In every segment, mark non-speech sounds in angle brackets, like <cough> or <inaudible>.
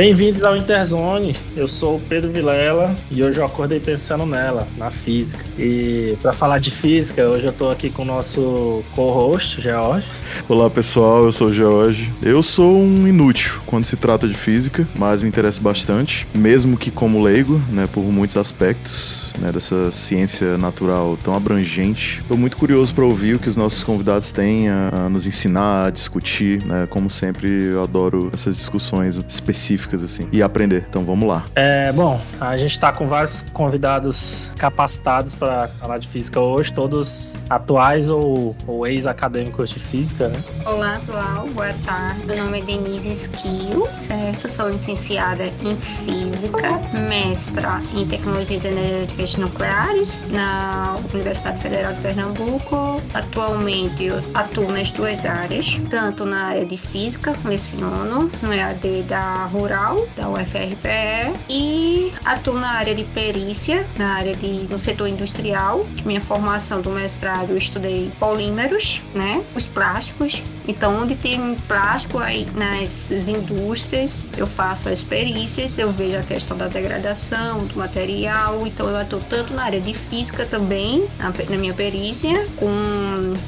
Bem-vindos ao Interzone. Eu sou o Pedro Vilela e hoje eu acordei pensando nela, na física. E para falar de física, hoje eu tô aqui com o nosso co-host, George. Olá pessoal, eu sou o George. Eu sou um inútil quando se trata de física, mas me interessa bastante, mesmo que como leigo, né, por muitos aspectos né, dessa ciência natural tão abrangente. Estou muito curioso para ouvir o que os nossos convidados têm a, nos ensinar, a discutir, né? Como sempre, eu adoro essas discussões específicas assim e aprender. Então vamos lá. É, bom, a gente está com vários convidados capacitados para falar de física hoje, todos atuais ou, ou ex-acadêmicos de física, né? Olá, pessoal, boa tarde. Meu nome é Denise Esquio, certo? Sou licenciada em Física, mestra em Tecnologias Energéticas nucleares na Universidade Federal de Pernambuco. Atualmente eu atuo nas duas áreas, tanto na área de física, leciono no EAD da Rural, da UFRPE, e atuo na área de perícia, na área de no setor industrial. Minha formação do mestrado eu estudei polímeros, né, os plásticos. Então, onde tem plástico aí nas indústrias, eu faço as perícias, eu vejo a questão da degradação do material, então eu atuo tanto na área de física também, na, minha perícia, com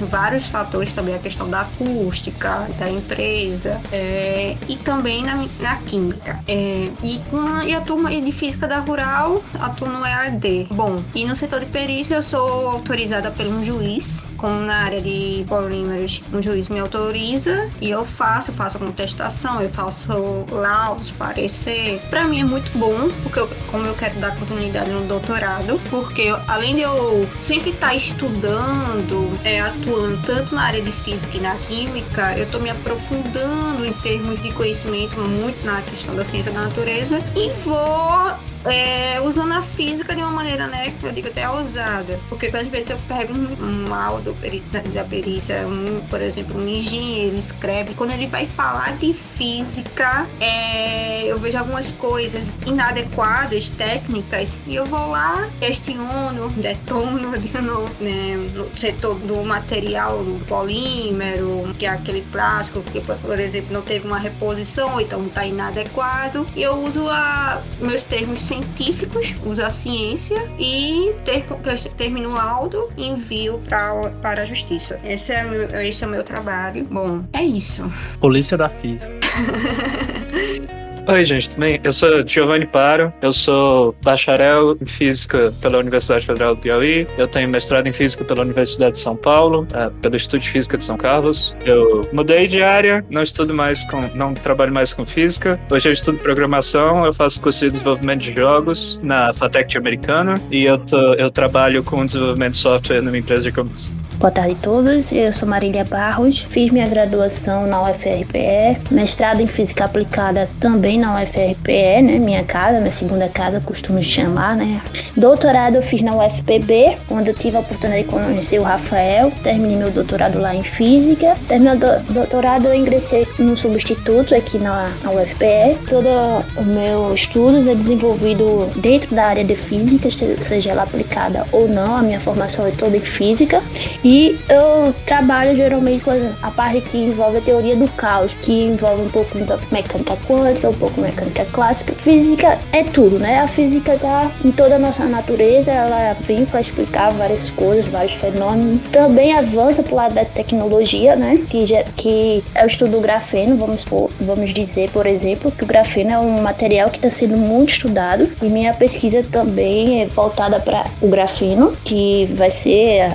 vários fatores também, a questão da acústica, da empresa, é, e também na, na química. É, e, com, e a turma de física da rural, atuo no EAD. Bom, e no setor de perícia eu sou autorizada por um juiz, como na área de polímeros, um juiz me autoriza e eu faço, eu faço contestação, eu faço laudos, parecer. Para mim é muito bom, porque eu, como eu quero dar continuidade no doutorado, doutorado, porque além de eu sempre estar tá estudando, é, atuando tanto na área de física e na química, eu estou me aprofundando em termos de conhecimento muito na questão da ciência da natureza e vou é, usando a física de uma maneira, né, que eu digo até ousada. Porque às vezes eu pego um, laudo da perícia, um, por exemplo, um engenheiro escreve, quando ele vai falar de física, é, eu vejo algumas coisas inadequadas, técnicas, e eu vou lá, questiono, detono no, né, no setor do material, do polímero, que é aquele plástico que, por exemplo, não teve uma reposição, então está inadequado, e eu uso a, meus termos científicos, uso a ciência e ter, termino o laudo e envio pra, para a justiça. Esse é, meu, esse é o meu trabalho. Bom, é isso. Polícia da Física. <laughs> Oi, gente, tudo bem? Eu sou Giovanni Paro, eu sou bacharel em Física pela Universidade Federal do Piauí, eu tenho mestrado em Física pela Universidade de São Paulo, uh, pelo Instituto de Física de São Carlos. Eu mudei de área, não estudo mais com, não trabalho mais com Física. Hoje eu estudo Programação, eu faço curso de desenvolvimento de jogos na FATEC americana e eu, tô, eu trabalho com desenvolvimento de software numa empresa de e-commerce. Boa tarde a todos, eu sou Marília Barros, fiz minha graduação na UFRPE, mestrado em Física Aplicada também na UFRPE, né, minha casa, minha segunda casa, costumo chamar, né. Doutorado eu fiz na UFPB, onde eu tive a oportunidade de conhecer o Rafael, terminei meu doutorado lá em Física, terminei o doutorado eu ingressei no substituto aqui na, UFPE, todo o meu estudos é desenvolvido dentro da área de Física, seja ela aplicada ou não, a minha formação é toda em Física, e eu trabalho geralmente com a parte que envolve a teoria do caos, que envolve um pouco da mecânica quântica, um pouco mecânica clássica. Física é tudo, né? A física tá em toda a nossa natureza, ela vem para explicar várias coisas, vários fenômenos. Também avança pro lado da tecnologia, né? Que, que é o estudo do grafeno, vamos, vamos dizer, por exemplo, que o grafeno é um material que está sendo muito estudado. E minha pesquisa também é voltada para o grafeno, que vai ser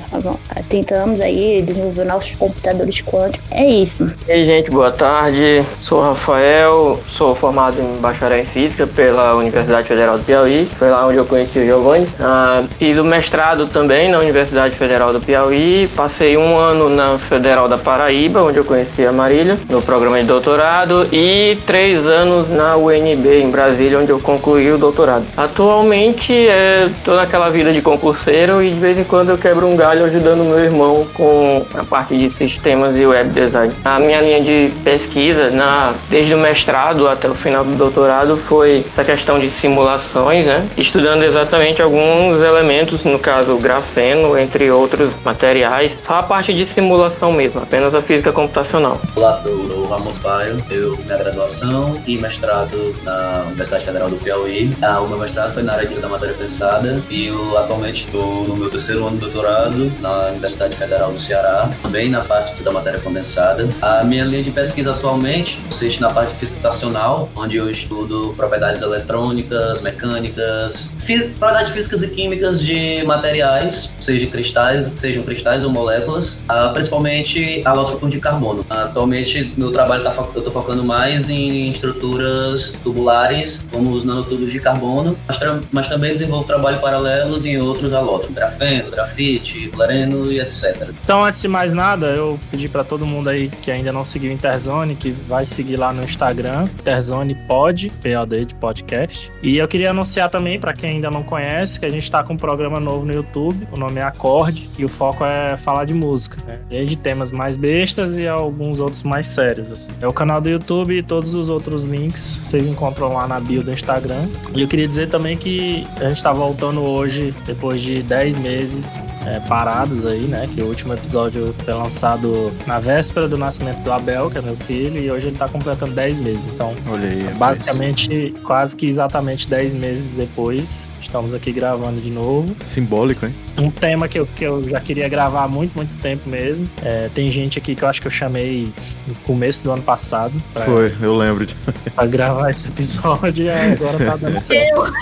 tentamos aí desenvolver nossos computadores quânticos. É isso. E aí, gente, boa tarde. Sou Rafael, sou formado em bacharel em física pela Universidade Federal do Piauí. Foi lá onde eu conheci o Giovanni. Ah, fiz o mestrado também na Universidade Federal do Piauí. Passei um ano na Federal da Paraíba, onde eu conheci a Marília, no programa de doutorado, e três anos na UNB, em Brasília, onde eu concluí o doutorado. Atualmente, estou é, naquela vida de concurseiro e de vez em quando eu quebro um galho ajudando meus irmão com a parte de sistemas e web design. A minha linha de pesquisa, na, desde o mestrado até o final do doutorado, foi essa questão de simulações, né? estudando exatamente alguns elementos, no caso grafeno, entre outros materiais, só a parte de simulação mesmo, apenas a física computacional. Olá, sou Ramos Paio, eu fiz minha graduação e mestrado na Universidade Federal do Piauí. Ah, o meu mestrado foi na área de da matéria pensada e eu atualmente estou no meu terceiro ano de doutorado na Universidade Federal do Ceará, também na parte da matéria condensada. A minha linha de pesquisa atualmente consiste na parte de física computacional, onde eu estudo propriedades eletrônicas, mecânicas, propriedades físicas e químicas de materiais, seja cristais, sejam cristais ou moléculas, uh, principalmente alótropos de carbono. Atualmente, meu trabalho tá, eu estou focando mais em estruturas tubulares, como os nanotubos de carbono, mas, mas também desenvolvo trabalho paralelos em outros alótropos, grafeno, grafite, fluoreno e etc. Então, antes de mais nada, eu pedi para todo mundo aí que ainda não seguiu o Interzone, que vai seguir lá no Instagram, Interzone Pod, POD de podcast. E eu queria anunciar também, para quem ainda não conhece, que a gente está com um programa novo no YouTube, o nome é Acorde, e o foco é falar de música, né? Desde temas mais bestas e alguns outros mais sérios. Assim. É o canal do YouTube e todos os outros links vocês encontram lá na bio do Instagram. E eu queria dizer também que a gente está voltando hoje, depois de 10 meses é, parados aí, né? Que o último episódio foi lançado na véspera do nascimento do Abel, que é meu filho, e hoje ele está completando 10 meses. Então, Olha aí, basicamente, quase que exatamente 10 meses depois, Estamos aqui gravando de novo. Simbólico, hein? Um tema que eu, que eu já queria gravar há muito, muito tempo mesmo. É, tem gente aqui que eu acho que eu chamei no começo do ano passado. Pra, Foi, eu lembro. De... <laughs> Pra gravar esse episódio e agora tá dando <laughs> certo.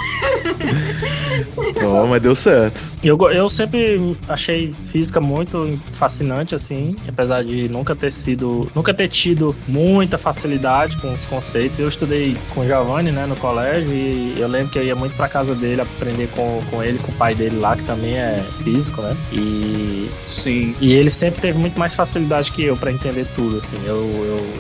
oh, mas deu certo. Eu, eu sempre achei física muito fascinante, assim, apesar de nunca ter sido, nunca ter tido muita facilidade com os conceitos. Eu estudei com o Giovanni, né, no colégio, e eu lembro que eu ia muito pra casa dele aprender com, com ele, com o pai dele lá, que também é físico, né? E. Sim. E ele sempre teve muito mais facilidade que eu para entender tudo, assim. Eu,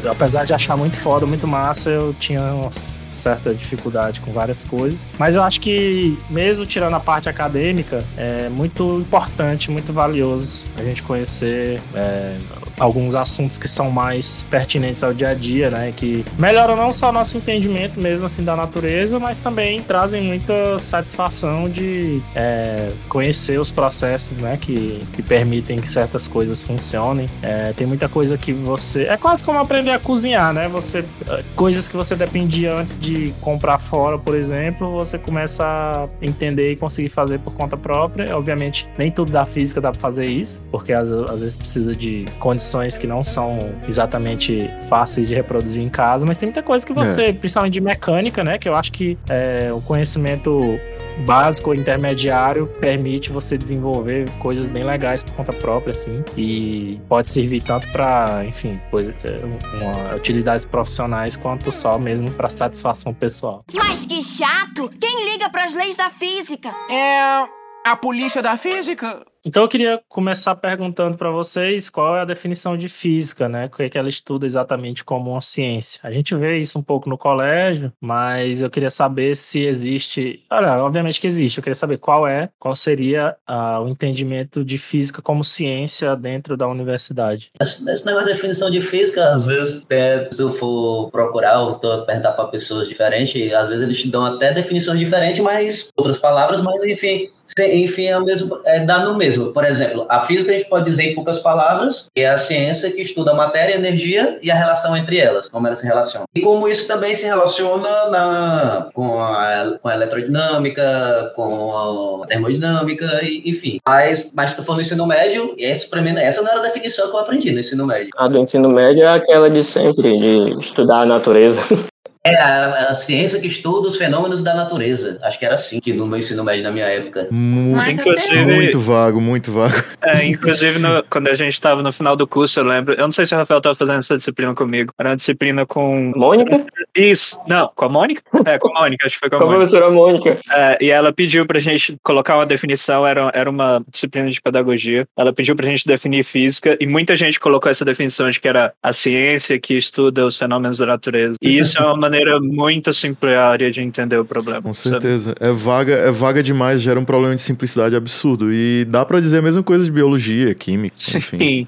eu, apesar de achar muito foda, muito massa, eu tinha umas certa dificuldade com várias coisas. Mas eu acho que, mesmo tirando a parte acadêmica, é muito importante, muito valioso a gente conhecer é, alguns assuntos que são mais pertinentes ao dia a dia, né? Que melhoram não só nosso entendimento mesmo assim da natureza, mas também trazem muita satisfação de é, conhecer os processos, né? Que, que permitem que certas coisas funcionem. É, tem muita coisa que você. É quase como aprender a cozinhar, né? Você. Coisas que você dependia antes de comprar fora, por exemplo, você começa a entender e conseguir fazer por conta própria. Obviamente, nem tudo da física dá pra fazer isso, porque às, às vezes precisa de condições que não são exatamente fáceis de reproduzir em casa, mas tem muita coisa que você, é. principalmente de mecânica, né? Que eu acho que é, o conhecimento básico ou intermediário permite você desenvolver coisas bem legais por conta própria, assim, e pode servir tanto para, enfim, coisa, é, uma, utilidades profissionais quanto só mesmo para satisfação pessoal. Mas que chato! Quem liga para as leis da física? É a polícia da física? Então eu queria começar perguntando para vocês qual é a definição de física, né? O que, é que ela estuda exatamente como uma ciência. A gente vê isso um pouco no colégio, mas eu queria saber se existe. Olha, obviamente que existe. Eu queria saber qual é, qual seria uh, o entendimento de física como ciência dentro da universidade. Esse, esse negócio de definição de física, às vezes, até se tu for procurar ou perguntar para pessoas diferentes, às vezes eles te dão até definições diferentes, mas outras palavras, mas enfim, enfim, é o mesmo, é, dá no mesmo. Por exemplo, a física a gente pode dizer em poucas palavras, que é a ciência que estuda a matéria, a energia e a relação entre elas, como elas se relacionam. E como isso também se relaciona na, com, a, com a eletrodinâmica, com a termodinâmica, e, enfim. Mas, mas for no ensino médio, essa, pra mim, essa não era a definição que eu aprendi no ensino médio. A do ensino médio é aquela de sempre, de estudar a natureza. <laughs> É a, a, ciência que estuda os fenômenos da natureza. Acho que era assim que no meu ensino médio na minha época. Muito, muito vago, muito vago. É, inclusive no, quando a gente estava no final do curso, eu lembro. Eu não sei se o Rafael estava fazendo essa disciplina comigo. Era uma disciplina com. Mônica? Isso. Não, com a Mônica? É, com a Mônica, acho que foi com a, com a professora Mônica. É, e ela pediu pra gente colocar uma definição, era, era uma disciplina de pedagogia. Ela pediu pra gente definir física e muita gente colocou essa definição de que era a ciência que estuda os fenômenos da natureza. E isso é uma maneira maneira muito simplória de entender o problema. Com sabe? certeza. É vaga, é vaga demais, gera um problema de simplicidade absurdo. E dá pra dizer a mesma coisa de biologia, química, enfim.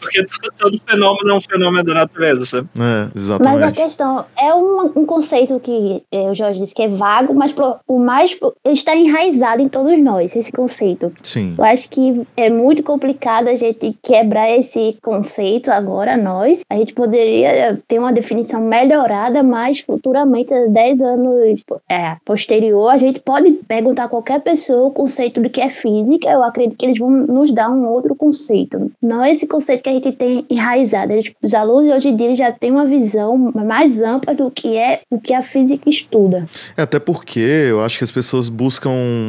Porque todo, todo fenômeno é um fenômeno da natureza, sabe? É, Mas a exatamente. questão é um, um conceito que é, o Jorge disse que é vago, mas pro- o mais ele está enraizado em todos nós, esse conceito. Sim. Eu acho que é muito complicado a gente quebrar esse conceito agora, nós. A gente poderia ter uma definição melhorada, mas futuramente, 10 anos é, posterior, a gente pode perguntar a qualquer pessoa o conceito do que é física. Eu acredito que eles vão nos dar um outro conceito. Não esse conceito que a gente tem enraizado. Eles- os alunos hoje em dia já têm uma visão mais ampla do que é o que a física estuda. É, até porque eu acho que as pessoas buscam.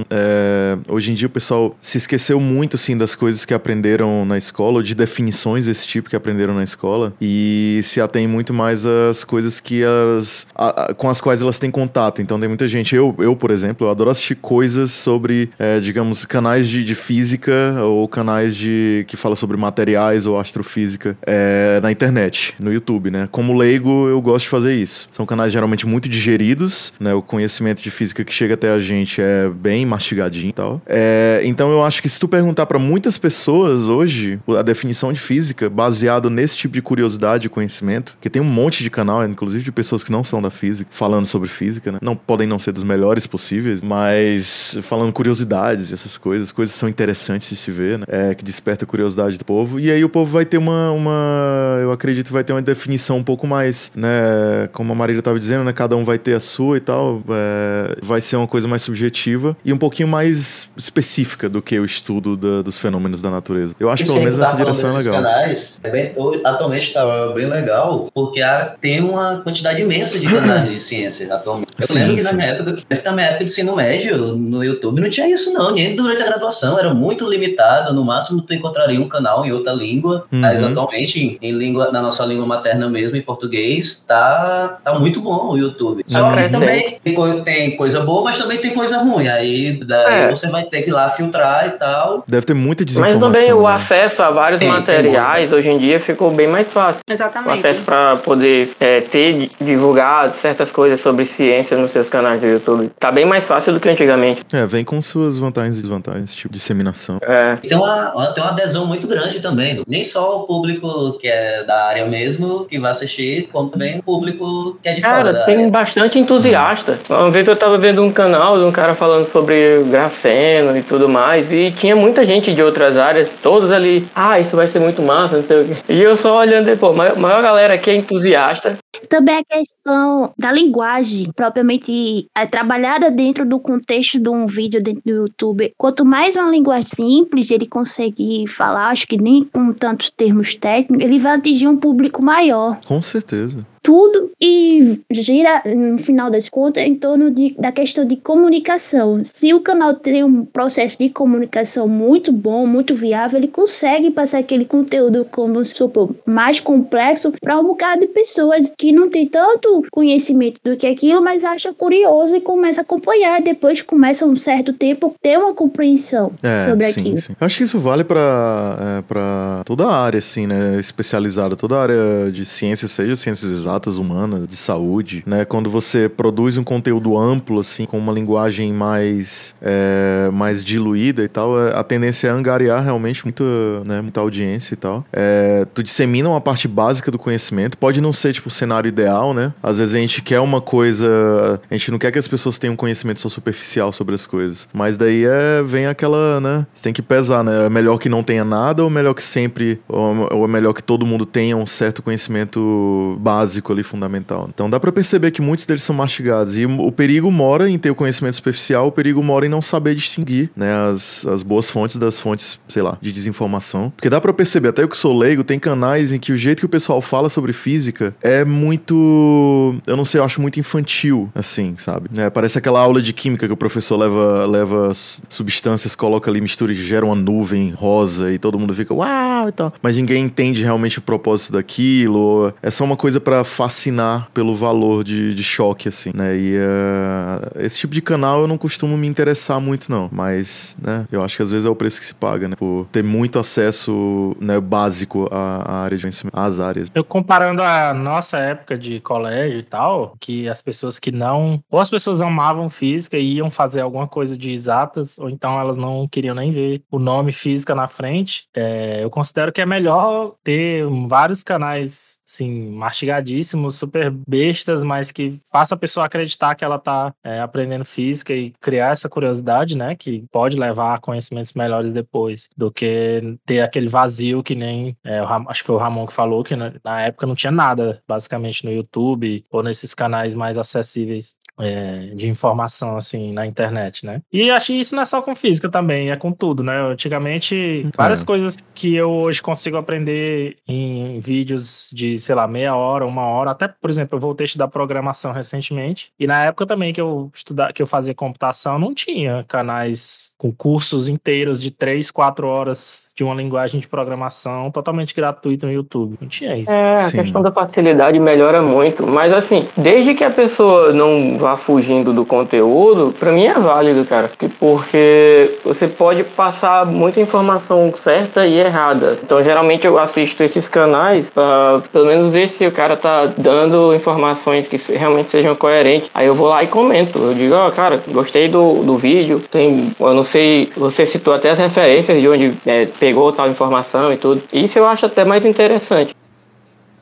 é, hoje em dia o pessoal se esqueceu muito assim das coisas que aprenderam na escola, ou de definições desse tipo que aprenderam na escola, e se atém muito mais às coisas que as, a- a- com as quais elas têm contato. Então tem muita gente. Eu, eu por exemplo, eu adoro assistir coisas sobre, é, digamos, canais de, de física ou canais de que fala sobre materiais ou astrofísica é, na internet, no YouTube, né? Como leigo, eu gosto de fazer isso. São canais geralmente muito digeridos, né? O conhecimento de física que chega até a gente é bem mastigadinho e tal. É, então eu acho que se tu perguntar pra muitas pessoas hoje a definição de física baseado nesse tipo de curiosidade e conhecimento, que tem um monte de canal, inclusive de pessoas que não são da física, falando sobre física, né? Não podem não ser dos melhores possíveis, mas falando curiosidades, essas coisas, coisas que são interessantes de se ver, né? É, que desperta a curiosidade do povo. E aí o povo vai ter uma, uma eu acredito, vai ter uma definição um pouco mais, né? Como a Marília estava dizendo, né? Cada um vai ter a sua e tal. é, vai ser uma coisa mais subjetiva e um pouquinho mais específica do que o estudo da- dos fenômenos da natureza. Eu acho que Isso pelo menos nessa tá direção é legal. Canais, é bem- atualmente está bem legal, porque há- tem uma quantidade imensa de canais de ciências atualmente. Eu Sim, lembro que na minha, época, na minha época de ensino médio, no YouTube, não tinha isso não, nem durante a graduação, era muito limitado, no máximo tu encontraria um canal em outra língua, Uhum. mas atualmente, em língua, na nossa língua materna mesmo, em português, tá, tá muito bom o YouTube. Só Uhum. que também tem, tem coisa boa, mas também tem coisa ruim, aí daí É. você vai ter que ir lá filtrar e tal. Deve ter muita Mas desinformação. também o né? acesso a vários Tem, tem materiais hoje em dia ficou bem mais fácil. O Exatamente. acesso para poder é, ter divulgado certas coisas sobre ciência nos seus canais do YouTube. Tá bem mais fácil do que antigamente. É, vem com suas vantagens e desvantagens, tipo disseminação. É, E tem uma, uma- tem uma adesão muito grande também. Nem só o público que é da área mesmo que vai assistir, como também o público que é de fora Cara, tem área. bastante entusiasta. Uma vez eu tava vendo um canal de um cara falando sobre grafeno e tudo mais, e tinha muita gente de outras áreas, todos ali, ah, isso vai ser muito massa, não sei o quê. E eu só olhando, pô, a maior, maior galera aqui é entusiasta. Também a questão da linguagem, propriamente é, trabalhada dentro do contexto de um vídeo dentro do YouTube. Quanto mais uma linguagem simples ele conseguir falar, acho que nem com tantos termos técnicos, ele vai atingir um público maior. Com certeza. Tudo e gira, no final das contas, em torno de, da questão de comunicação. Se o canal tem um processo de comunicação muito bom, muito viável, ele consegue passar aquele conteúdo, como supor, mais complexo para um bocado de pessoas que não tem tanto conhecimento do que aquilo, mas acha curioso e começa a acompanhar. Depois começa um certo tempo ter uma compreensão É, sobre sim, aquilo. sim. Eu acho que isso vale pra, é, pra toda a área, assim, né? Especializada, toda a área de ciências, seja ciências exatas, humanas, de saúde, né? Quando você produz um conteúdo amplo, assim, com uma linguagem mais, é, mais diluída e tal, a tendência é angariar realmente muita, né, muita audiência e tal. É, tu dissemina uma parte básica do conhecimento, pode não ser, tipo, o cenário ideal, né? Às vezes a gente quer uma coisa, a gente não quer que as pessoas tenham um conhecimento só superficial sobre as coisas, mas daí é, vem aquela, né? Você tem que pesar, né? É melhor que não tenha nada ou melhor que sempre, ou, ou é melhor que todo mundo tenha um certo conhecimento básico ali, fundamental. Então dá pra perceber que muitos deles são mastigados e o perigo mora em ter o conhecimento superficial, o perigo mora em não saber distinguir, né? As, as boas fontes das fontes, sei lá, de desinformação. Porque dá pra perceber, até eu que sou leigo, tem canais em que o jeito que o pessoal fala sobre física é muito, eu não sei, eu acho muito infantil, assim, sabe? É, parece aquela aula de química que o professor leva, leva as substâncias, coloca ali, mistura e gera uma nuvem rosa e todo mundo fica, uau! e tal. Mas ninguém entende realmente o propósito daquilo. É só uma coisa para fascinar pelo valor de, de choque, assim, né? E uh, esse tipo de canal eu não costumo me interessar muito, não. Mas, né, eu acho que às vezes é o preço que se paga, né? Por ter muito acesso né, básico à, à área de conhecimento, às áreas. Eu comparando a nossa época de colégio e tal, que as pessoas que não. Ou as pessoas amavam física e iam fazer alguma coisa de exatas, ou então elas não queriam nem ver o nome física na frente. É, eu considero que é melhor ter vários canais assim, mastigadíssimos, super bestas, mas que faça a pessoa acreditar que ela tá é, aprendendo física e criar essa curiosidade, né? Que pode levar a conhecimentos melhores depois, do que ter aquele vazio que nem, é, acho que foi o Ramon que falou, que na, na época não tinha nada, basicamente, no YouTube ou nesses canais mais acessíveis é, de informação assim na internet, né? E acho que isso não é só com física também, é com tudo, né? Antigamente, várias é. coisas que eu hoje consigo aprender em vídeos de, sei lá, meia hora, uma hora, até, por exemplo, eu voltei a estudar programação recentemente, e na época também que eu estudar, que eu fazia computação, não tinha canais com cursos inteiros de três, quatro horas de uma linguagem de programação totalmente gratuito no YouTube. Não tinha isso. É, a Sim. questão da facilidade melhora muito, mas assim, desde que a pessoa não vá fugindo do conteúdo, para mim é válido, cara, porque você pode passar muita informação certa e errada. Então, geralmente eu assisto esses canais para pelo menos ver se o cara tá dando informações que realmente sejam coerentes. Aí eu vou lá e comento. Eu digo, ó, oh, cara, gostei do, do vídeo, tem, eu não sei, você citou até as referências de onde é, pegou tal informação e tudo. Isso eu acho até mais interessante.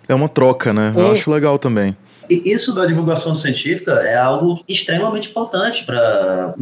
É uma troca, né? Eu acho legal também. E isso da divulgação científica é algo extremamente importante para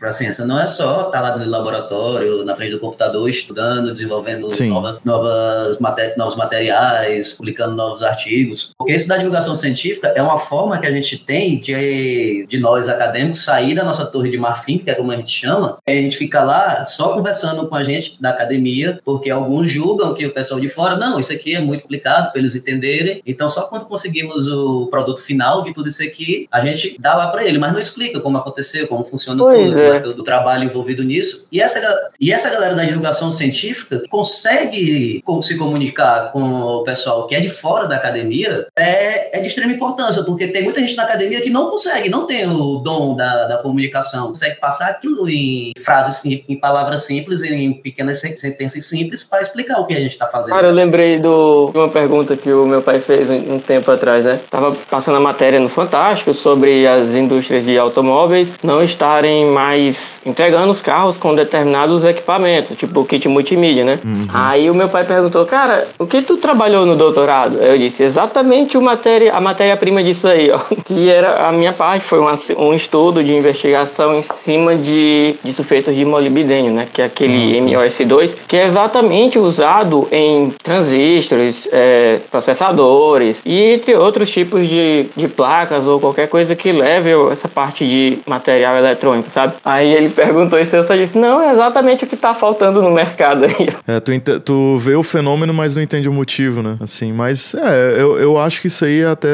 a ciência. Não é só estar tá lá no laboratório, na frente do computador, estudando, desenvolvendo novas, novas novos materiais, publicando novos artigos. Porque isso da divulgação científica é uma forma que a gente tem de, de nós acadêmicos sair da nossa torre de marfim, que é como a gente chama, e a gente fica lá só conversando com a gente da academia, porque alguns julgam que o pessoal de fora, não, isso aqui é muito complicado para eles entenderem. Então, só quando conseguimos o produto final de tudo isso aqui, a gente dá lá para ele, mas não explica como aconteceu, como funciona pois tudo, é. o trabalho envolvido nisso. E essa, e essa galera da divulgação científica consegue se comunicar com o pessoal que é de fora da academia, é, é de extrema importância, porque tem muita gente na academia que não consegue, não tem o dom da, da comunicação, consegue passar aquilo em frases, em palavras simples, em pequenas sentenças simples para explicar o que a gente está fazendo. Cara, eu lembrei do, de uma pergunta que o meu pai fez um tempo atrás, né? Tava passando a matéria no Fantástico sobre as indústrias de automóveis não estarem mais entregando os carros com determinados equipamentos, tipo o kit multimídia, né? Uhum. Aí o meu pai perguntou, cara, o que tu trabalhou no doutorado? Eu disse, exatamente o matéria, a matéria-prima disso aí, ó. <laughs> Que era a minha parte, foi uma, um estudo de investigação em cima de, de sulfetos de molibdênio, né? Que é aquele uhum. MOS2, que é exatamente usado em transistores, é, processadores e entre outros tipos de, de placas ou qualquer coisa que leve essa parte de material eletrônico, sabe? Aí ele perguntou isso eu só disse, não, é exatamente o que tá faltando no mercado aí. É, tu, tu vê o fenômeno, mas não entende o motivo, né? Assim, mas é, eu, eu acho que isso aí é até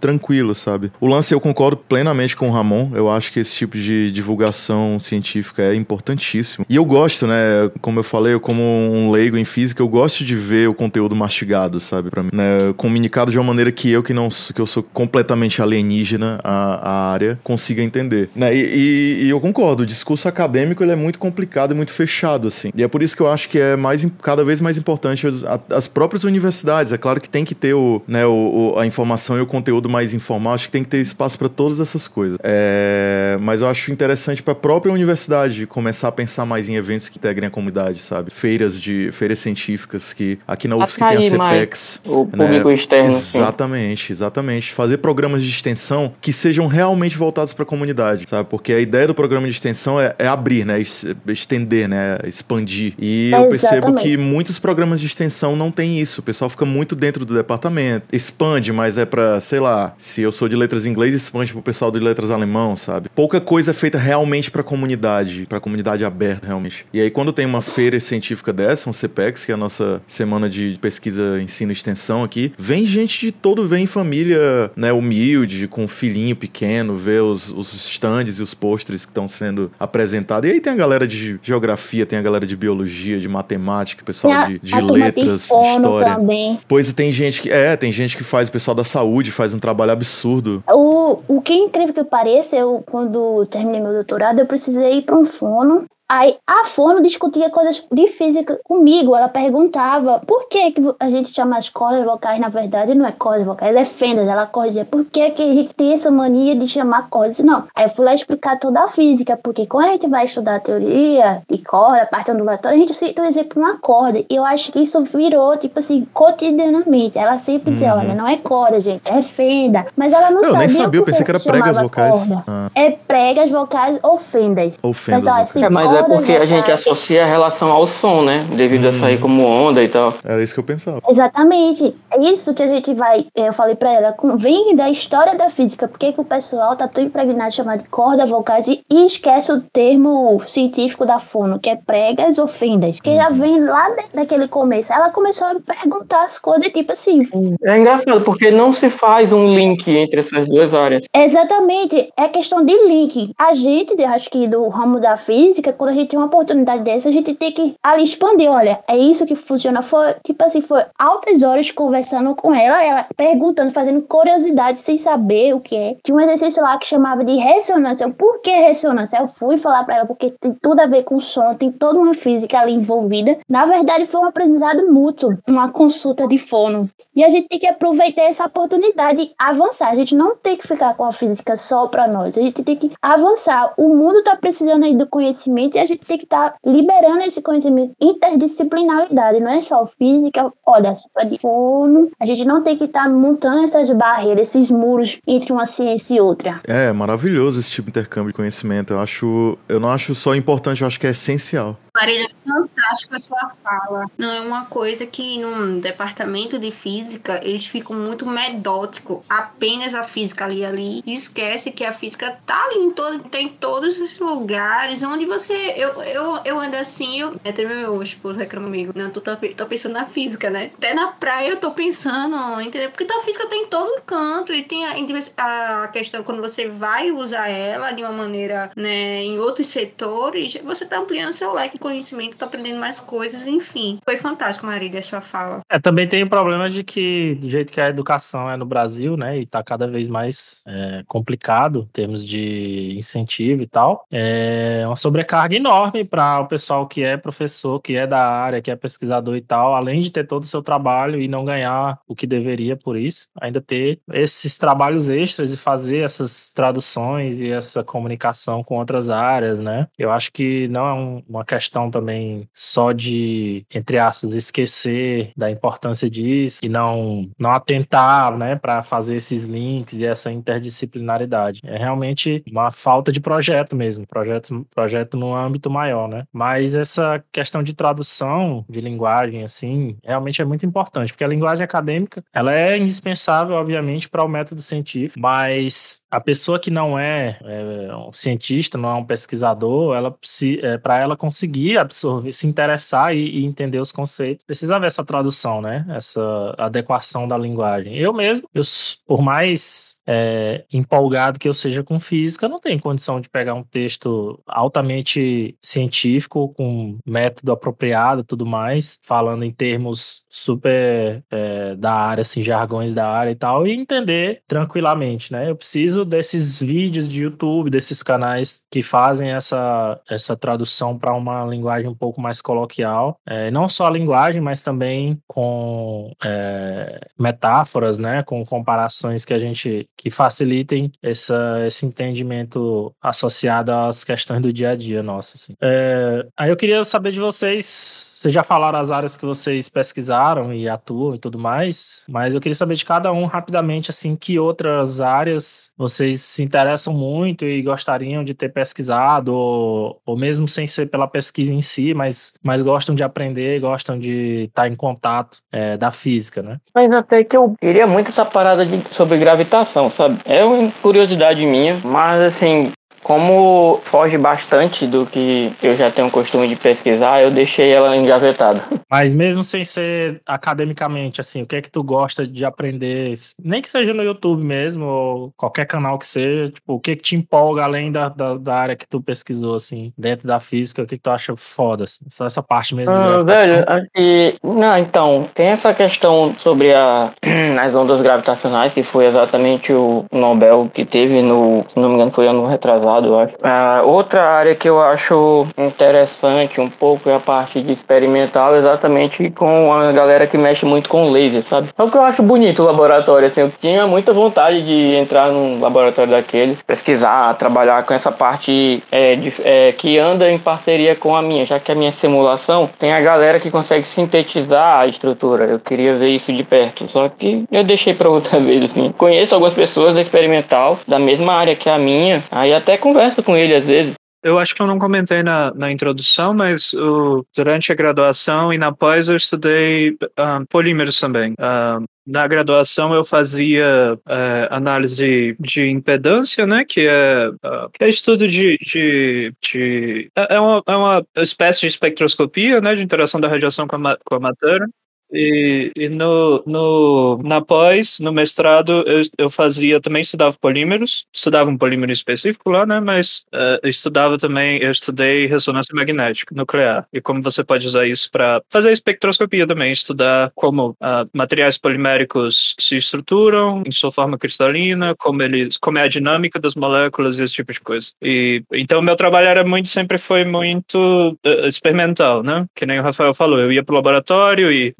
tranquilo, sabe? O lance eu concordo plenamente com o Ramon, eu acho que esse tipo de divulgação científica é importantíssimo. E eu gosto, né, como eu falei, eu como um leigo em física, eu gosto de ver o conteúdo mastigado, sabe, para mim, né, comunicado de uma maneira que eu que não que eu sou completamente alienígena à, à área consiga entender, né? E, e, e eu concordo, discurso acadêmico ele é muito complicado e muito fechado, assim. E é por isso que eu acho que é mais, cada vez mais importante as, as próprias universidades. É claro que tem que ter o, né, o, a informação e o conteúdo mais informal, acho que tem que ter espaço para todas essas coisas. É, mas eu acho interessante para a própria universidade começar a pensar mais em eventos que integrem a comunidade, sabe? Feiras de feiras científicas que aqui na UFSC tem a CPEX. O né? público externo. Exatamente, sim. exatamente. Fazer programas de extensão que sejam realmente voltados para a comunidade, sabe? Porque a ideia do programa de extensão é, é, abrir, né? Estender, né? Expandir. E é, eu percebo que muitos programas de extensão não tem isso. O pessoal fica muito dentro do departamento. Expande, mas é para, sei lá, se eu sou de letras inglês, expande pro pessoal de letras alemão, sabe? Pouca coisa é feita realmente pra comunidade, pra comunidade aberta, realmente. E aí, quando tem uma feira científica dessa, um CPEX, que é a nossa semana de pesquisa, ensino e extensão aqui, vem gente de todo, vem família, né, humilde, com um filhinho pequeno, ver os, os stands e os postres que estão sendo apresentado. E aí tem a galera de geografia, tem a galera de biologia, de matemática, pessoal a, de, de letras, história. Também. Pois tem gente que. É, tem gente que faz, o pessoal da saúde faz um trabalho absurdo. O, o que é incrível que pareça, eu, quando terminei meu doutorado, eu precisei ir para um fono Aí a Fono discutia coisas de física comigo. Ela perguntava por que, que a gente chama as cordas vocais, na verdade, não é cordas vocais, é fendas. Ela corrigia por que, que a gente tem essa mania de chamar cordas. Não. Aí eu fui lá explicar toda a física, porque quando a gente vai estudar a teoria de corda, parte ondulatória, a gente cita um exemplo uma corda. E eu acho que isso virou, tipo assim, cotidianamente. Ela sempre uhum. dizia: olha, não é corda, gente, é fenda. Mas ela não eu sabia. Eu nem sabia, eu pensei que era pregas vocais. Ah. É pregas vocais ou fendas. Ou fendas. Mas, assim, é, mas é porque a gente associa a relação ao som, né? Devido hum. a sair como onda e tal. Era isso que eu pensava. Exatamente. É isso que a gente vai. É, eu falei pra ela, vem da história da física. Por que, que o pessoal tá tão impregnado de chamar de corda vocais e, e, esquece o termo científico da fono, que é pregas ou fendas. Que já uhum. vem lá daquele começo. Ela começou a perguntar as coisas, tipo assim. É engraçado, porque não se faz um link entre essas duas áreas. Exatamente. É questão de link. A gente, acho que do ramo da física, quando a gente tem uma oportunidade dessa, a gente tem que ali expandir. Olha, é isso que funciona. Foi, tipo assim, foi altas horas conversando com ela, ela perguntando, fazendo curiosidade sem saber o que é. Tinha um exercício lá que chamava de ressonância. Por que ressonância? Eu fui falar para ela porque tem tudo a ver com som, tem toda uma física ali envolvida. Na verdade, foi um aprendizado mútuo, uma consulta de fono. E a gente tem que aproveitar essa oportunidade e avançar. A gente não tem que ficar com a física só para nós. A gente tem que avançar. O mundo está precisando aí do conhecimento e a gente tem que estar tá liberando esse conhecimento, interdisciplinaridade, não é só física, olha, só de fono, a gente não tem que estar tá montando essas barreiras, esses muros entre uma ciência e outra. É, maravilhoso esse tipo de intercâmbio de conhecimento, eu acho, eu não acho só importante, eu acho que é essencial. Marília, fantástica a sua fala. Não é uma coisa que num departamento de física eles ficam muito medóticos. Apenas a física ali ali. E esquece que a física tá ali em todo, tem todos os lugares onde você. Eu, eu, eu ando assim, eu. Até meu esposo reclama comigo. Não, tu tá, tô pensando na física, né? Até na praia eu tô pensando, entendeu? Porque a física tem em todo canto. E tem a, a questão quando você vai usar ela de uma maneira, né, em outros setores, você tá ampliando seu leque conhecimento, tô aprendendo mais coisas, enfim. Foi fantástico, Marília, a sua fala. É, também tem o problema de que, do jeito que a educação é no Brasil, né, e tá cada vez mais é, complicado em termos de incentivo e tal, é uma sobrecarga enorme para o pessoal que é professor, que é da área, que é pesquisador e tal, além de ter todo o seu trabalho e não ganhar o que deveria por isso, ainda ter esses trabalhos extras e fazer essas traduções e essa comunicação com outras áreas, né? Eu acho que não é um, uma questão questão também só de, entre aspas, esquecer da importância disso e não, não atentar, né, para fazer esses links e essa interdisciplinaridade. É realmente uma falta de projeto mesmo, projeto, projeto no âmbito maior, né? Mas essa questão de tradução de linguagem, assim, realmente é muito importante, porque a linguagem acadêmica, ela é indispensável, obviamente, para o método científico, mas a pessoa que não é, é um cientista, não é um pesquisador, ela é, para ela conseguir absorver, se interessar e, e, entender os conceitos, precisa haver essa tradução, né? Essa adequação da linguagem. Eu mesmo, eu, por mais é, empolgado que eu seja com física, não tenho condição de pegar um texto altamente científico, com método apropriado e tudo mais, falando em termos super é, da área, assim, jargões da área e tal, e entender tranquilamente, né? Eu preciso desses vídeos de YouTube, desses canais que fazem essa, essa tradução para uma linguagem um pouco mais coloquial, é, não só a linguagem, mas também com é, metáforas, né? Com comparações que a gente que facilitem essa, esse entendimento associado às questões do dia a dia nosso. Assim. É, aí eu queria saber de vocês vocês já falaram as áreas que vocês pesquisaram e atuam e tudo mais, mas eu queria saber de cada um rapidamente, assim, que outras áreas vocês se interessam muito e gostariam de ter pesquisado, ou, ou mesmo sem ser pela pesquisa em si, mas, mas gostam de aprender, gostam de estar em contato é, da física, né? Mas até que eu queria muito essa parada de, sobre gravitação, sabe? É uma curiosidade minha, mas assim, como foge bastante do que eu já tenho o costume de pesquisar, eu deixei ela engavetada. Mas mesmo sem ser academicamente, assim, o que é que tu gosta de aprender? Nem que seja no YouTube mesmo, ou qualquer canal que seja, tipo, o que é que te empolga além da, da, da área que tu pesquisou, assim, dentro da física, o que, é que tu acha foda, assim? Só essa parte mesmo Ah, velho, acho que. Não, então, tem essa questão sobre a, <clears throat> as ondas gravitacionais, que foi exatamente o Nobel que teve no. Se não me engano, foi ano retrasado, eu acho. Ah, outra área que eu acho interessante um pouco é a parte de experimental, exatamente com a galera que mexe muito com laser, sabe? É o que eu acho bonito o laboratório, assim. Eu tinha muita vontade de entrar num laboratório daquele, pesquisar, trabalhar com essa parte é, de- é, que anda em parceria com a minha, já que a minha simulação tem a galera que consegue sintetizar a estrutura. Eu queria ver isso de perto, só que eu deixei para outra <laughs> vez, assim. Conheço algumas pessoas da experimental, da mesma área que a minha, aí até converso com ele às vezes. Eu acho que eu não comentei na, na introdução, mas o- durante a graduação e na pós eu estudei ah, polímeros também. Ah, na graduação eu fazia eh, análise de impedância, né, que é, ah, que é estudo de, de, de é, é uma, é uma espécie de espectroscopia, né, de interação da radiação com a, com a matéria. E, e no, no, na pós, no mestrado, eu, eu fazia, também estudava polímeros, estudava um polímero específico lá, né? Mas eu estudava também, eu estudei ressonância magnética nuclear. E como você pode usar isso para fazer espectroscopia também, estudar como ah, materiais poliméricos se estruturam em sua forma cristalina, como eles, como é a dinâmica das moléculas e esse tipo de coisa. E então meu trabalho era muito, sempre foi muito eh, experimental, né? Que nem o Rafael falou, eu ia pro laboratório e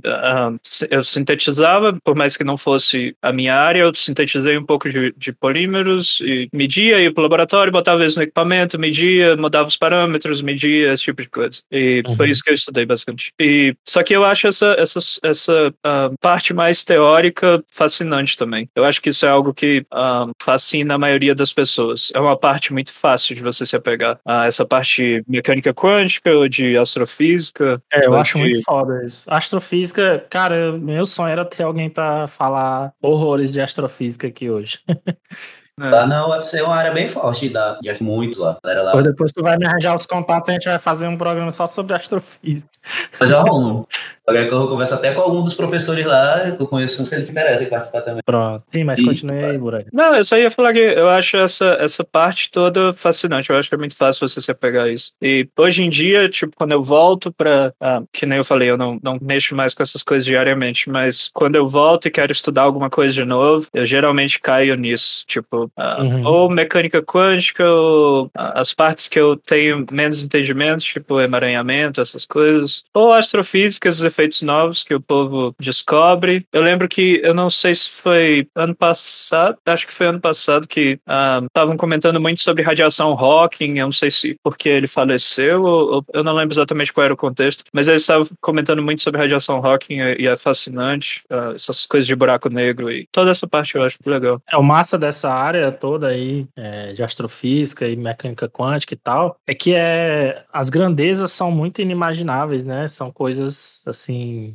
eu sintetizava, por mais que não fosse a minha área, eu sintetizei um pouco de, de polímeros e media, ia pro laboratório, botava eles no equipamento, media, mudava os parâmetros, media, esse tipo de coisa. E foi isso que eu estudei bastante. E só que eu acho essa essa, essa ah, parte mais teórica fascinante também. Eu acho que isso é algo que ah, fascina a maioria das pessoas. É uma parte muito fácil de você se apegar a essa parte mecânica quântica ou de astrofísica. É, eu acho de- muito foda isso. Astrofísica, cara, meu sonho era ter alguém pra falar horrores de astrofísica aqui hoje. Lá na UFC é uma área bem forte, dá muito lá. Galera lá. Depois, tu vai me arranjar os contatos e a gente vai fazer um programa só sobre astrofísica. Já arrumo. Qualquer coisa eu converso até com algum dos professores lá, que eu conheço, se eles interessam em participar também. Pronto. Sim, mas Ih, continue aí, Buraco. Não, eu só ia falar que eu acho essa, essa parte toda fascinante. Eu acho que é muito fácil você se apegar a isso. E hoje em dia, tipo, quando eu volto pra. ah, que nem eu falei, eu não, não mexo mais com essas coisas diariamente, mas quando eu volto e quero estudar alguma coisa de novo, eu geralmente caio nisso. Tipo, ah, Uhum. ou mecânica quântica, ou ah, as partes que eu tenho menos entendimento, tipo emaranhamento, essas coisas. Ou astrofísica, os efeitos novos que o povo descobre. Eu lembro que, eu não sei se foi ano passado, acho que foi ano passado que estavam comentando muito sobre radiação Hawking, eu não sei se porque ele faleceu, ou, ou- eu não lembro exatamente qual era o contexto, mas eles estavam comentando muito sobre radiação Hawking e, e é fascinante, ah, essas coisas de buraco negro e toda essa parte eu acho legal. É, o massa dessa área toda aí, é, de astrofísica e mecânica quântica e tal, é que é, as grandezas são muito inimagináveis, né? São coisas, assim,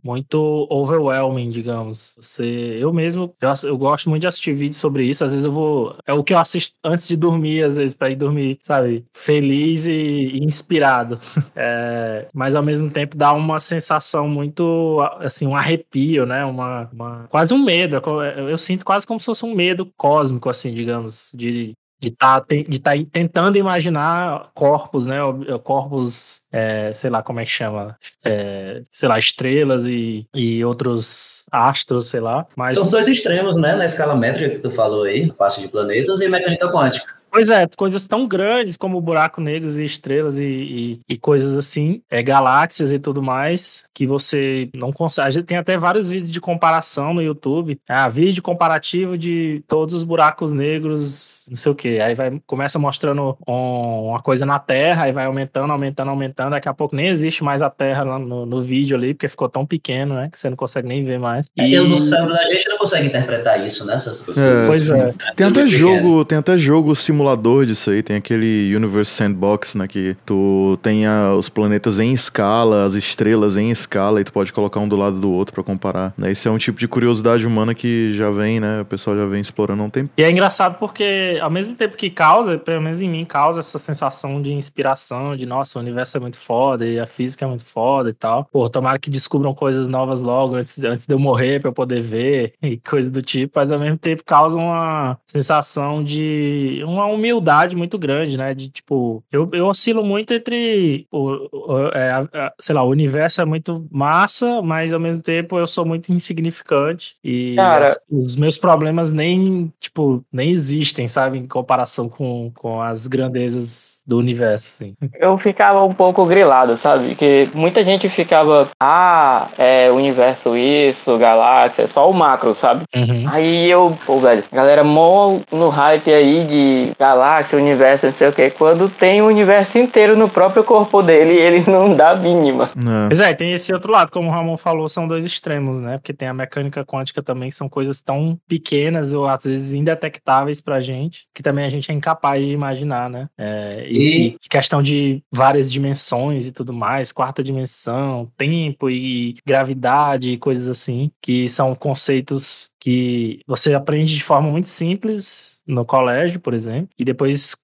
muito overwhelming, digamos. Você, eu mesmo, eu, eu gosto muito de assistir vídeos sobre isso, às vezes eu vou, é o que eu assisto antes de dormir, às vezes, pra ir dormir, sabe? Feliz e, inspirado. <laughs> É, mas ao mesmo tempo dá uma sensação muito, assim, um arrepio, né? Uma, uma- quase um medo. é co- Eu, eu sinto quase como se fosse um medo cósmico, assim, digamos, de de estar de tá tentando imaginar corpos, né? Corpos, é, sei lá como é que chama, é, sei lá, estrelas e, e outros astros, sei lá. Mas São dois extremos, né? Na escala métrica que tu falou aí, parte de planetas e mecânica quântica. Pois é, coisas tão grandes como buraco negros e estrelas e, e, e coisas assim, é, galáxias e tudo mais, que você não consegue. A gente tem até vários vídeos de comparação no YouTube. Ah, vídeo comparativo de todos os buracos negros, não sei o que. Aí vai, começa mostrando um- uma coisa na Terra, aí vai aumentando, aumentando, aumentando. Daqui a pouco nem existe mais a Terra lá no, no vídeo ali, porque ficou tão pequeno, né? Que você não consegue nem ver mais. E... Eu no cérebro da gente não consegue interpretar isso, né? Essas coisas. É, Pois é. Tem até Tudo pequeno. jogo, tem até jogo simulador disso aí, tem aquele Universe Sandbox, né? Que tu tem a- os planetas em escala, as estrelas em escala, e tu pode colocar um do lado do outro pra comparar. Né? Isso é um tipo de curiosidade humana que já vem, né? O pessoal já vem explorando há um tempo. E é engraçado porque, ao mesmo tempo que causa, pelo menos em mim, causa essa sensação de inspiração, de nossa, o universo é muito foda e a física é muito foda e tal. Pô, tomara que descubram coisas novas logo antes, antes de eu morrer pra eu poder ver e coisa do tipo, mas ao mesmo tempo causa uma sensação de uma humildade muito grande, né? De tipo, eu, eu oscilo muito entre, o, o- é, sei lá, o universo é muito massa, mas ao mesmo tempo eu sou muito insignificante e Cara- as- os meus problemas nem, tipo, nem existem, sabe, em comparação com, com as grandezas do universo, assim. Eu ficava um pouco grilado, sabe? Que muita gente ficava, ah, é universo isso, galáxia, é só o macro, sabe? Uhum. Aí eu, pô, velho, galera mó no hype aí de galáxia, universo, não sei o que. Quando tem o universo inteiro no próprio corpo dele, ele <laughs> não dá mínima. É. Pois é, tem esse outro lado, como o Ramon falou, são dois extremos, né? Porque tem a mecânica quântica também, são coisas tão pequenas ou às vezes indetectáveis pra gente, que também a gente é incapaz de imaginar, né? É, e, E- questão de várias dimensões e tudo mais, quarta dimensão, tempo e gravidade e coisas assim, que são conceitos que você aprende de forma muito simples no colégio, por exemplo, e depois,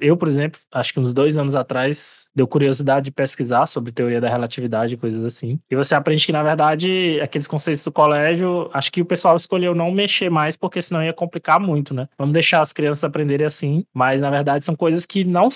eu, por exemplo, acho que uns dois anos atrás, deu curiosidade de pesquisar sobre teoria da relatividade e coisas assim, e você aprende que, na verdade, aqueles conceitos do colégio, acho que o pessoal escolheu não mexer mais, porque senão ia complicar muito, né? Vamos deixar as crianças aprenderem assim, mas, na verdade, são coisas que não...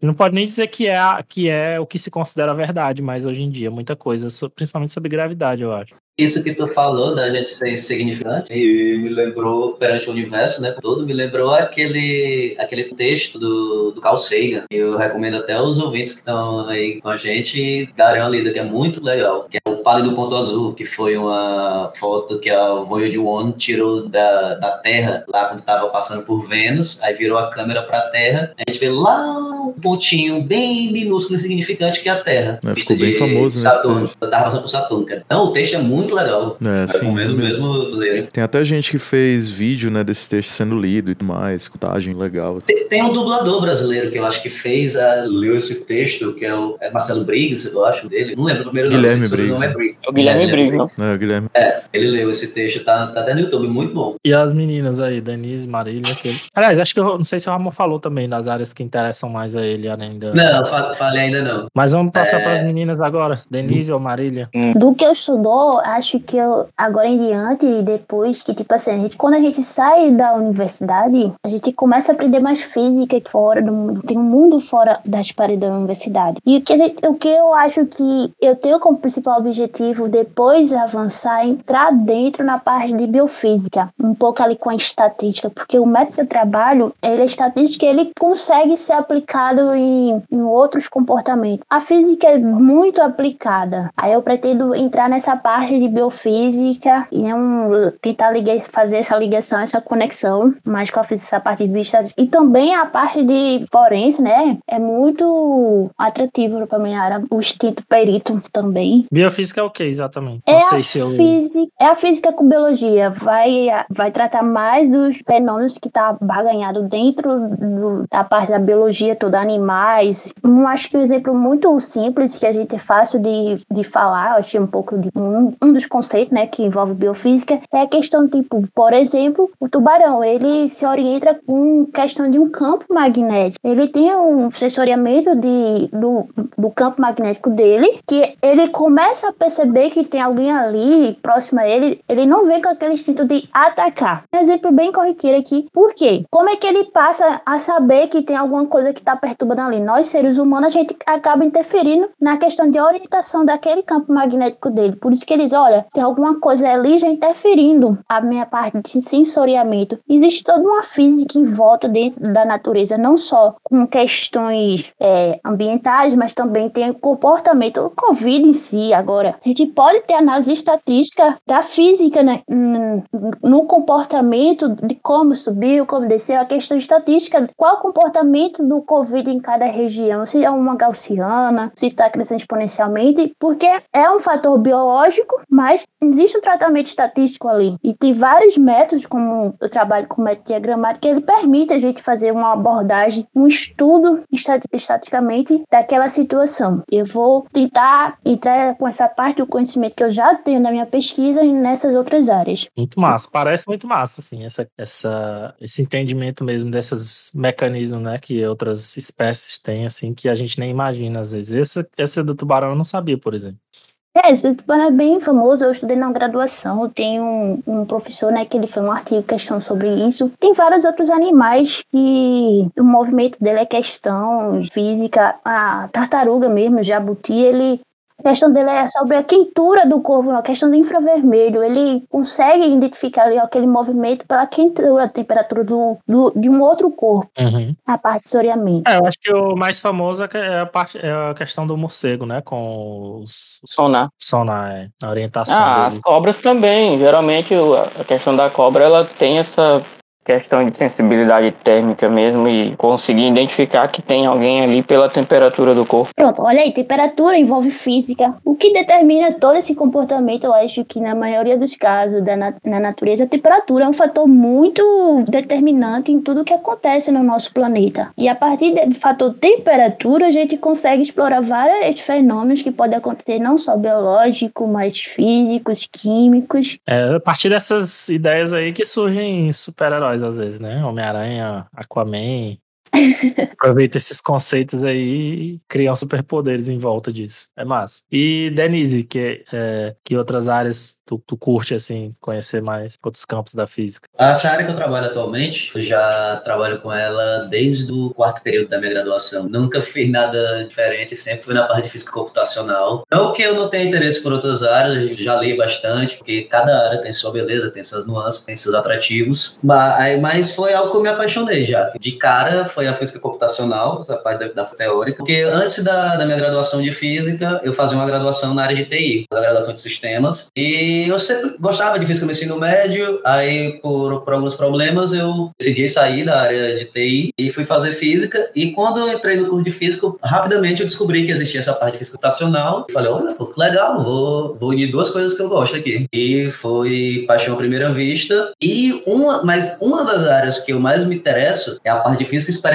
não pode nem dizer que é, a- que é o que se considera verdade, mas hoje em dia, muita coisa, principalmente sobre gravidade, eu acho. Isso que tu falou da gente ser insignificante e me lembrou, perante o universo, né, todo, me lembrou aquele, aquele texto do, do Carl Sagan, que eu recomendo até aos ouvintes que estão aí com a gente darem uma lida, que é muito legal, que é o Pálido Ponto Azul, que foi uma foto que a Voyager 1 tirou da, da Terra, lá quando estava passando por Vênus, aí virou a câmera para a Terra, a gente vê lá um pontinho bem minúsculo e insignificante que é a Terra. É, ficou bem famoso nesse Saturno. texto. Eu tava passando por Saturno. Então, o texto é muito legal. É, sim. Mesmo lerem. Tem até gente que fez vídeo, né, desse texto sendo lido e tudo mais, contagem legal. Tem, tem um dublador brasileiro que eu acho que fez, a, leu esse texto, que é o é Marcelo Briggs, eu acho dele. Não lembro o primeiro Guilherme nome, Briggs. é Briggs. É o Guilherme Briggs, não? É, o Guilherme. Ele leu esse texto, tá, tá até no YouTube, muito bom. E as meninas aí, Denise, Marília, aquele. Aliás, acho que eu não sei se o Ramon falou também das áreas que interessam mais a ele, além da. Não, fa- falei ainda não. Mas vamos passar É. para as meninas agora, Denise ou Marília. Do que eu estudou, acho que eu, agora em diante, depois que, tipo assim, a gente, quando a gente sai da universidade, a gente começa a aprender mais física fora do mundo. Tem um mundo fora das paredes da universidade. E o que, gente- o que eu acho que eu tenho como principal objetivo, depois de avançar, entrar dentro na parte de biofísica, um pouco ali com a estatística, porque o método de trabalho, ele é estatística ele consegue ser aplicado em, em outros comportamentos. A física é muito aplicada. Aí eu pretendo entrar nessa parte de biofísica e é um, tentar ligar, fazer essa ligação, essa conexão mais com a física, essa parte de vista. E também a parte de forense, né? É muito atrativo pra minha área. O instinto perito também. Biofísica é o que exatamente? É não a, sei se eu. física, é a física com biologia. Vai, vai tratar mais dos fenômenos que tá barganhado dentro do- da parte da biologia toda, animais. Eu acho que um exemplo muito simples, que a gente é fácil de, de falar, eu achei um pouco de um, um dos conceitos, né, que envolve biofísica, é a questão, tipo, por exemplo, o tubarão, ele se orienta com questão de um campo magnético. Ele tem um sensoriamento de, do, do campo magnético dele, que ele começa a perceber que tem alguém ali próximo a ele, ele não vem com aquele instinto de atacar. Um exemplo bem corriqueiro aqui. Por quê? Como é que ele passa a saber que tem alguma coisa que está perturbando ali? Nós, seres humanos, a gente acaba interferindo na questão de orientação daquele campo magnético dele. Por isso que eles, olha, tem alguma coisa ali já interferindo a minha parte de sensoriamento. Existe toda uma física em volta dentro da natureza, não só com questões é, ambientais, mas também tem o comportamento, o Covid em si. Agora, a gente pode ter análise estatística da física né, no comportamento de como subiu, como desceu, a questão estatística, qual o comportamento do Covid em cada região, se é uma gaussiana, se está crescendo exponencialmente, porque é um fator biológico, Mas existe um tratamento estatístico ali. E tem vários métodos, como eu trabalho com método diagramático, que ele permite a gente fazer uma abordagem, um estudo estatisticamente daquela situação. Eu vou tentar entrar com essa parte do conhecimento que eu já tenho na minha pesquisa e nessas outras áreas. Muito massa, parece muito massa, assim, essa, essa, esse entendimento mesmo desses mecanismos, né, que outras espécies têm, assim, que a gente nem imagina às vezes. Esse, esse do tubarão eu não sabia, por exemplo. É, esse tubarão é bem famoso, eu estudei na graduação, tenho um, um, professor, né, que ele fez um artigo questão sobre isso. Tem vários outros animais que o movimento dele é questão física, a tartaruga mesmo, o jabuti, ele a questão dele é sobre a quentura do corpo, a questão do infravermelho. Ele consegue identificar ali aquele movimento pela quentura, a temperatura do, do de um outro corpo, uhum. a parte de soreamento. É, eu acho que o mais famoso é a, parte, é a questão do morcego, né? Com os. Sonar. Sonar, é. A orientação. Ah, deles. as cobras também. Geralmente a questão da cobra ela tem essa questão de sensibilidade térmica mesmo e conseguir identificar que tem alguém ali pela temperatura do corpo. Pronto, olha aí, temperatura envolve física. O que determina todo esse comportamento, eu acho que na maioria dos casos da na, na natureza, a temperatura é um fator muito determinante em tudo que acontece no nosso planeta. E a partir do fator temperatura, a gente consegue explorar vários fenômenos que podem acontecer não só biológicos, mas físicos, químicos. É a partir dessas ideias aí que surgem super-heróis às vezes, né? Homem-Aranha, Aquaman. Aproveita esses conceitos aí e criam superpoderes em volta disso. É massa. E Denise, que, é, que outras áreas tu, tu curte, assim, conhecer mais outros campos da física? Essa área que eu trabalho atualmente, eu já trabalho com ela desde o quarto período da minha graduação. Nunca fiz nada diferente, sempre fui na parte de física computacional. Não que eu não tenha interesse por outras áreas, já li bastante, porque cada área tem sua beleza, tem suas nuances, tem seus atrativos. Mas, mas foi algo que eu me apaixonei já. De cara foi a física computacional, a parte da, da teórica, porque antes da, da minha graduação de física, eu fazia uma graduação na área de TI, a graduação de sistemas, e eu sempre gostava de física no ensino médio, aí por, por alguns problemas eu decidi sair da área de TI e fui fazer física. E quando eu entrei no curso de física, rapidamente eu descobri que existia essa parte de física computacional. Falei, olha, que legal, vou, vou unir duas coisas que eu gosto aqui. E foi paixão à primeira vista. E uma, mas uma das áreas que eu mais me interesso é a parte de física experimental.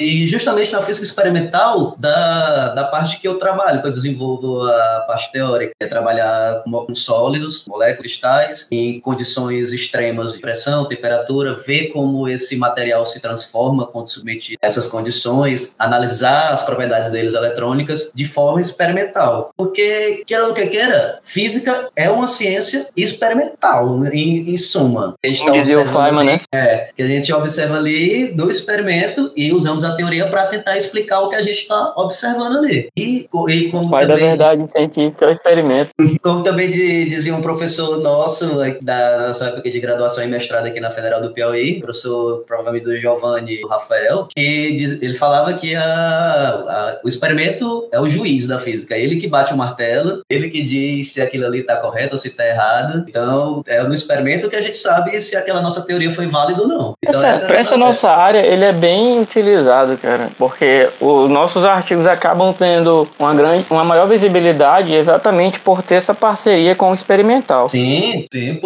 E justamente na física experimental, da, da parte que eu trabalho, que eu desenvolvo a parte teórica, é trabalhar com sólidos sólidos, moléculas, cristais, em condições extremas de pressão, temperatura, ver como esse material se transforma quando submetido a essas condições, analisar as propriedades deles eletrônicas de forma experimental. Porque, queira ou que queira, física é uma ciência experimental, em, em suma. A gente tá observando, né? É, que a gente observa ali no experimento e usamos a teoria para tentar explicar o que a gente está observando ali. E, e como Pai também, da verdade científica é o experimento. <laughs> Como também dizia um professor nosso da nossa época de graduação e mestrado aqui na Federal do Piauí, professor provavelmente do Giovanni do Rafael, que ele falava que a, a, o experimento é o juiz da física, ele que bate o martelo, ele que diz se aquilo ali está correto ou se está errado. Então, é no experimento que a gente sabe se aquela nossa teoria foi válida ou não. Então, essa, essa, essa nossa área, ele é bem utilizado, cara, porque os nossos artigos acabam tendo uma grande, uma maior visibilidade exatamente por ter essa parceria com o experimental. Sim, sim.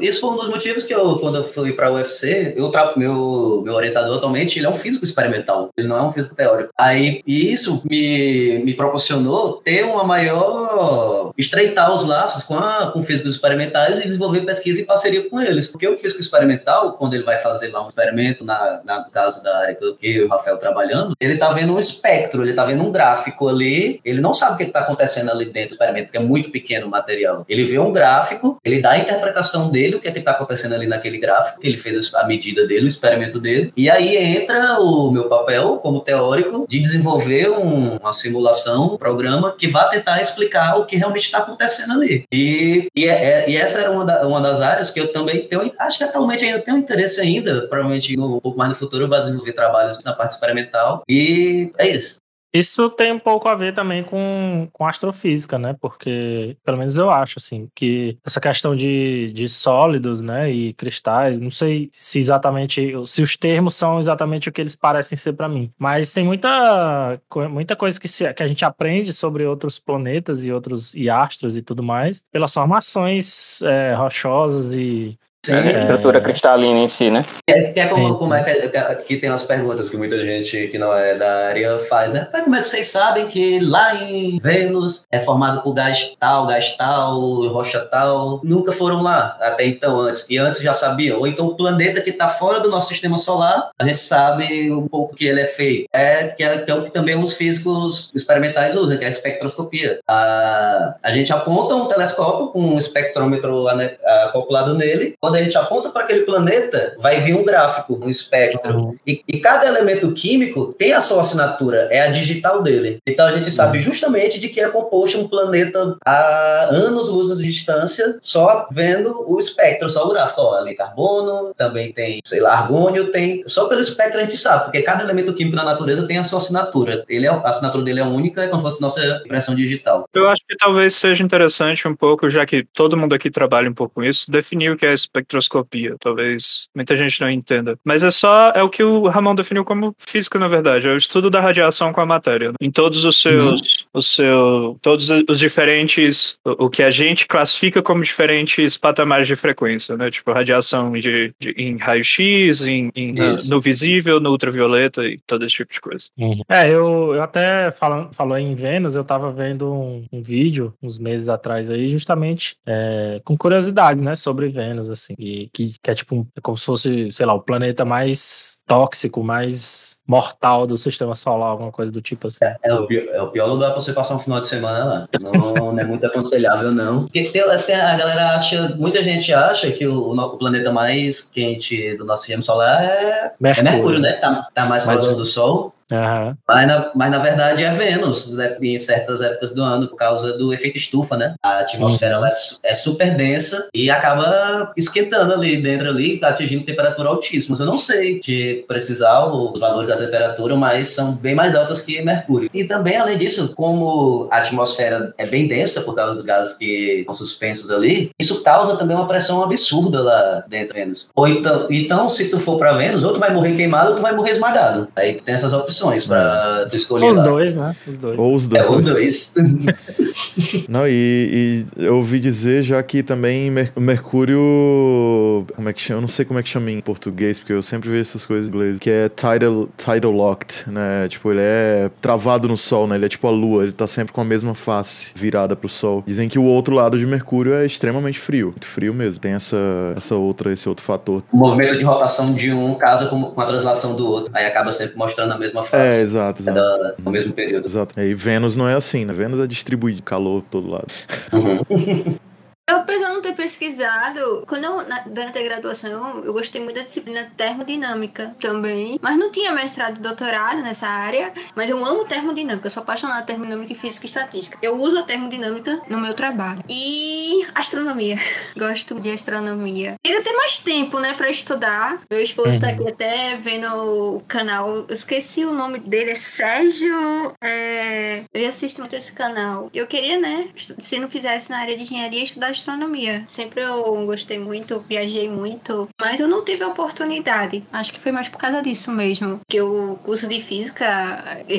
Isso foi um dos motivos que eu, quando eu fui para o UFC, eu meu, meu orientador atualmente, ele é um físico experimental, ele não é um físico teórico. Aí isso me, me proporcionou ter uma maior. estreitar os laços com, a, com físicos experimentais e desenvolver pesquisa em parceria com eles. Porque o físico experimental, quando ele vai fazer lá um experimento, na, na no caso da área que eu e o Rafael trabalhando, ele tá vendo um espectro, ele tá vendo um gráfico ali, ele não sabe o que, está acontecendo ali dentro do experimento, porque é muito pequeno o material. Ele vê um gráfico, ele dá a interpretação dele, o que é que está acontecendo ali naquele gráfico, que ele fez a medida dele, o experimento dele, e aí entra o meu papel como teórico de desenvolver um, uma simulação, um programa que vá tentar explicar o que realmente está acontecendo ali. E, e, é, é, e essa era uma, da, uma das áreas que eu também tenho, acho que atualmente ainda tenho interesse ainda, provavelmente no, um pouco mais no futuro eu vou desenvolver trabalhos na parte experimental, e é isso. Isso tem um pouco a ver também com, com astrofísica, né? Porque, pelo menos eu acho, assim, que essa questão de, de sólidos, né, e cristais, não sei se exatamente, se os termos são exatamente o que eles parecem ser para mim, mas tem muita, muita coisa que, se, que a gente aprende sobre outros planetas e outros e astros e tudo mais, pelas formações é, rochosas e Sim, é, estrutura cristalina em si, né? É, é como, como é que, que tem umas perguntas que muita gente que não é da área faz, né? Mas como é que vocês sabem que lá em Vênus é formado por gás tal, gás tal, rocha tal? Nunca foram lá até então antes. E antes já sabiam. Ou então o planeta que está fora do nosso sistema solar, a gente sabe um pouco que ele é feito. É que é, que é o que também os físicos experimentais usam, que é a espectroscopia. A, a gente aponta um telescópio com um espectrômetro acoplado nele quando a gente aponta para aquele planeta, vai vir um gráfico, um espectro. Uhum. E, e, cada elemento químico tem a sua assinatura, é a digital dele. Então a gente sabe uhum. justamente de que é composto um planeta a anos-luzes de distância, só vendo o espectro, só o gráfico. Ó, ali carbono, também tem, sei lá, argônio, tem. Só pelo espectro a gente sabe, porque cada elemento químico na natureza tem a sua assinatura. Ele é, a assinatura dele é única, é como se fosse nossa impressão digital. Eu acho que talvez seja interessante um pouco, já que todo mundo aqui trabalha um pouco com isso, definir o que é espectro espectroscopia. Talvez muita gente não entenda. Mas é só é o que o Ramon definiu como física, na verdade. É o estudo da radiação com a matéria. Né? Em todos os seus, uhum. os seu, todos os diferentes, o, o, que a gente classifica como diferentes patamares de frequência, né? Tipo radiação de, de em raio-x, em, em no visível, no ultravioleta e todo esse tipo de coisa. Uhum. É, eu, eu até falando, falou em Vênus, eu tava vendo um, um vídeo uns meses atrás aí, justamente é, com curiosidades, né, sobre Vênus, assim. E que, que é tipo um, é como se fosse, sei lá, o planeta mais tóxico, mais mortal do sistema solar, alguma coisa do tipo assim. É, é, o, pior, é o pior lugar pra você passar um final de semana lá. Não, não é muito aconselhável, não. Porque tem, tem, a galera acha, muita gente acha que o, o, planeta mais quente do nosso sistema solar é Mercúrio, é Mercúrio né? Tá, tá mais próximo do Sol. Uhum. Mas, na, mas na verdade é Vênus, né, em certas épocas do ano, por causa do efeito estufa, né? A atmosfera uhum. é, é, super densa e acaba esquentando ali dentro ali, atingindo temperatura altíssima. Eu não sei de precisar os valores da temperatura, mas são bem mais altas que Mercúrio. E também, além disso, como a atmosfera é bem densa por causa dos gases que estão suspensos ali, isso causa também uma pressão absurda lá dentro de Vênus. Ou então, então se tu for para Vênus, ou tu vai morrer queimado ou tu vai morrer esmagado. Aí tem essas opções opções para tu escolher. Ou lá. dois, né? Os dois. Ou os dois. É, ou dois. <laughs> Não, e, e, eu ouvi dizer já que também o Mercúrio. Como é que chama? Eu não sei como é que chama em português, porque eu sempre vejo essas coisas em inglês. Que é tidal, tidal locked, né? Tipo, ele é travado no Sol, né? Ele é tipo a Lua, ele tá sempre com a mesma face virada pro Sol. Dizem que o outro lado de Mercúrio é extremamente frio. Muito frio mesmo. Tem essa, essa outra, esse outro fator. O movimento de rotação de um casa com, com a translação do outro. Aí acaba sempre mostrando a mesma face. É, exato. exato. É da, no mesmo período. Exato. E Vênus não é assim, né? Vênus é distribuído calor por todo lado. Uhum. <laughs> Eu, apesar de não ter pesquisado, quando eu, na, durante a graduação, eu gostei muito da disciplina termodinâmica também, mas não tinha mestrado e doutorado nessa área, mas eu amo termodinâmica, eu sou apaixonada por termodinâmica e física e estatística. Eu uso a termodinâmica no meu trabalho. E astronomia. <laughs> Gosto de astronomia. Queria ter mais tempo, né, pra estudar. Meu esposo uhum. tá aqui até vendo o canal, eu esqueci o nome dele, é Sérgio. É... Ele assiste muito esse canal. Eu queria, né, se não fizesse na área de engenharia, estudar astronomia. Sempre eu gostei muito, viajei muito, mas eu não tive oportunidade. Acho que foi mais por causa disso mesmo. Que o curso de física,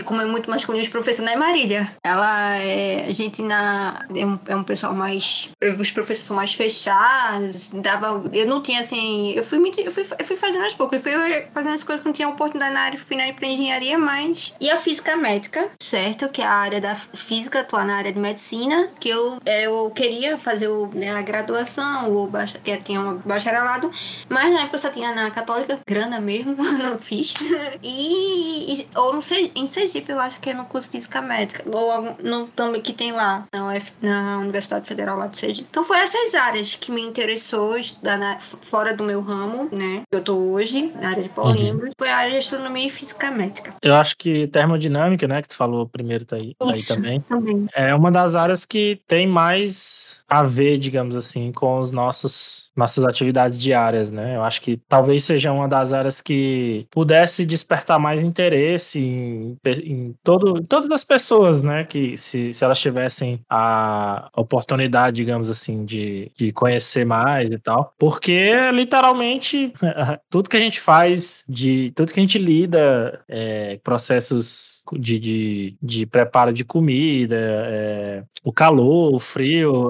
como é muito masculino, os professores, né, Marília? Ela é. A gente na. É um, é um pessoal mais. Os professores são mais fechados. Dava. Eu não tinha assim. Eu fui, eu fui, eu fui fazendo as poucas. Eu fui fazendo as coisas que não tinha oportunidade na área final para engenharia, mas. E a física médica, certo? Que é a área da física, atuar na área de medicina. Que eu, eu queria fazer o né, a graduação, ou baixa, que tinha um bacharelado, mas na época eu só tinha na católica, grana mesmo, <laughs> não fiz. E, e ou no, em Sergipe, eu acho que é no curso de física médica, ou no, também que tem lá, na, UF, na Universidade Federal lá de Sergipe. Então foi essas áreas que me interessou estudar na, fora do meu ramo, né, que eu tô hoje, na área de polímeros, uhum. foi a área de astronomia e física médica. Eu acho que termodinâmica, né, que tu falou primeiro tá aí, tá aí também, também, é uma das áreas que tem mais a ver, digamos assim, com os nossos nossas atividades diárias, né? Eu acho que talvez seja uma das áreas que pudesse despertar mais interesse em, em, todo, em todas as pessoas, né? Que se, se elas tivessem a oportunidade, digamos assim, de, de conhecer mais e tal. Porque literalmente <laughs> tudo que a gente faz, de tudo que a gente lida, é, processos de, de, de preparo de comida, é, o calor, o frio,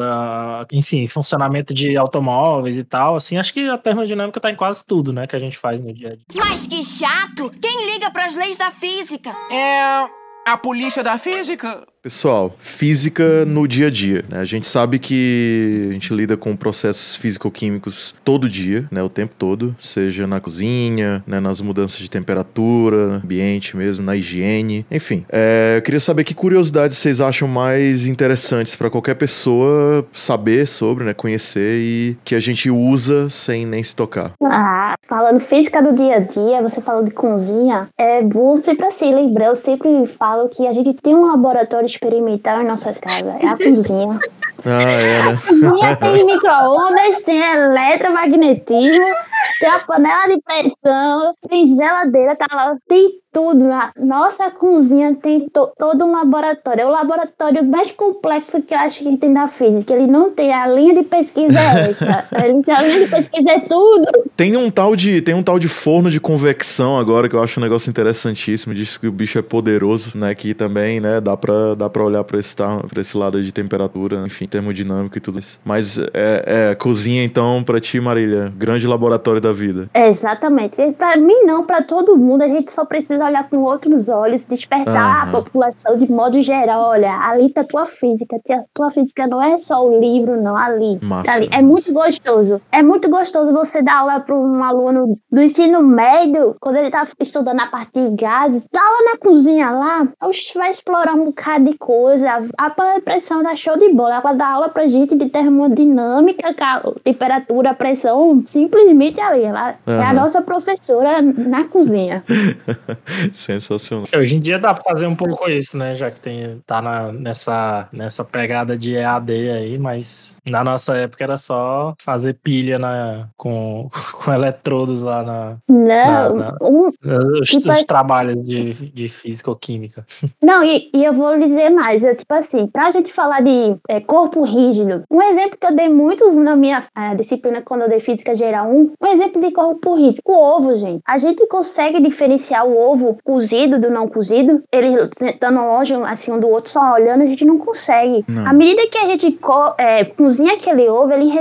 enfim, funcionamento de automóveis e tal, assim, acho que a termodinâmica tá em quase tudo, né, que a gente faz no dia a dia. Mas que chato! Quem liga para as leis da física? É a polícia da física? Pessoal, física no dia a dia. Né? A gente sabe que a gente lida com processos físico-químicos todo dia, né? O tempo todo, seja na cozinha, né? nas mudanças de temperatura, ambiente mesmo, na higiene, enfim. É, eu queria saber que curiosidades vocês acham mais interessantes para qualquer pessoa saber sobre, né? Conhecer e que a gente usa sem nem se tocar. Ah, falando física do dia a dia, você falou de cozinha, é bom sempre assim lembrar. Eu sempre falo que a gente tem um laboratório experimental em nossas casas. É a cozinha. Ah, é, né? Cozinha tem micro-ondas, tem eletromagnetismo, tem a panela de pressão, tem geladeira, tá lá, tem tudo. A nossa cozinha tem to todo um laboratório. É o laboratório mais complexo que eu acho que tem da física. Ele não tem a linha de pesquisa é essa. <laughs> A linha de pesquisa é tudo. Tem um tal de tem um tal de forno de convecção agora que eu acho um negócio interessantíssimo. Diz que o bicho é poderoso, né? Que também, né? Dá pra, dá pra olhar pra esse, pra esse lado de temperatura, enfim, termodinâmico e tudo isso. Mas é, é cozinha então pra ti, Marília, grande laboratório da vida. É, exatamente. Pra mim não, pra todo mundo a gente só precisa olhar com outros olhos, despertar a população de modo geral. Olha, ali tá tua física. Tua física não é só o livro, não, ali. Massa, tá ali. É muito gostoso. É muito gostoso você dar aula para um aluno do ensino médio, quando ele tá estudando a parte de gases, dá aula na cozinha lá, vai explorar um bocado de coisa. A pressão da show de bola. Ela dá aula pra gente de termodinâmica, temperatura, pressão, simplesmente ali. Ela uhum. é a nossa professora na cozinha. <laughs> Sensacional. Hoje em dia dá pra fazer um pouco isso, né? Já que tem, tá na, nessa, nessa pegada de EAD aí, mas na nossa época era só fazer pilha na, com, <laughs> com eletrodos lá na. Não, na, na, um, os, tipo, os trabalhos de, de física ou química. <laughs> Não, e, e eu vou dizer mais, eu, tipo assim, pra gente falar de é, corpo rígido, um exemplo que eu dei muito na minha é, disciplina quando eu dei física geral 1, um exemplo de corpo rígido, o ovo, gente. A gente consegue diferenciar o ovo cozido do não cozido, eles estando longe assim um do outro, só olhando, a gente não consegue. Não. À medida que a gente é, cozinha aquele ovo, ele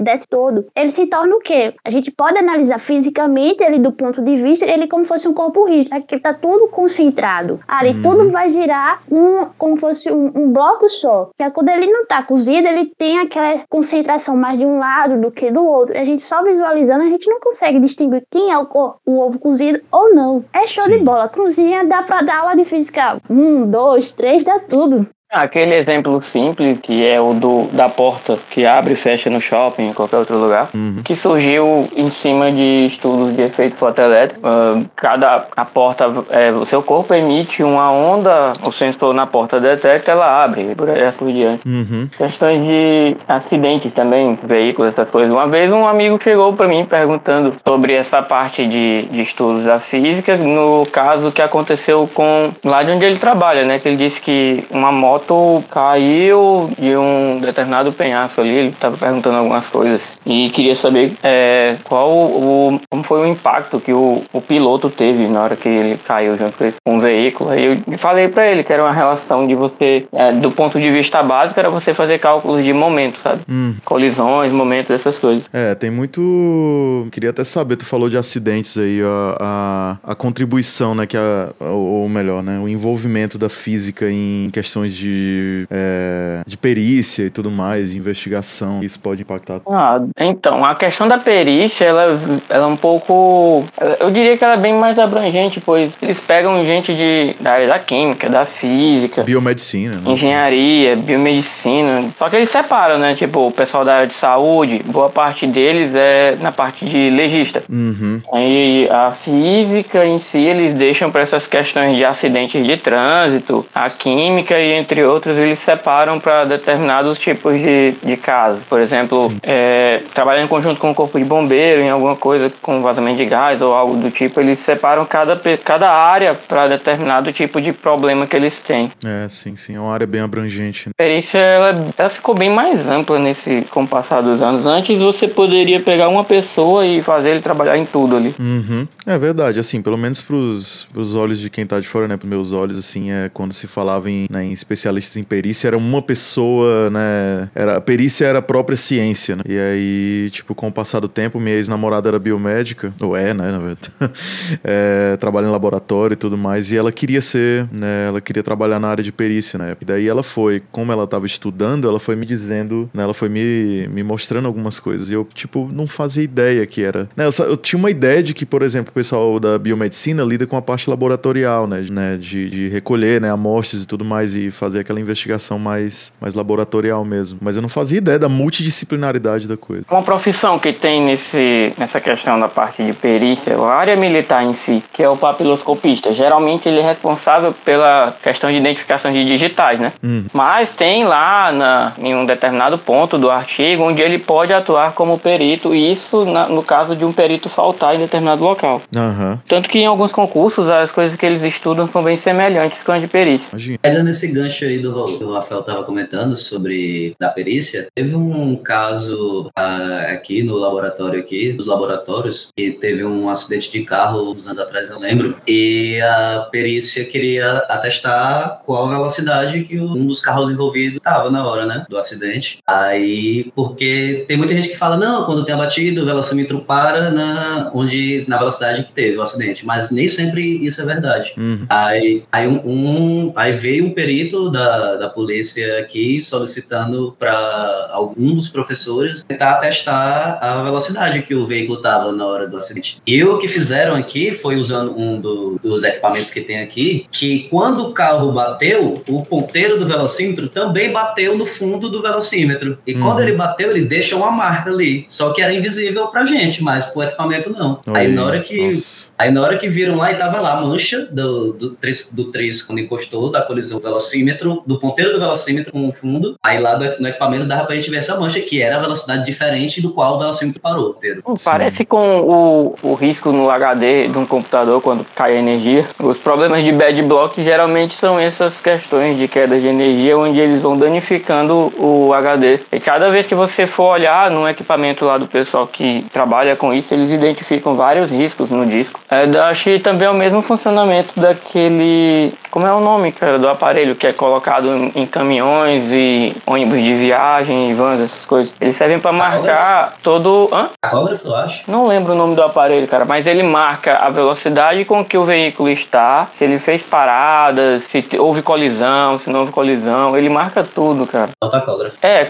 desce todo. Ele se torna o quê? A gente pode analisar fisicamente ele do ponto de vista, ele como fosse um corpo rígido, aqui tá tudo concentrado. Ali uhum. tudo vai girar um, como fosse um, um bloco só. Que é quando ele não tá cozido, ele tem aquela concentração mais de um lado do que do outro. A gente só visualizando, a gente não consegue distinguir quem é o, o ovo cozido ou não. É show Show de bola. Cozinha dá pra dar aula de física. Um, dois, três, dá tudo. Aquele exemplo simples, que é o do, da porta que abre e fecha no shopping, em qualquer outro lugar, uhum. que surgiu em cima de estudos de efeito fotoelétrico. Uh, cada a porta, é, o seu corpo emite uma onda, o sensor na porta detecta, ela abre, por aí por diante. Uhum. Questões de acidentes também, veículos, essas coisas. Uma vez um amigo chegou para mim perguntando sobre essa parte de, de estudos da física, no caso que aconteceu com lá de onde ele trabalha, né? Que ele disse que uma moto moto caiu de um determinado penhasco ali, ele estava perguntando algumas coisas e queria saber é, qual o, como foi o impacto que o, o piloto teve na hora que ele caiu junto com, esse, com o veículo. Aí eu falei para ele que era uma relação de você, é, do ponto de vista básico, era você fazer cálculos de momento, sabe? Hum. Colisões, momentos, essas coisas. É, tem muito. Queria até saber, tu falou de acidentes aí, a, a, a contribuição, né? Que a, ou melhor, né? O envolvimento da física em questões de de, é, de perícia e tudo mais, investigação, isso pode impactar? Ah, então, a questão da perícia, ela, ela é um pouco. Eu diria que ela é bem mais abrangente, pois eles pegam gente de, da área da química, da física, biomedicina, né? engenharia, biomedicina. Só que eles separam, né? Tipo, o pessoal da área de saúde, boa parte deles é na parte de legista. Uhum. Aí a física em si, eles deixam para essas questões de acidentes de trânsito, a química e entre outros, eles separam para determinados tipos de, de casos. Por exemplo, é, trabalhando em conjunto com o corpo de bombeiro, em alguma coisa com vazamento de gás ou algo do tipo, eles separam cada, cada área para determinado tipo de problema que eles têm. É, sim, sim. É uma área bem abrangente. A perícia, ela, ela ficou bem mais ampla nesse, com o passar dos anos. Antes você poderia pegar uma pessoa e fazer ele trabalhar em tudo ali. Uhum. É verdade, assim, pelo menos pros, olhos de quem tá de fora, né, pros meus olhos, assim, é quando se falava em, né, em especialistas em perícia, era uma pessoa, né, era, a perícia era a própria ciência, né, e aí, tipo, com o passar do tempo, minha ex-namorada era biomédica, ou é, né, na verdade, <laughs> é, trabalha em laboratório e tudo mais, e ela queria ser, né, ela queria trabalhar na área de perícia, né, e daí ela foi, como ela tava estudando, ela foi me dizendo, né, ela foi me, me mostrando algumas coisas, e eu, tipo, não fazia ideia que era, né, eu, eu tinha uma ideia de que, por exemplo, o pessoal da biomedicina lida com a parte laboratorial, né, né de, de recolher, né, amostras e tudo mais, e fazer aquela investigação mais, mais laboratorial mesmo, mas eu não fazia ideia da multidisciplinaridade da coisa. Uma profissão que tem nesse, nessa questão da parte de perícia, a área militar em si, que é o papiloscopista. Geralmente ele é responsável pela questão de identificação de digitais, né? Hum. Mas tem lá na, em um determinado ponto do artigo onde ele pode atuar como perito, e isso na, no caso de um perito faltar em determinado local. Aham. Tanto que em alguns concursos as coisas que eles estudam são bem semelhantes com a de perícia. Imagina. Pegando esse gancho aí do que o Rafael estava comentando sobre da perícia, teve um caso ah, aqui no laboratório aqui, dos laboratórios, que teve um acidente de carro uns anos atrás, eu lembro, e a perícia queria atestar qual a velocidade que um dos carros envolvidos estava na hora, né, do acidente. Aí, porque tem muita gente que fala, não, quando tem a batida, o velocímetro para na, onde, na velocidade que teve o acidente, mas nem sempre isso é verdade. Uhum. Aí, aí, um, um- aí veio um perito da, da polícia aqui solicitando para algum dos professores tentar atestar a velocidade que o veículo estava na hora do acidente. E o que fizeram aqui foi usando um do- dos equipamentos que tem aqui, que quando o carro bateu, o ponteiro do velocímetro também bateu no fundo do velocímetro. E quando Uhum. ele bateu, ele deixa uma marca ali. Só que era invisível pra gente, mas pro equipamento não. Aí na hora que Nossa. Aí na hora que viram lá, e tava lá a mancha do, do, tris, do tris quando encostou, da colisão do velocímetro, do ponteiro do velocímetro com o fundo. Aí lá do- no equipamento dava pra gente ver essa mancha, que era a velocidade diferente do qual o velocímetro parou. Hum, Parece com o, o risco no HD de um computador quando cai a energia. Os problemas de bad block geralmente são essas questões de queda de energia, onde eles vão danificando o HD. E cada vez que você for olhar no equipamento lá do pessoal que trabalha com isso, eles identificam vários riscos no disco. É, acho que também é o mesmo funcionamento daquele. Como é o nome, cara, do aparelho que é colocado em, em caminhões e ônibus de viagem, vans, essas coisas. Eles servem para marcar todo. Hã? Tacógrafo, eu acho. Não lembro o nome do aparelho, cara, mas ele marca a velocidade com que o veículo está, se ele fez paradas, se houve colisão, se não houve colisão, ele marca tudo, cara. É o tacógrafo. É,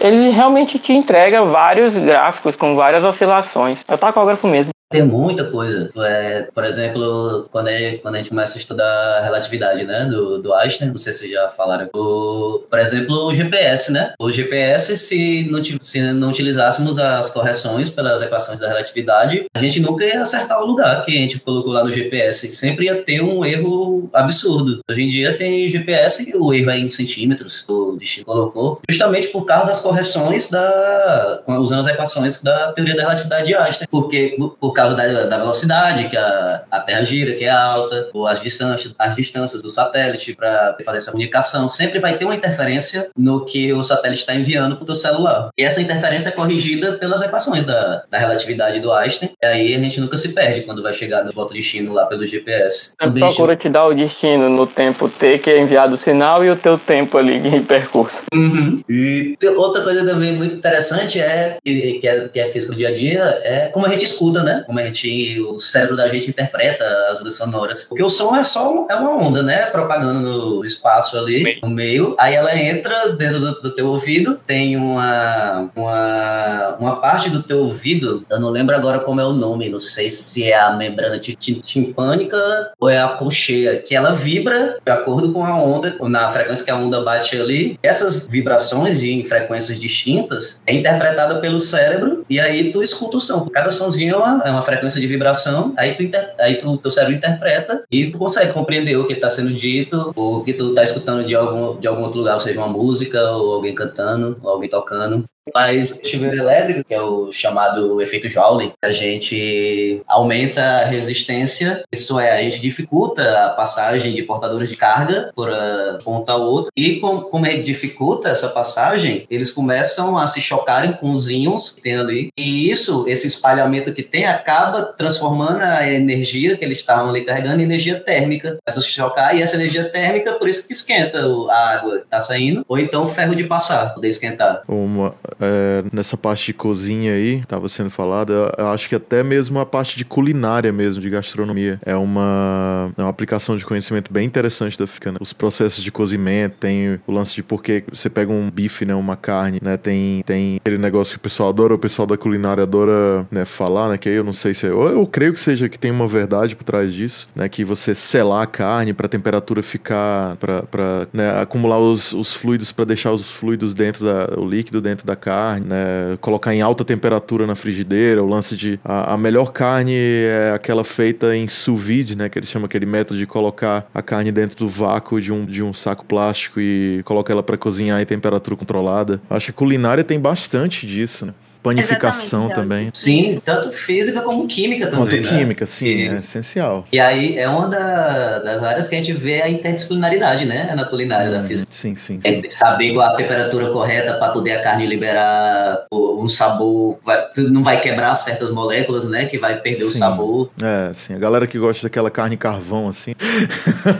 ele realmente te entrega vários gráficos com várias oscilações. É o tacógrafo mesmo. Tem muita coisa. É, por exemplo, quando a, gente, quando a gente começa a estudar a relatividade, né, do, do Einstein, não sei se já falaram. O, por exemplo, o GPS, né? O GPS, se não, se não utilizássemos as correções pelas equações da relatividade, a gente nunca ia acertar o lugar que a gente colocou lá no GPS. Sempre ia ter um erro absurdo. Hoje em dia tem GPS e o erro é em centímetros, o destino colocou, justamente por causa das correções da. usando as equações da teoria da relatividade de Einstein. Porque, por causa da, da velocidade que a, a Terra gira, que é alta, ou as distâncias, as distâncias do satélite para fazer essa comunicação, sempre vai ter uma interferência no que o satélite está enviando para o teu celular. E essa interferência é corrigida pelas equações da, da relatividade do Einstein. E aí a gente nunca se perde quando vai chegar no volta destino lá pelo GPS. Ele procura te dar o destino no tempo T, que é enviado o sinal, e o teu tempo ali em percurso. Uhum. E outra coisa também muito interessante é que, que é que é física do dia a dia é como a gente escuta, né? Como a gente, o cérebro da gente interpreta as ondas sonoras. Porque o som é só é uma onda, né? Propagando no espaço ali, no meio. Aí ela entra dentro do, do teu ouvido, tem uma, uma uma parte do teu ouvido, eu não lembro agora como é o nome, não sei se é a membrana ti- ti- timpânica ou é a colcheia, que ela vibra de acordo com a onda, na frequência que a onda bate ali. Essas vibrações em frequências distintas é interpretada pelo cérebro e aí tu escuta o som. Cada somzinho é uma, é uma frequência de vibração, aí tu, inter- aí tu teu cérebro interpreta e tu consegue compreender o que está sendo dito, o que tu tá escutando de algum, de algum outro lugar, seja uma música, ou alguém cantando, ou alguém tocando. Mas o chuveiro elétrico, que é o chamado efeito Joule, a gente aumenta a resistência, isso é, a gente dificulta a passagem de portadores de carga por um ponto ao outro, e com, como é que dificulta essa passagem, eles começam a se chocarem com os íons que tem ali, e isso, esse espalhamento que tem, acaba transformando a energia que eles estavam ali carregando em energia térmica, começa a se chocar, e essa energia térmica, por isso que esquenta a água que tá saindo, ou então o ferro de passar, poder esquentar. Uma, é, nessa parte de cozinha aí, estava sendo falada, acho que até mesmo a parte de culinária mesmo, de gastronomia, é uma, é uma aplicação de conhecimento bem interessante da Ficana. Os processos de cozimento, tem o lance de por que você pega um bife, né, uma carne, né, tem, tem aquele negócio que o pessoal adora, o pessoal da culinária adora né, falar, né, que aí eu não sei se é, eu, eu creio que seja que tem uma verdade por trás disso, né, que você selar a carne para a temperatura ficar, para né, acumular os, os fluidos, para deixar os fluidos dentro da, o líquido dentro da carne, né, colocar em alta temperatura na frigideira, o lance de a, a melhor carne é aquela feita em sous vide, né, que eles chamam aquele método de colocar a carne dentro do vácuo de um, de um saco plástico e coloca ela para cozinhar em temperatura controlada. Acho que culinária tem bastante disso, né? Panificação Exatamente, também. Sim, tanto física como química também. Quanto né? química, sim, E- é essencial. E aí é uma da- das áreas que a gente vê a interdisciplinaridade, né? Na culinária da física. Sim, sim, É sim. saber qual a temperatura correta para poder a carne liberar o- um sabor, vai- não vai quebrar certas moléculas, né? Que vai perder o Sim. sabor. É, sim. A galera que gosta daquela carne carvão, assim. <laughs>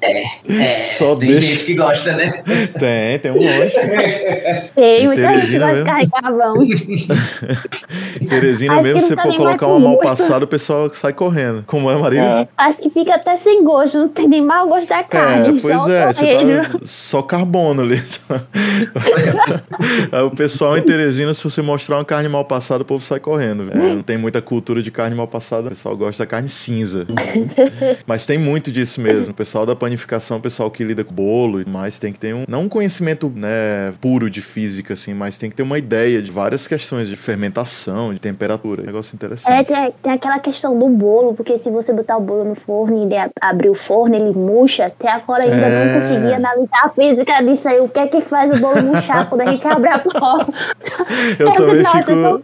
É, Só tem deixa- gente que gosta, né? <laughs> tem, tem um monte. Tem Em muita gente que gosta de mesmo. carregar vão. Em <laughs> <laughs> Teresina Acho mesmo, você não tá colocar uma mal passada, o pessoal sai correndo. Como é, Marília? É. Acho que fica até sem gosto, não tem nem mau gosto da carne. É, pois só é, tá só carbono ali. Aí <laughs> o pessoal em Teresina, se você mostrar uma carne mal passada, o povo sai correndo. É, não tem muita cultura de carne mal passada, o pessoal gosta da carne cinza. <laughs> Mas tem muito disso mesmo. O pessoal da panificação, o pessoal que lida com bolo e mais, tem que ter um, não um conhecimento né, puro de física, assim, mas tem que ter uma ideia de várias questões de fermentação, de temperatura. Negócio interessante. É, tem, tem aquela questão do bolo, porque se você botar o bolo no forno e abrir o forno, ele murcha. Até agora ainda É. não consegui analisar a física disso aí. O que é que faz o bolo murchar quando a gente <laughs> abre a porta? Eu também Nossa, fico- eu.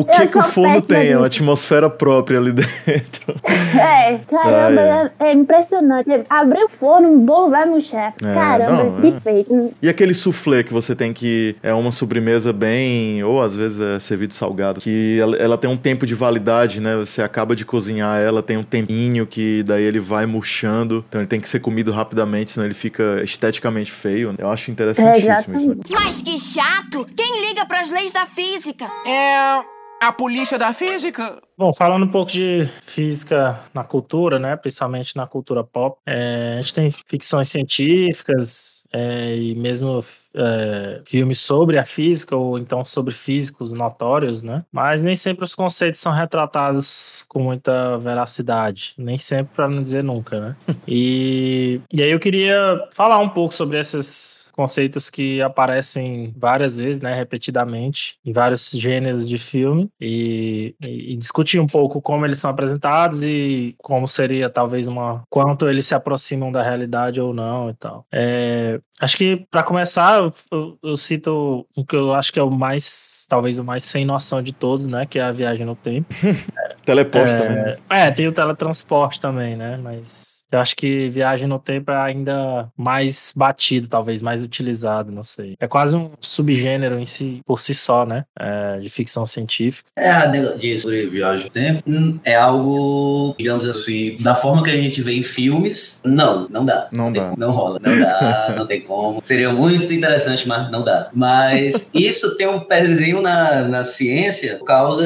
O que, Eu que o forno tem? É uma atmosfera própria ali <laughs> dentro. É, caramba, Ah, é. é impressionante. Abrir o forno, o bolo vai murchar. É, caramba, não, é. perfeito. E aquele soufflé que você tem que. É uma sobremesa bem. Ou às vezes é servido salgado. Que ela, ela tem um tempo de validade, né? Você acaba de cozinhar ela, tem um tempinho que daí ele vai murchando. Então ele tem que ser comido rapidamente, senão ele fica esteticamente feio. Eu acho interessantíssimo É, isso. exatamente. Mas que chato! Quem liga pras leis da física? É a polícia da física? Bom, falando um pouco de física na cultura, né, principalmente na cultura pop, é, a gente tem ficções científicas é, e mesmo é, filmes sobre a física ou então sobre físicos notórios, né? Mas nem sempre os conceitos são retratados com muita veracidade, nem sempre para não dizer nunca, né? <laughs> E, e aí eu queria falar um pouco sobre esses conceitos que aparecem várias vezes, né, repetidamente, em vários gêneros de filme, e, e- e discutir um pouco como eles são apresentados e como seria talvez uma. quanto eles se aproximam da realidade ou não e tal. É, acho que, para começar, eu, eu- eu cito o que eu acho que é o mais. talvez o mais sem noção de todos, né, que é a viagem no tempo. <laughs> Teleposta, É, né? É, tem o teletransporte também, né? Mas eu acho que viagem no tempo é ainda mais batido, talvez, mais utilizado, não sei. É quase um subgênero em si, por si só, né? É, de ficção científica. É, a de sobre viagem no tempo hum, é algo, digamos assim, da forma que a gente vê em filmes, não, não dá. Não tem- dá. Não rola, não dá, não tem como. Seria muito interessante, mas não dá. Mas isso tem um pezinho na, na ciência por causa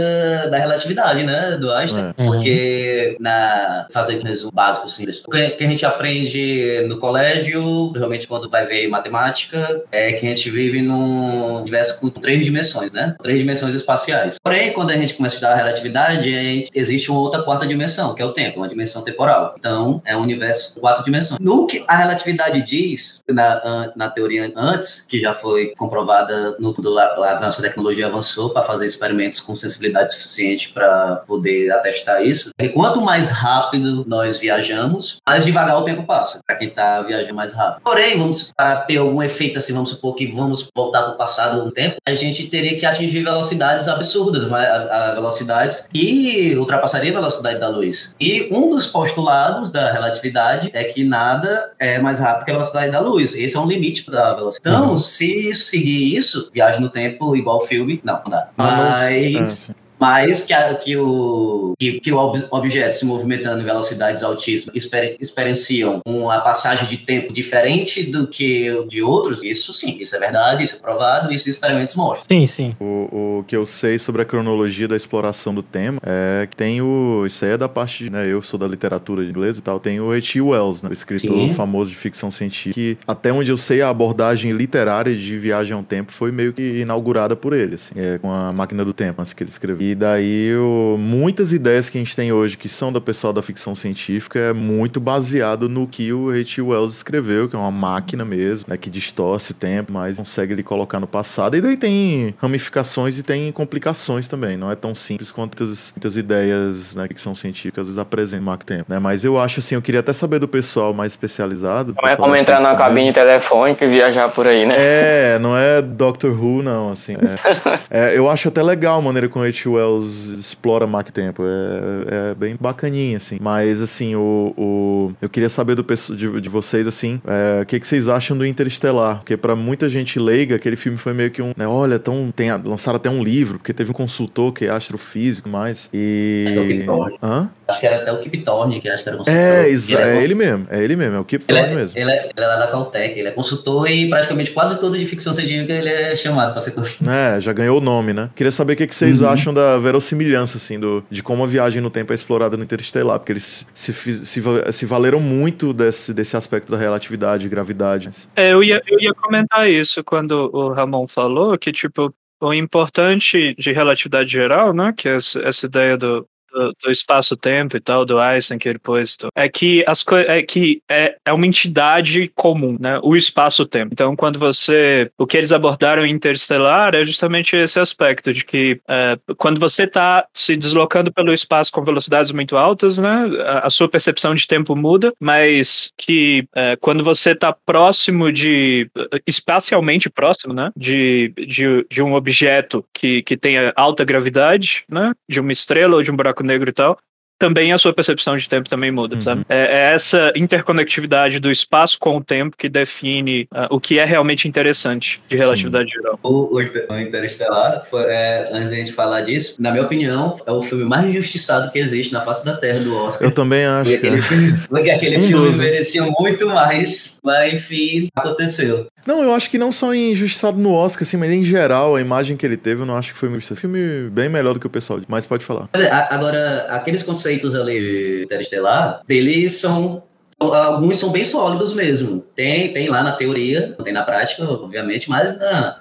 da relatividade, né, do Einstein. É. Uhum. Porque, na, fazendo um resumo básico, O que que a gente aprende no colégio, realmente quando vai ver matemática, é que a gente vive num universo com três dimensões, né? Três dimensões espaciais. Porém, quando a gente começa a estudar a relatividade, a existe uma outra quarta dimensão, que é o tempo, uma dimensão temporal. Então, é um universo com quatro dimensões. No que a relatividade diz, na, na teoria antes, que já foi comprovada no, quando a, a nossa tecnologia avançou para fazer experimentos com sensibilidade suficiente para poder atestar isso, é que quanto mais rápido nós viajamos, mais devagar o tempo passa, para quem está viajando mais rápido. Porém, vamos para ter algum efeito assim, vamos supor que vamos voltar para o passado um tempo, a gente teria que atingir velocidades absurdas, mas a, a velocidades que ultrapassaria a velocidade da luz. E um dos postulados da relatividade é que nada é mais rápido que a velocidade da luz. Esse é um limite da velocidade. Então, se seguir isso, viagem no tempo igual filme, não, não dá. Mas é, mas que, a- que o, que, que o ob- objeto se movimentando em velocidades altíssimas exper- experienciam uma passagem de tempo diferente do que de outros, isso sim, isso é verdade, isso é provado, isso experimentos mostram. Sim, sim. O, o que eu sei sobre a cronologia da exploração do tema é que tem o. Isso aí é da parte. de- Né, eu sou da literatura inglesa e tal. Tem o H.G. Wells, né, o escritor Sim. famoso de ficção científica. Que, até onde eu sei, a abordagem literária de viagem ao tempo foi meio que inaugurada por ele, assim, é, com a máquina do tempo, antes que ele escreveu. E daí, o- muitas ideias que a gente tem hoje, que são do pessoal da ficção científica, é muito baseado no que o H.G. Wells escreveu, que é uma máquina mesmo, né, que distorce o tempo, mas consegue ele colocar no passado. E daí tem ramificações e tem complicações também. Não é tão simples quanto muitas, muitas ideias né, que são científicas às vezes apresentam Marco Tempo. Né? Mas eu acho assim, eu queria até saber do pessoal mais especializado. Não é como entrar na cabine mesmo. telefônica e viajar por aí, né? É, não é Doctor Who, não, assim. É, <laughs> É, eu acho até legal a maneira como H. Wells explora Mac Tempo. É, é bem bacaninha, assim. Mas, assim, o, o- eu queria saber do, de, de vocês, assim, é, o que, que vocês acham do Interestelar? Porque pra muita gente leiga, aquele filme foi meio que um, né, olha, tão, tem, lançaram até um livro, porque teve um consultor que é astrofísico e mais. E... Acho que é o Kip Thorne. Hã? Acho que era até o Kip Thorne, que acho que era consultor. É, exa- Ele é ele mesmo, é ele mesmo, é o Kip Ele Thorne é, mesmo. ele, é, ele é lá da Caltech, ele é consultor e praticamente quase todo de ficção científica ele é chamado para ser consultor. É, já ganhou o nome, né? Queria saber o que, que vocês Uhum. acham da verossimilhança, assim, do, de como a viagem no tempo é explorada no Interestelar, porque eles se, se, va- se valeram muito desse, desse aspecto da relatividade e gravidade. É, eu ia, eu ia comentar isso quando o Ramon falou, que, tipo, o importante de relatividade geral, né, que é essa ideia do, do, do espaço-tempo e tal, do Einstein que ele pôs, é que, as é, que é, é uma entidade comum, né, o espaço-tempo. Então, quando você... O que eles abordaram em Interestelar é justamente esse aspecto de que é, quando você está se deslocando pelo espaço com velocidades muito altas, né, a, a sua percepção de tempo muda, mas que é, quando você está próximo de espacialmente próximo, né, de, de, de um objeto que, que tenha alta gravidade, né, de uma estrela ou de um buraco negro e tal, também a sua percepção de tempo também muda, Uhum. sabe? É, é essa interconectividade do espaço com o tempo que define ah, o que é realmente interessante de relatividade geral. O, o Inter- o Interestelar, foi, é, antes da gente falar disso, na minha opinião, é o filme mais injustiçado que existe na face da Terra do Oscar. Eu também acho. Porque aquele porque aquele Um filme doze. merecia muito mais, mas enfim, aconteceu. Não, eu acho que não só injustiçado no Oscar, assim, mas em geral, a imagem que ele teve, eu não acho que foi muito. Filme bem melhor do que o pessoal, mas pode falar. É, Agora, aqueles conceitos ali interestelar, eles são. Alguns são bem sólidos mesmo. Tem, tem lá na teoria, não tem na prática, obviamente, mas na,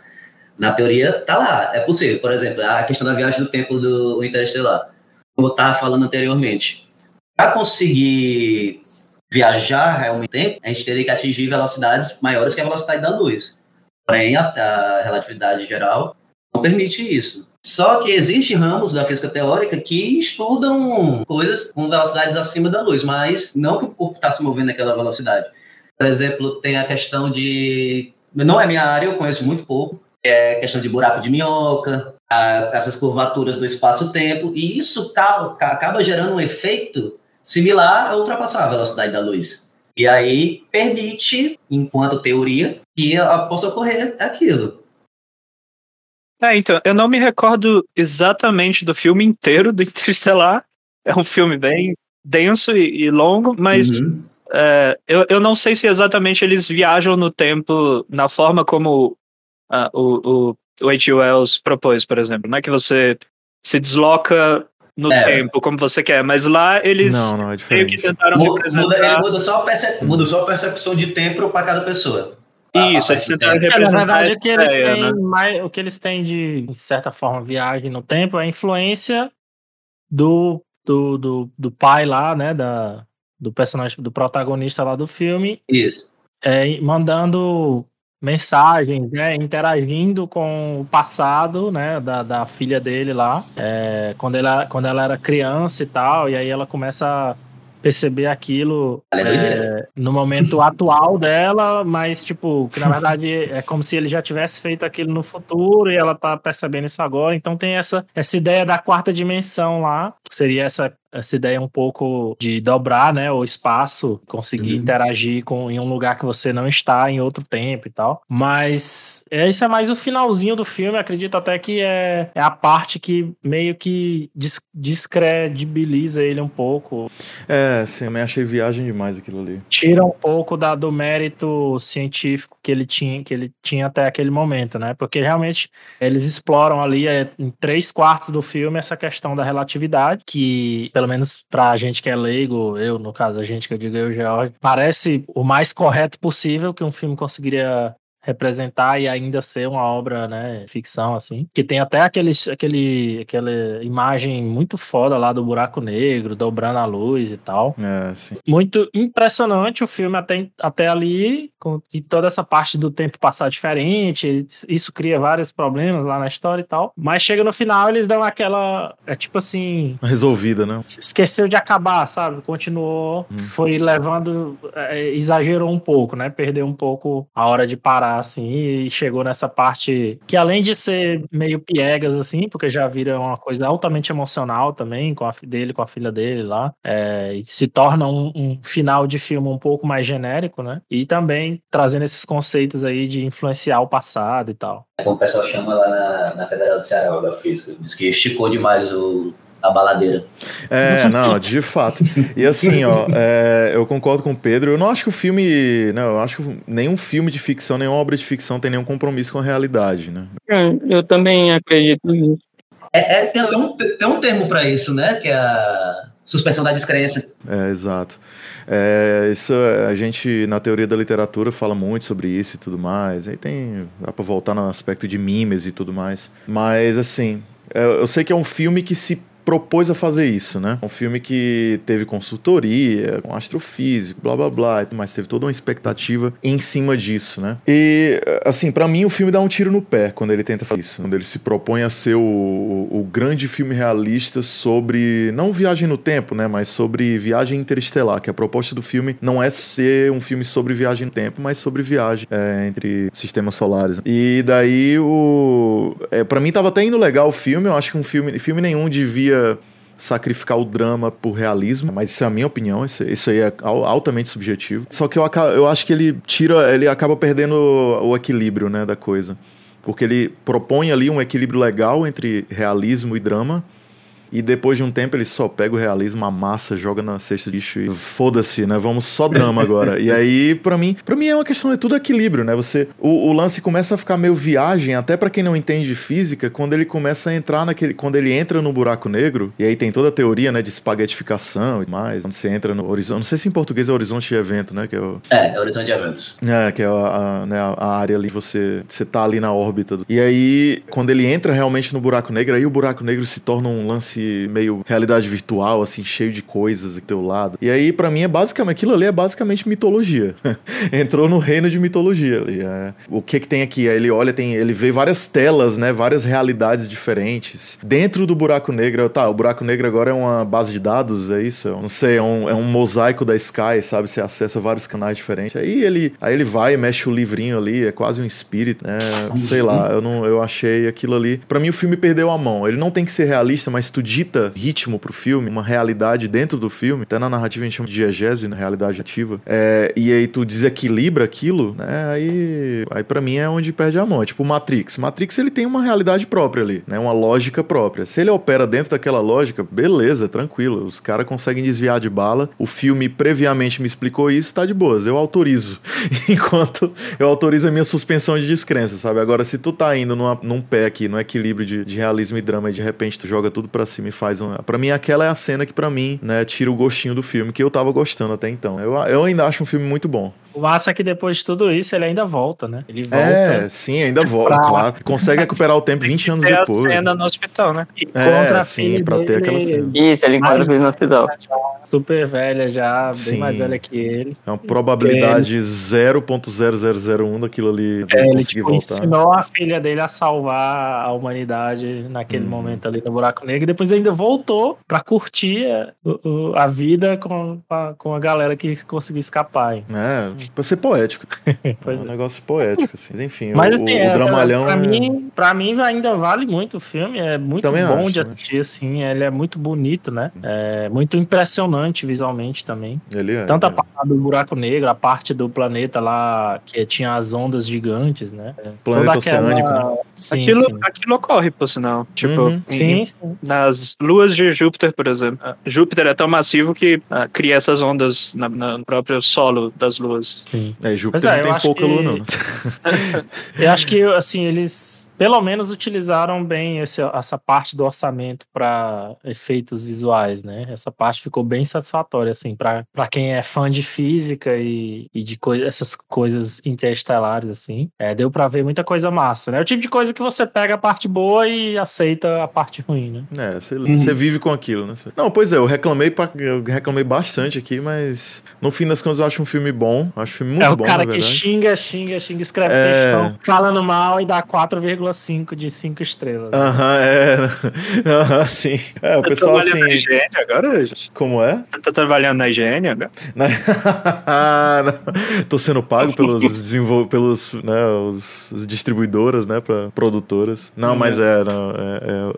na teoria tá lá. É possível. Por exemplo, a questão da viagem do tempo do interestelar. Como eu estava falando anteriormente. Para conseguir viajar realmente tempo, a gente teria que atingir velocidades maiores que a velocidade da luz. Porém, a, a relatividade geral não permite isso. Só que existem ramos da física teórica que estudam coisas com velocidades acima da luz, mas não que o corpo está se movendo naquela velocidade. Por exemplo, tem a questão de. Não é minha área, eu conheço muito pouco. É questão de buraco de minhoca, a- essas curvaturas do espaço-tempo, e isso ca- ca- acaba gerando um efeito similar a ultrapassar a velocidade da luz. E aí permite, enquanto teoria, que possa ocorrer aquilo. É, então, eu não me recordo exatamente do filme inteiro do <laughs> Interestelar. É um filme bem denso e, e longo, mas Uhum. é, eu, eu não sei se exatamente eles viajam no tempo na forma como ah, o, o, o H. Wells propôs, por exemplo. Não é que você se desloca no É. tempo, como você quer, mas lá eles Não, não, é meio diferente. que tentaram Mu- Muda, ele representar. muda só, perce- muda só a percepção de tempo pra cada pessoa. Isso, A- a eles tentaram tempo. É, na representar verdade, o que eles ideia, têm né? mais, o que eles têm de, de certa forma, viagem no tempo é a influência do, do, do, do pai lá, né? Da, do personagem, do protagonista lá do filme, Isso. é, mandando mensagens, né, interagindo com o passado, né, da, da filha dele lá, é, quando, ela, quando ela era criança e tal, e aí ela começa a perceber aquilo é é, no momento <laughs> atual dela, mas tipo, que na verdade é como se ele já tivesse feito aquilo no futuro e ela tá percebendo isso agora, então tem essa, essa ideia da quarta dimensão lá, que seria essa essa ideia um pouco de dobrar, né, o espaço, conseguir Uhum. interagir com em um lugar que você não está em outro tempo e tal. Mas é, isso é mais o finalzinho do filme, acredito até que é, é a parte que meio que des- descredibiliza ele um pouco, É, sim, eu achei viagem demais aquilo ali. tira um pouco da, do mérito científico que ele tinha que ele tinha até aquele momento, né? Porque realmente eles exploram ali é, em três quartos do filme essa questão da relatividade, que pelo menos pra gente que é leigo, eu no caso a gente que eu digo eu, George, parece o mais correto possível que um filme conseguiria representar e ainda ser uma obra, né, ficção assim, que tem até aquele, aquele aquela imagem muito foda lá do buraco negro, dobrando a luz e tal É, sim. muito impressionante o filme até, até ali, com e toda essa parte do tempo passar diferente, isso cria vários problemas lá na história e tal, mas chega no final eles dão aquela, é tipo assim, Resolvida, né? esqueceu de acabar, sabe? Continuou, foi levando, é, exagerou um pouco, né? Perdeu um pouco a hora de parar, assim, e chegou nessa parte que além de ser meio piegas, assim, porque já vira uma coisa altamente emocional também, com a dele, com a filha dele lá, é, e se torna um, um final de filme um pouco mais genérico, né? E também trazendo esses conceitos aí de influenciar o passado e tal. É como o pessoal chama lá na, na Federal do Ceará, da Física. Diz que esticou demais o, a baladeira. É, não, de fato. E assim, ó, é, eu concordo com o Pedro. Eu não acho que o filme. Não, eu acho que nenhum filme de ficção, nenhuma obra de ficção tem nenhum compromisso com a realidade, né? É, Eu também acredito nisso. É, é- tem, um, tem um termo pra isso, né? Que é a suspensão da descrença. É, exato. É, isso é, a gente, na teoria da literatura, fala muito sobre isso e tudo mais. Aí tem. Dá pra voltar no aspecto de mimes e tudo mais. Mas, assim, é, eu sei que é um filme que se propôs a fazer isso, né? Um filme que teve consultoria, com astrofísico, blá blá blá, mas teve toda uma expectativa em cima disso, né? E, assim, pra mim o filme dá um tiro no pé quando ele tenta fazer isso. Quando ele se propõe a ser o, o, o grande filme realista sobre, não viagem no tempo, né? Mas sobre viagem interestelar, que a proposta do filme não é ser um filme sobre viagem no tempo, mas sobre viagem é, entre sistemas solares. E daí o. É, para mim tava até indo legal o filme, eu acho que um filme, filme nenhum devia sacrificar o drama por realismo, mas isso é a minha opinião, isso, isso aí é al- altamente subjetivo. Só que eu, eu acho que ele tira, ele acaba perdendo o, o equilíbrio, né, da coisa. Porque ele propõe ali um equilíbrio legal entre realismo e drama, e depois de um tempo ele só pega o realismo, amassa, joga na cesta de lixo e foda-se, né? Vamos só drama agora. e aí, pra mim, para mim é uma questão de tudo equilíbrio, né? Você o, o lance começa a ficar meio viagem, até pra quem não entende de física, quando ele começa a entrar naquele, quando ele entra no buraco negro, e aí tem toda a teoria, né, de espaguetificação e mais, quando você entra no horizonte, não sei se em português é horizonte de evento, né, que é o É, é horizonte de eventos. é, que é a, a, né, a área ali, você, você tá ali na órbita. do- E aí, quando ele entra realmente no buraco negro, aí o buraco negro se torna um lance meio realidade virtual, assim, cheio de coisas do teu lado. E aí, pra mim, é basicamente, aquilo ali é basicamente mitologia. <laughs> Entrou no reino de mitologia ali. é. O que que tem aqui? Aí ele olha, tem, ele vê várias telas, né, várias realidades diferentes. Dentro do buraco negro, tá, o buraco negro agora é uma base de dados, é isso? Eu não sei, é um, é um mosaico da Sky, sabe? Você acessa vários canais diferentes. Aí ele, aí ele vai, mexe o livrinho ali, é quase um espírito, né? Sei lá, eu não, eu achei aquilo ali. Pra mim o filme perdeu a mão. Ele não tem que ser realista, mas tu dita ritmo pro filme, uma realidade dentro do filme. Até na narrativa a gente chama de diegese, na realidade ativa. É, e aí tu desequilibra aquilo, né? Aí, aí para mim é onde perde a mão. É tipo Matrix. Matrix ele tem uma realidade própria ali, né? Uma lógica própria. Se ele opera dentro daquela lógica, beleza, tranquilo. Os caras conseguem desviar de bala. O filme previamente me explicou isso, tá de boas. Eu autorizo. <laughs> Enquanto eu autorizo a minha suspensão de descrença, sabe? Agora, se tu tá indo numa- num pé aqui, no equilíbrio de, de realismo e drama, e de repente tu joga tudo pra cima assim, me faz uma. Pra mim, aquela é a cena que, pra mim, né, tira o gostinho do filme, que eu tava gostando até então. Eu, eu ainda acho um filme muito bom. O massa é que depois de tudo isso, ele ainda volta, né? Ele volta. É, sim, ainda volta, pra- claro. Consegue recuperar o tempo <laughs> 20 anos Tem a depois. cena no hospital, né? E É, sim, pra ter aquela cena. Isso, ele encontra ele no hospital. Super velha já, Sim. bem mais velha que ele. É uma probabilidade 0.0001 daquilo ali É, dele ele tipo, voltar. ensinou a filha dele a salvar a humanidade naquele Uhum. momento ali no buraco negro e depois ainda voltou pra curtir a, a vida com a, com a galera que conseguiu escapar. hein? É, pra ser poético. <laughs> Pois é um é. negócio poético, assim. Enfim, Mas o, assim, o, é, dramalhão pra, é... mim, pra mim ainda vale muito o filme, é muito Também bom acho, de também assistir, assim, ele é muito bonito, né? É muito impressionante visualmente também. Ele é. Tanto a é. parte do buraco negro, a parte do planeta lá que tinha as ondas gigantes, né? Planeta Toda aquela- oceânico, né? Sim, aquilo, sim. aquilo ocorre, por sinal. Tipo, Uhum. em- Sim, sim. nas luas de Júpiter, por exemplo. Ah, Júpiter é tão massivo que ah, cria essas ondas na- na- no próprio solo das luas. É, Júpiter é, não tem pouca que- lua, não. <laughs> Eu acho que, assim, eles pelo menos utilizaram bem esse- essa parte do orçamento para efeitos visuais, né? Essa parte ficou bem satisfatória, assim, para quem é fã de física e, e de coi- essas coisas interestelares, assim. É, deu para ver muita coisa massa, né? É o tipo de coisa que você pega a parte boa e aceita a parte ruim, né? É, você você vive com aquilo, né? Não, pois é, eu reclamei, pra- eu reclamei bastante aqui, mas no fim das contas eu acho um filme bom. Acho um filme muito é o bom, cara na que xinga, xinga, xinga, escreve É. textão, falando mal e dá 4,5 de 5 estrelas. Aham, é. <laughs> Aham, sim. É, o Tá pessoal trabalhando na assim. IGN agora? gente? Como é? Você tá trabalhando na IGN agora? Na- Ah, <laughs> não. Tô sendo pago pelos <laughs> desenvol... pelos, né, os, os distribuidoras, né, para produtoras. Não, mas é, não, é-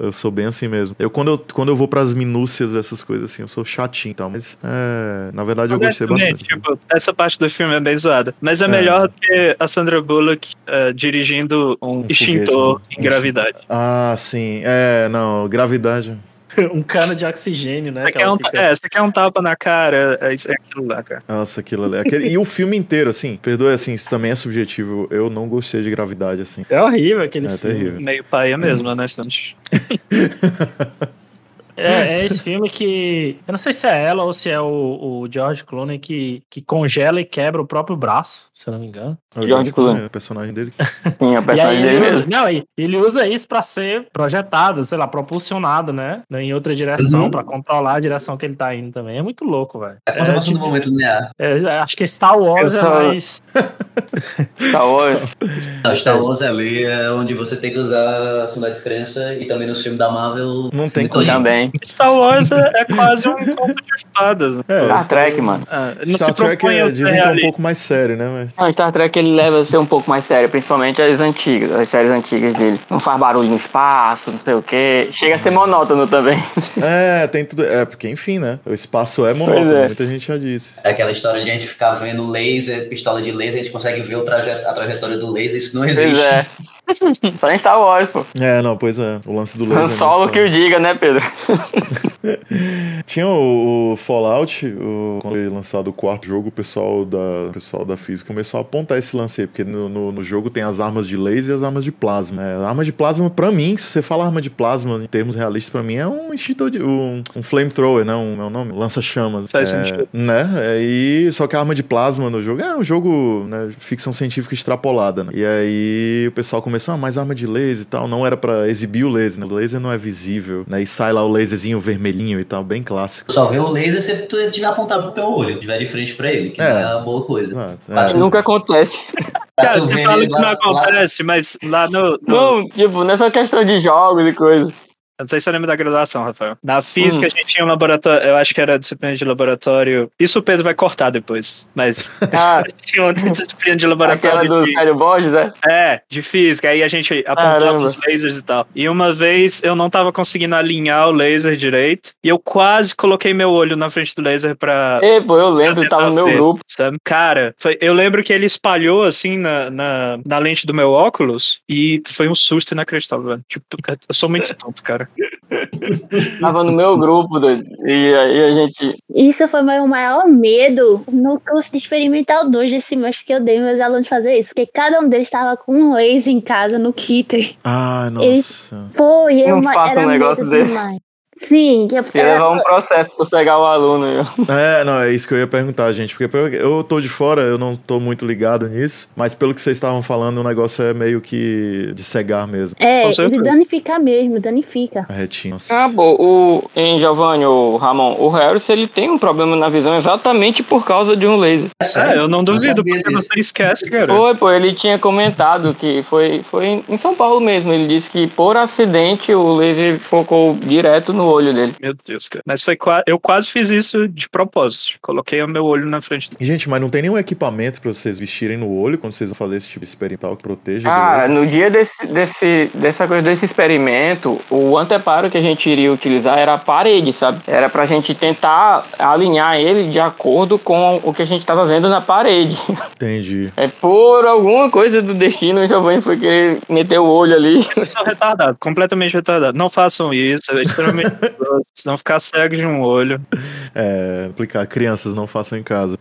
é- eu sou bem assim mesmo. Eu quando eu quando eu vou pras minúcias dessas coisas assim, eu sou chatinho, e tal, mas é, na verdade eu gostei bastante. tipo, essa parte do filme é bem zoada. Mas é, É. melhor do que a Sandra Bullock eh, dirigindo um, foguete, extintor né? em gravidade. Ah, sim. É, não, gravidade. <laughs> um cano de oxigênio, né? Você que quer, um, fica- é, você quer um tapa na cara, é, isso- é aquilo lá, cara. Nossa, aquilo ali. Aquele... E o filme inteiro, assim, perdoe assim, isso também é subjetivo. Eu não gostei de gravidade, assim. É horrível aquele É filme. terrível. Meio paia mesmo, honestamente. <laughs> É, é esse filme que. Eu não sei se é ela ou se é o, o George Clooney que, que congela e quebra o próprio braço, se eu não me engano. É o George Clooney. o personagem dele. <laughs> Sim, a E personagem aí dele ele, mesmo. não, ele usa isso pra ser projetado, sei lá, propulsionado, né? Em outra direção, Uhum. pra controlar a direção que ele tá indo também. É muito louco, velho. É a conservação do momento linear. É, acho que Star Wars é mais. <laughs> Star Wars. Não, Star Wars ali é onde você tem que usar a sua descrença e também nos filmes da Marvel. Não tem filme como. Também. Star Wars é, é quase um conto de fadas. né? É, Star Trek, mano. Ah, não Star se Trek é, dizem que é um pouco mais sério, né? Mas... Não, Star Trek ele leva a ser um pouco mais sério, principalmente as antigas, as séries antigas dele. Não faz barulho no espaço, não sei o quê. Chega a ser monótono também. <laughs> É, tem tudo. É, porque, enfim, né? O espaço é monótono, é. muita gente já disse. É aquela história de a gente ficar vendo laser, pistola de laser, a gente consegue ver o traje- a trajetória do laser, isso não Pois existe. é. <laughs> Só em Star Wars, pô. É, não, pois é. O lance do laser. é Han muito Solo que o diga, né, Pedro? <laughs> <laughs> Tinha o, o Fallout, o- quando foi lançado o quarto jogo, o pessoal da, o pessoal da física começou a apontar esse lance aí, porque no, no, no jogo tem as armas de laser e as armas de plasma. É, arma de plasma, pra mim, se você fala arma de plasma em termos realistas, pra mim é um extintor de. um, um flamethrower, né? Um, é o nome? Lança-chamas. Faz é, sentido. Né? É, e, só que a arma de plasma no jogo é um jogo, né? Ficção científica extrapolada, né? E aí o pessoal começou, ah, mais arma de laser e tal. Não era pra exibir o laser, né? O laser não é visível, né? E sai lá o laserzinho vermelhinho e tal, bem clássico. Só vê o laser se tu tiver apontado pro teu olho, tiver de frente pra ele, que É. é uma boa coisa. É. tu- Nunca acontece. <laughs> Cara, tu fala que lá- não lá- acontece, mas lá no. no Não, tipo, não é só questão de jogos e coisa. Eu não sei se você lembra da graduação, Rafael. Na física, a gente tinha um laboratório, eu acho que era disciplina de laboratório. Isso o Pedro vai cortar depois, mas <laughs> <laughs> Ah, tinha uma disciplina de aquela laboratório. do de- Sério Borges, é? É, de física. Aí a gente apontava Caramba. os lasers e tal. E uma vez eu não tava conseguindo alinhar o laser direito. E eu quase coloquei meu olho na frente do laser pra. Ei, pô, eu lembro, tava no meu ver, grupo. Sabe? Cara, foi- eu lembro que ele espalhou assim na, na, na lente do meu óculos e foi um susto inacreditável. velho. Tipo, eu sou muito tonto, cara. Tava no meu grupo, doido. E aí a gente. Isso foi meu maior medo no curso de experimental 2 desse semestre que eu dei meus alunos fazer isso. Porque cada um deles estava com um laser em casa no Kitter. Ah, Eles- nossa. Foi, eu, Não faça era um negócio medo desse. demais. Sim, que eu Ia levar um processo pra cegar o aluno. viu? É, não, é isso que eu ia perguntar, gente. Porque eu tô de fora, eu não tô muito ligado nisso. Mas pelo que vocês estavam falando, o negócio é meio que de cegar mesmo. É, ele danifica mesmo, danifica. A retina. Ah, pô, o, em Giovanni, o Ramon, o Harris, ele tem um problema na visão exatamente por causa de um laser. É, eu não duvido, porque disso. você esquece, cara. Foi, pô, ele tinha comentado que foi, foi em- em São Paulo mesmo. Ele disse que por acidente o laser focou direto no olho dele. Meu Deus, cara. Mas foi qua- eu quase fiz isso de propósito. Coloquei o meu olho na frente do. E, Gente, mas não tem nenhum equipamento pra vocês vestirem no olho quando vocês vão fazer esse tipo de experimental que proteja Ah, no dia desse, desse, dessa coisa desse experimento, o anteparo que a gente iria utilizar era a parede, sabe? Era pra gente tentar alinhar ele de acordo com o que a gente tava vendo na parede. <laughs> Entendi. É por alguma coisa do destino, o Giovanni foi querer meter o olho ali. Eu sou retardado, completamente retardado. Não façam isso, é extremamente <laughs> perigoso. Senão ficar cego de um olho. É, aplicar. Crianças não façam em casa.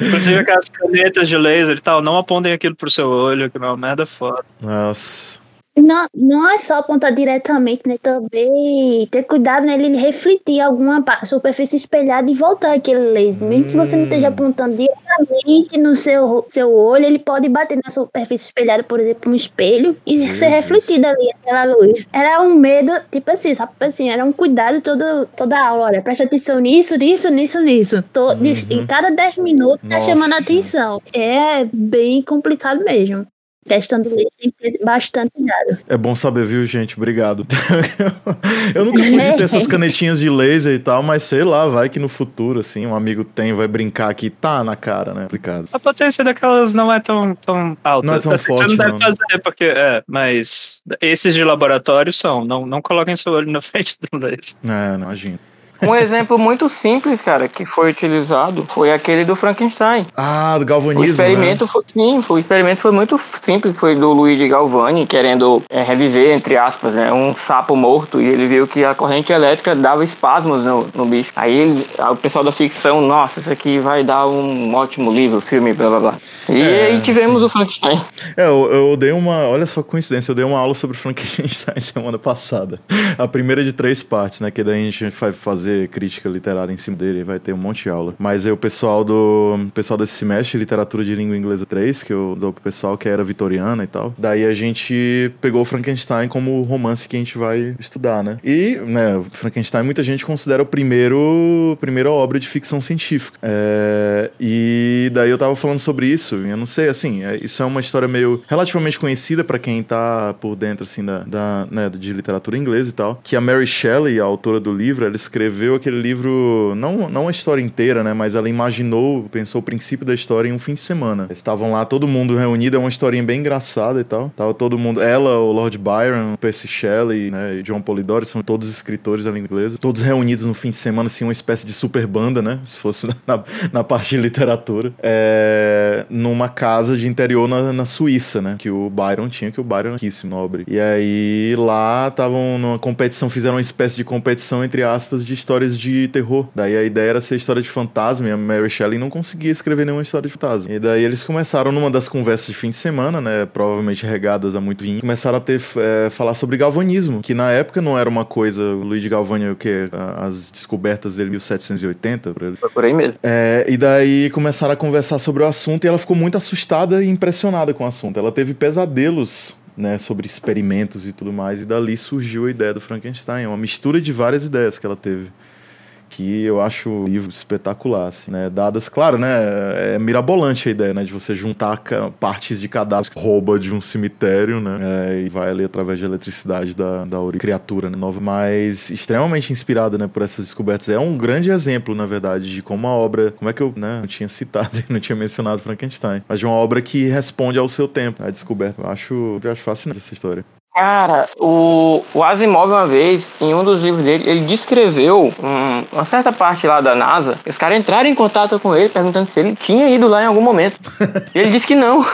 Inclusive aquelas canetas de laser e tal, não apontem aquilo pro seu olho, que é uma merda foda. Nossa. Não, não é só apontar diretamente, né? Também ter cuidado nele refletir alguma superfície espelhada e voltar aquele laser. Mesmo que você não esteja apontando diretamente no seu, seu olho, ele pode bater na superfície espelhada, por exemplo, um espelho, e ser Jesus. refletida ali aquela luz. Era um medo, tipo assim, sabe? Assim, era um cuidado todo, toda a aula. Olha, presta atenção nisso, nisso, nisso, nisso. To- de- Em cada 10 minutos tá Nossa. chamando a atenção. É bem complicado mesmo. Testando laser tem que ter bastante cuidado. É bom saber, viu, gente? Obrigado. <laughs> eu nunca fui de ter essas <laughs> canetinhas de laser e tal, mas sei lá, vai que no futuro, assim, um amigo tem, vai brincar aqui, tá na cara, né? Complicado. A potência daquelas não é tão, tão alta. Não é tão Assim, forte, Você não deve não. fazer, porque é, mas esses de laboratório são. Não, não coloquem seu olho na <laughs> frente do laser. É, não, imagina. Um exemplo muito simples, cara, que foi utilizado foi aquele do Frankenstein. Ah, do O galvanismo, experimento foi, sim, o experimento foi muito simples, foi do Luigi Galvani querendo é, reviver, entre aspas, né, um sapo morto e ele viu que a corrente elétrica dava espasmos no, no bicho. Aí ele- aí o pessoal da ficção, nossa, isso aqui vai dar um ótimo livro, filme, blá blá blá. E É, aí tivemos sim. o Frankenstein. né? É, eu, eu dei uma. Olha só coincidência, eu dei uma aula sobre <laughs> Frankenstein semana passada. A primeira de três partes, né? Que daí a gente vai fazer crítica literária em cima dele, vai ter um monte de aula. Mas aí o pessoal do. pessoal desse semestre, literatura de língua inglesa 3, que eu dou pro pessoal que era vitoriana e tal. Daí a gente pegou o Frankenstein como romance que a gente vai estudar, né? E, né, Frankenstein muita gente considera o primeiro primeira obra de ficção científica. É, e daí eu tava falando sobre isso, eu não sei, assim, é- isso é uma história meio relativamente conhecida pra quem tá por dentro, assim, da, da, né, de literatura inglesa e tal, que a Mary Shelley, a autora do livro, ela escreveu aquele livro, não, não a história inteira, né, mas ela imaginou, pensou o princípio da história em um fim de semana. Estavam lá, todo mundo reunido, é uma historinha bem engraçada e tal. Tava todo mundo, ela, o Lord Byron, Percy Shelley, né, e John Polidori, são todos escritores da língua inglesa, todos reunidos no fim de semana, assim, uma espécie de super banda, né, se fosse <laughs> na, na parte de literatura, é, numa casa de interior na, na Suíça, né, que o Byron tinha, que o Byron riquíssimo, nobre. E aí lá estavam numa competição, fizeram uma espécie de competição, entre aspas, de histórias de terror. Daí a ideia era ser história de fantasma e a Mary Shelley não conseguia escrever nenhuma história de fantasma. E daí eles começaram numa das conversas de fim de semana, né, provavelmente regadas a muito vinho, começaram a ter, é, falar sobre galvanismo, que na época não era uma coisa, o Luigi Galvani, o que? As descobertas dele em 1780, por ele. Foi por aí mesmo. É, e daí começaram a conversar sobre o assunto e ela ficou muito assustada e impressionada com o assunto. Ela teve pesadelos. Né, sobre experimentos e tudo mais, e dali surgiu a ideia do Frankenstein. Uma mistura de várias ideias que ela teve. Que eu acho o livro espetacular, assim, né? Dadas, claro, né? É mirabolante a ideia, né? De você juntar partes de cadáveres que rouba de um cemitério, né? é, e vai ali através de eletricidade da, da criatura né? nova. Mas extremamente inspirada, né? Por essas descobertas. É um grande exemplo, na verdade, de como a obra... Como é que eu né, não tinha citado, <laughs> não tinha mencionado Frankenstein. Mas de uma obra que responde ao seu tempo. A descoberta. Eu acho, eu acho fascinante essa história. Cara, o, o Asimov, uma vez, em um dos livros dele, ele descreveu um- uma certa parte lá da NASA. Os caras entraram em contato com ele, perguntando se ele tinha ido lá em algum momento. e <laughs> ele disse que não.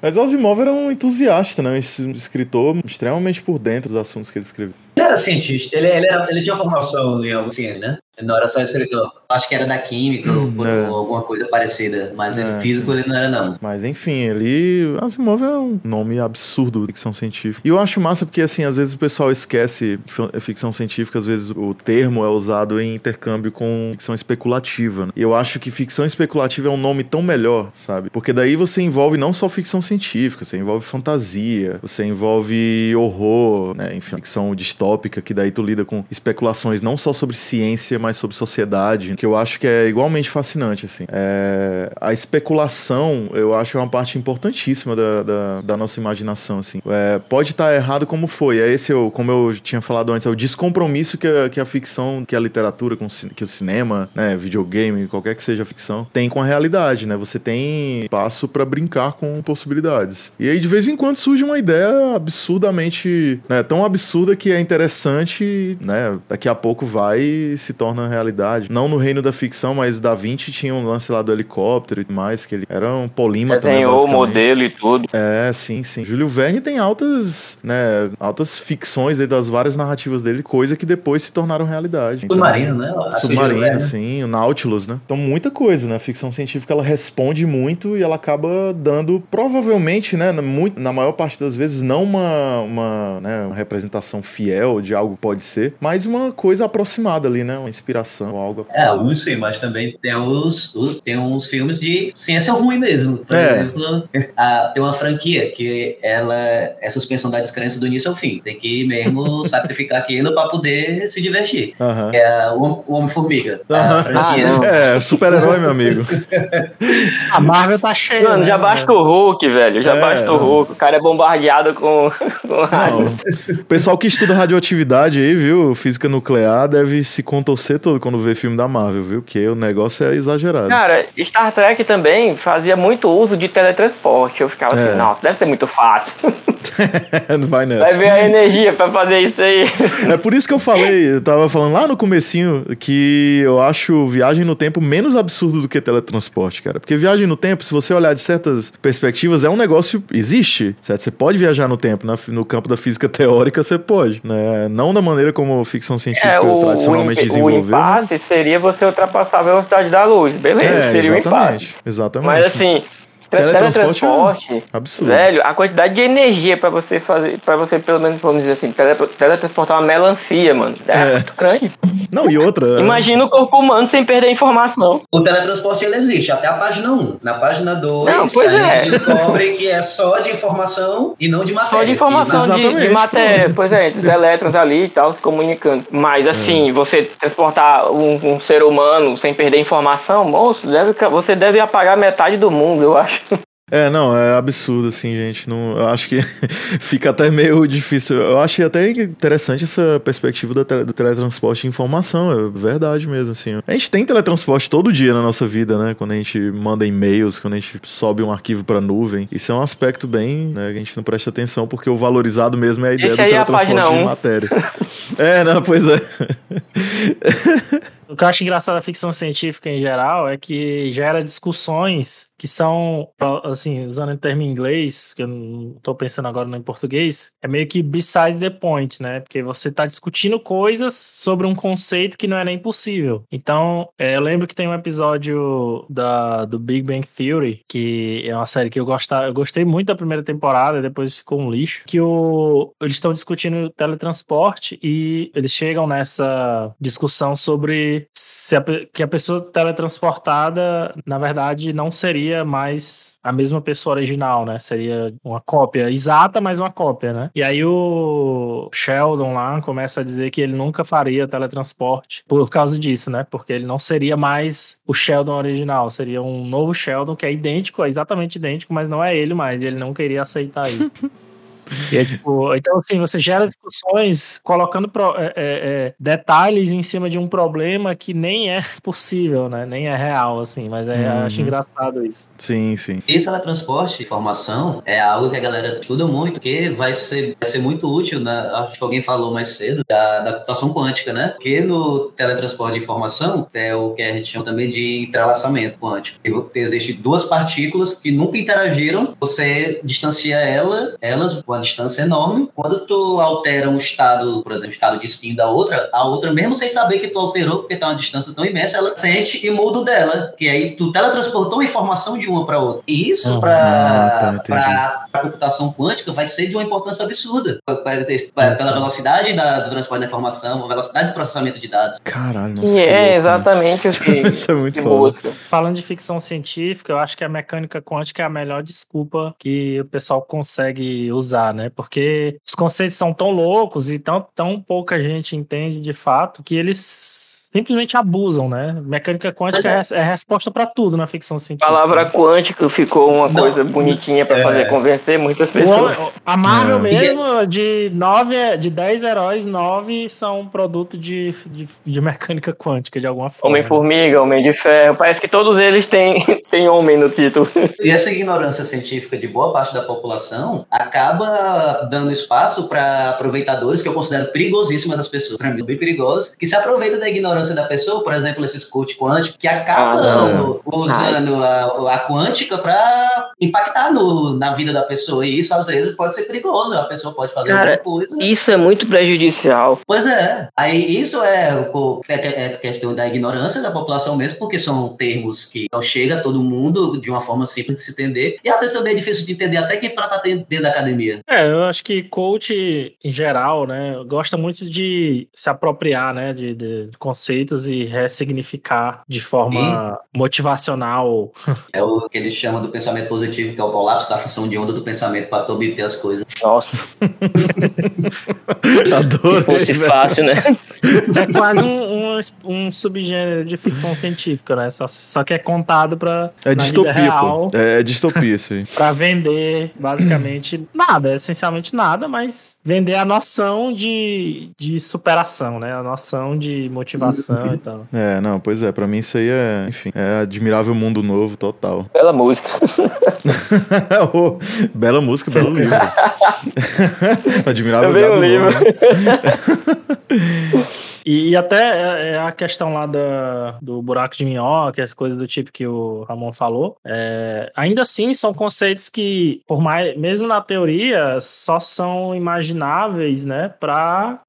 Mas Asimov era um entusiasta, né? Um escritor extremamente por dentro dos assuntos que ele escreveu. Ele era cientista, ele, ele, era- ele tinha formação em algo assim, né? Não era só escritor. Acho que era da química ou, É. ou alguma coisa parecida. Mas É, físico ele não era, não. Mas enfim, ele. Asimov é um nome absurdo de ficção científica. E eu acho massa porque, assim, às vezes o pessoal esquece que fi- ficção científica, às vezes o termo é usado em intercâmbio com ficção especulativa. né? E eu acho que ficção especulativa é um nome tão melhor, sabe? Porque daí você envolve não só ficção científica, você envolve fantasia, você envolve horror, né? Enfim, ficção distópica, que daí tu lida com especulações não só sobre ciência, mas sobre sociedade, que eu acho que é igualmente fascinante, assim. É, a especulação, eu acho, é uma parte importantíssima da, da, da nossa imaginação, assim. É, pode estar errado como foi, é esse, o, como eu tinha falado antes, é o descompromisso que a, que a ficção, que a literatura, que o cinema, né, videogame, qualquer que seja a ficção, tem com a realidade, né? Você tem espaço pra brincar com possibilidades. E aí, de vez em quando, surge uma ideia absurdamente, né, tão absurda que é interessante, né? Daqui a pouco vai e se torna realidade. Não no reino da ficção, mas Da Vinci tinha um lance lá do helicóptero e mais, que ele era um polímata, né, Desenhou o modelo e tudo. É, sim, sim. Júlio Verne tem altas, né, altas ficções aí das várias narrativas dele, coisa que depois se tornaram realidade. Então, Submarino, né? Submarino, sim, o Nautilus, né? Então, muita coisa, né? A ficção científica, ela responde muito e ela acaba dando, provavelmente, né, na, muito, na maior parte das vezes, não uma, uma, né, uma representação fiel de algo que pode ser, mas uma coisa aproximada ali, né? Uma inspiração, algo. É, alguns sim, mas também tem uns, tem uns filmes de ciência ruim mesmo. Por É. exemplo, a- tem uma franquia que ela é suspensão da descrença do início ao fim. Tem que mesmo <laughs> sacrificar aquilo pra poder se divertir. É o o Homem-Formiga. A Aham. franquia. Ah. É, super-herói, meu amigo. <laughs> A Marvel tá cheia. Mano, né, já basta o Hulk, velho. Já É, basta o. Hulk. O cara é bombardeado com, <laughs> com. O pessoal que estuda radioatividade aí, viu? Física nuclear deve se contorcer todo quando vê filme da Marvel, viu? Porque o negócio é exagerado. Cara, Star Trek também fazia muito uso de teletransporte. Eu ficava É. assim, nossa, deve ser muito fácil. <laughs> Não vai nessa. Vai ver a energia pra fazer isso aí. É por isso que eu falei, eu tava falando lá no comecinho que eu acho viagem no tempo menos absurdo do que teletransporte, cara. Porque viagem no tempo, se você olhar de certas perspectivas, é um negócio existe, certo? Você pode viajar no tempo, na- no campo da física teórica você pode, né? Não da maneira como ficção científica É, o, tradicionalmente o, imp- o desenvolveu. mas- seria você ultrapassar a velocidade da luz. Beleza, É, seria o impasse. exatamente, exatamente. Mas assim, Teletransporte teletransporte, é absurdo. velho, a quantidade de energia pra você fazer, para você pelo menos, vamos dizer assim, tele- teletransportar uma melancia, mano, é, É. muito grande. Não, e outra. Imagina o corpo humano sem perder informação. O teletransporte ele existe, até a página 1. Na página 2, Não, pois a é. gente descobre que é só de informação e não de matéria. Só de informação de, Exatamente, de matéria, pô. pois é, os elétrons ali e tal, se comunicando. Mas assim, você transportar um, um ser humano sem perder informação, moço, deve, você deve apagar metade do mundo, eu acho. É, não, é absurdo, assim, gente. Não, eu acho que <laughs> fica até meio difícil. Eu achei até interessante essa perspectiva do, tele- do teletransporte de informação. É verdade mesmo, assim. A gente tem teletransporte todo dia na nossa vida, né? Quando a gente manda e-mails, quando a gente sobe um arquivo pra nuvem. Isso é um aspecto bem, né? Que a gente não presta atenção, porque o valorizado mesmo é a ideia Esse do é a teletransporte página de matéria. <laughs> é, não, pois é. <laughs> O que eu acho engraçado da ficção científica em geral é que gera discussões que são, assim, usando o termo em inglês, que eu não tô pensando agora no em português, é meio que beside the point, né? Porque você tá discutindo coisas sobre um conceito que não é nem possível. Então, é, eu lembro que tem um episódio da, do Big Bang Theory, que é uma série que eu, gostava, eu gostei muito da primeira temporada, depois ficou um lixo, que o, eles estão discutindo teletransporte e eles chegam nessa discussão sobre se a, que a pessoa teletransportada, na verdade, não seria mais a mesma pessoa original, né? Seria uma cópia exata, mas uma cópia, né? E aí o Sheldon lá começa a dizer que ele nunca faria teletransporte por causa disso, né? Porque ele não seria mais o Sheldon original, seria um novo Sheldon que é idêntico, é exatamente idêntico, mas não é ele mais, e ele não queria aceitar isso. <laughs> E é, tipo, então, assim, você gera discussões colocando pro- é, é, é, detalhes em cima de um problema que nem é <laughs> possível, né? Nem é real, assim, mas é, Uhum. acho engraçado isso. Sim, sim. E teletransporte, informação, é algo que a galera estuda muito, que vai ser, vai ser muito útil, na, acho que alguém falou mais cedo, da, da computação quântica, né? Porque no teletransporte de informação é o que a gente chama também de entrelaçamento quântico. Existem duas partículas que nunca interagiram, você distancia ela, elas, distância enorme. Quando tu altera um estado, por exemplo, um estado de spin da outra, a outra, mesmo sem saber que tu alterou, porque tá uma distância tão imensa, ela sente e muda o dela. Que aí tu teletransportou uma informação de uma para outra. E isso, Ah, para tá, a computação quântica, vai ser de uma importância absurda. Pra- pra- Pela velocidade da, do transporte da informação, a velocidade do processamento de dados. Caralho, nossa. E que é louco, né? exatamente o <laughs> que, Isso é muito foda. Falando de ficção científica, eu acho que a mecânica quântica é a melhor desculpa que o pessoal consegue usar, né? Porque os conceitos são tão loucos e tão, tão pouca gente entende de fato que eles simplesmente abusam, né? Mecânica quântica é, é resposta pra tudo na ficção A científica. palavra quântica ficou uma Não. coisa bonitinha pra É. fazer convencer muitas O pessoas. homem- a Marvel É. mesmo, de nove, de 10 heróis, nove são produto de, de, de mecânica quântica, de alguma forma. Homem-Formiga, Homem de Ferro, parece que todos eles têm, <laughs> têm homem no título. E essa ignorância científica de boa parte da população acaba dando espaço para aproveitadores que eu considero perigosíssimas as pessoas, para mim, bem perigosas, que se aproveitam da ignorância da pessoa, por exemplo, esses coach quânticos, que acabam Ah, usando a, a quântica para impactar no, na vida da pessoa. E isso, às vezes, pode ser perigoso. A pessoa pode fazer Cara, alguma coisa. Isso é muito prejudicial. Pois é. Aí isso é, é que- é questão da ignorância da população mesmo, porque são termos que não chega a todo mundo de uma forma simples de se entender. E às vezes também é difícil de entender até quem tá dentro da academia. É, eu acho que coach, em geral, né, gosta muito de se apropriar, né, de, de conceitos e ressignificar de forma motivacional. É o que eles chamam do pensamento positivo, que é o colapso da função de onda do pensamento para tu obter as coisas. Nossa, <laughs> se Adorei, fosse velho. fácil, né? É quase um, um, um subgênero de ficção científica, né, só, só que é contado pra, É distopia, real. É, é distopia isso <laughs> aí. pra vender, basicamente, <clears throat> nada, essencialmente nada, mas vender a noção de, de superação, né, a noção de motivação e tal. É, não, pois é, pra mim isso aí é, enfim, é admirável mundo novo total. <laughs> Bela música. <laughs> Ô, bela música, belo livro. <laughs> admirável Também um livro. E, e até é- é a questão lá da, do buraco de minhoca, as coisas do tipo que o Ramon falou, é, ainda assim são conceitos que, por mais, mesmo na teoria, só são imagináveis, né, para,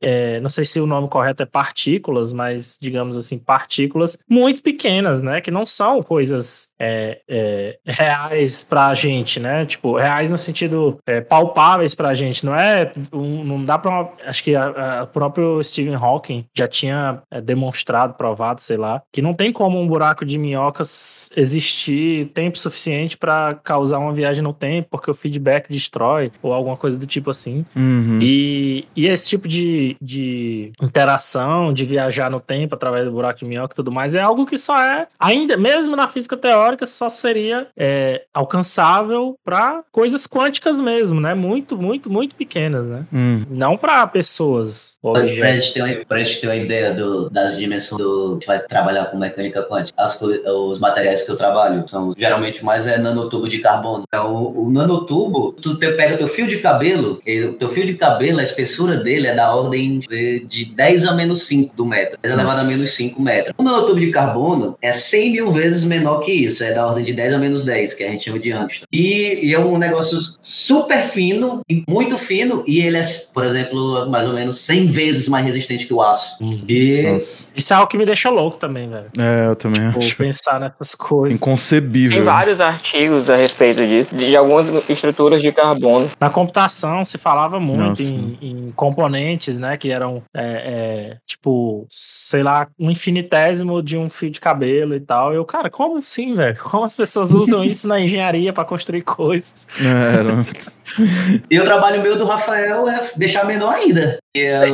não sei se o nome correto é partículas, mas digamos assim, partículas muito pequenas, né, que não são coisas é, é, reais pra gente, né, tipo, reais no sentido é, palpáveis pra gente, não é, um- não dá pra, acho que a- a- o próprio Stephen Hawking já tinha é, demonstrado, provado, sei lá, que não tem como um buraco de minhocas existir tempo suficiente pra causar uma viagem no tempo, porque o feedback destrói, ou alguma coisa do tipo assim. Uhum. E, e esse tipo de, de interação, de viajar no tempo através do buraco de minhoca e tudo mais, é algo que só é, ainda mesmo na física teórica, só seria é, alcançável para coisas quânticas mesmo, né? Muito, muito, muito pequenas, né? Hum. Não para pessoas. Pra objetos. gente ter uma, pra gente ter uma ideia do- das dimensões do. A gente vai trabalhar com mecânica quântica. As os materiais que eu trabalho são geralmente mais é nanotubo de carbono. Então, o, o nanotubo, tu te- pega o teu fio de cabelo, o teu fio de cabelo, a espessura dele é da ordem de, de 10 a menos 5 do metro. 10 elevado a menos 5 metros. O nanotubo de carbono é 100 mil vezes menor que isso. É da ordem de 10 a menos 10, que a gente chama de angstrom. E, e é um negócio super fino, e muito fino, e ele é, por exemplo, mais ou menos 100 vezes mais resistente que o aço. E Nossa. Isso é algo que me deixa louco também, velho. É, eu também Vou acho pensar nessas coisas. inconcebível. Tem vários artigos a respeito disso, de algumas estruturas de carbono. Na computação se falava muito em, em componentes, né? Que eram é, é, tipo, sei lá, um infinitésimo de um fio de cabelo e tal. Eu, cara, como assim, velho? Como as pessoas usam isso na engenharia pra construir coisas? É, não- E o trabalho meu do Rafael é deixar menor ainda. É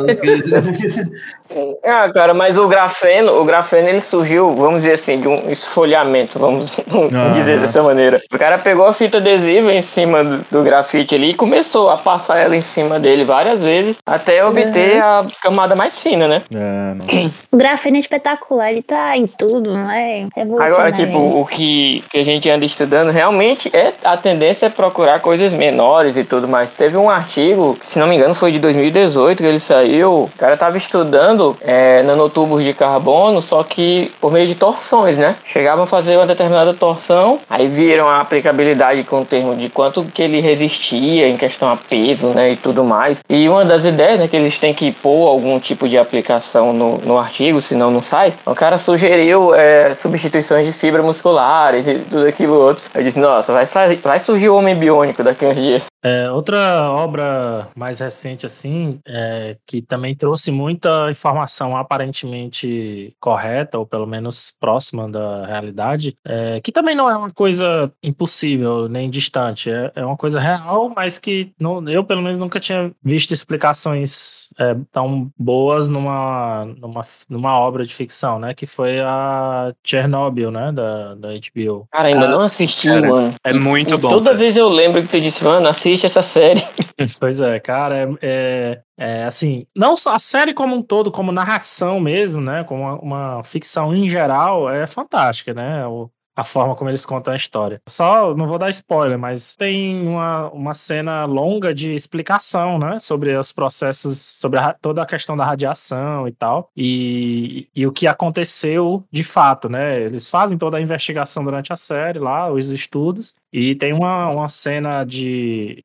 Ah, cara, mas o grafeno, o grafeno ele surgiu, vamos dizer assim, de um esfolhamento, vamos, vamos <laughs> Ah. dizer dessa maneira. O cara pegou a fita adesiva em cima do, do grafite ali e começou a passar ela em cima dele várias vezes até obter a camada mais fina, né? é, nossa. O grafeno é espetacular, ele tá em tudo, não é? Agora, tipo, o que, que a gente anda estudando realmente é a tendência é procurar coisas menores e tudo mais. Teve um artigo, se não me engano, foi de 2018, que ele saiu, o cara tava estudando é, nanotubos de carbono, só que por meio de torções, né? Chegavam a fazer uma determinada torção, aí viram a aplicabilidade com o termo de quanto que ele resistia em questão a peso, né, e tudo mais. E uma das ideias, né, que eles têm que pôr algum tipo de aplicação no, no artigo, senão não sai. O cara sugeriu é, substituições de fibra musculares e tudo aquilo outro. Eu disse, nossa, vai, vai surgir o homem biônico daqui uns dias. É, outra obra mais recente, assim, é, que também trouxe muita informação aparentemente correta, ou pelo menos próxima da realidade, é, que também não é uma coisa impossível nem distante, é, é uma coisa real, mas que não, eu, pelo menos, nunca tinha visto explicações é, tão boas numa, numa, numa obra de ficção, né? Que foi a Chernobyl, né? Da, da HBO. Cara, ainda ah, não assisti, cara, mano. É muito bom. Toda cara. vez eu lembro que tu disse, mano, assiste assiste essa série. <laughs> Pois é, cara, é, é, é, assim, não só a série como um todo, como narração mesmo, né? Como uma, uma ficção em geral, é fantástica, né? O, a forma como eles contam a história. Só, não vou dar spoiler, mas tem uma, uma cena longa de explicação, né, sobre os processos, sobre a, toda a questão da radiação e tal, e, e o que aconteceu de fato, né, eles fazem toda a investigação durante a série lá, os estudos, e tem uma, uma cena de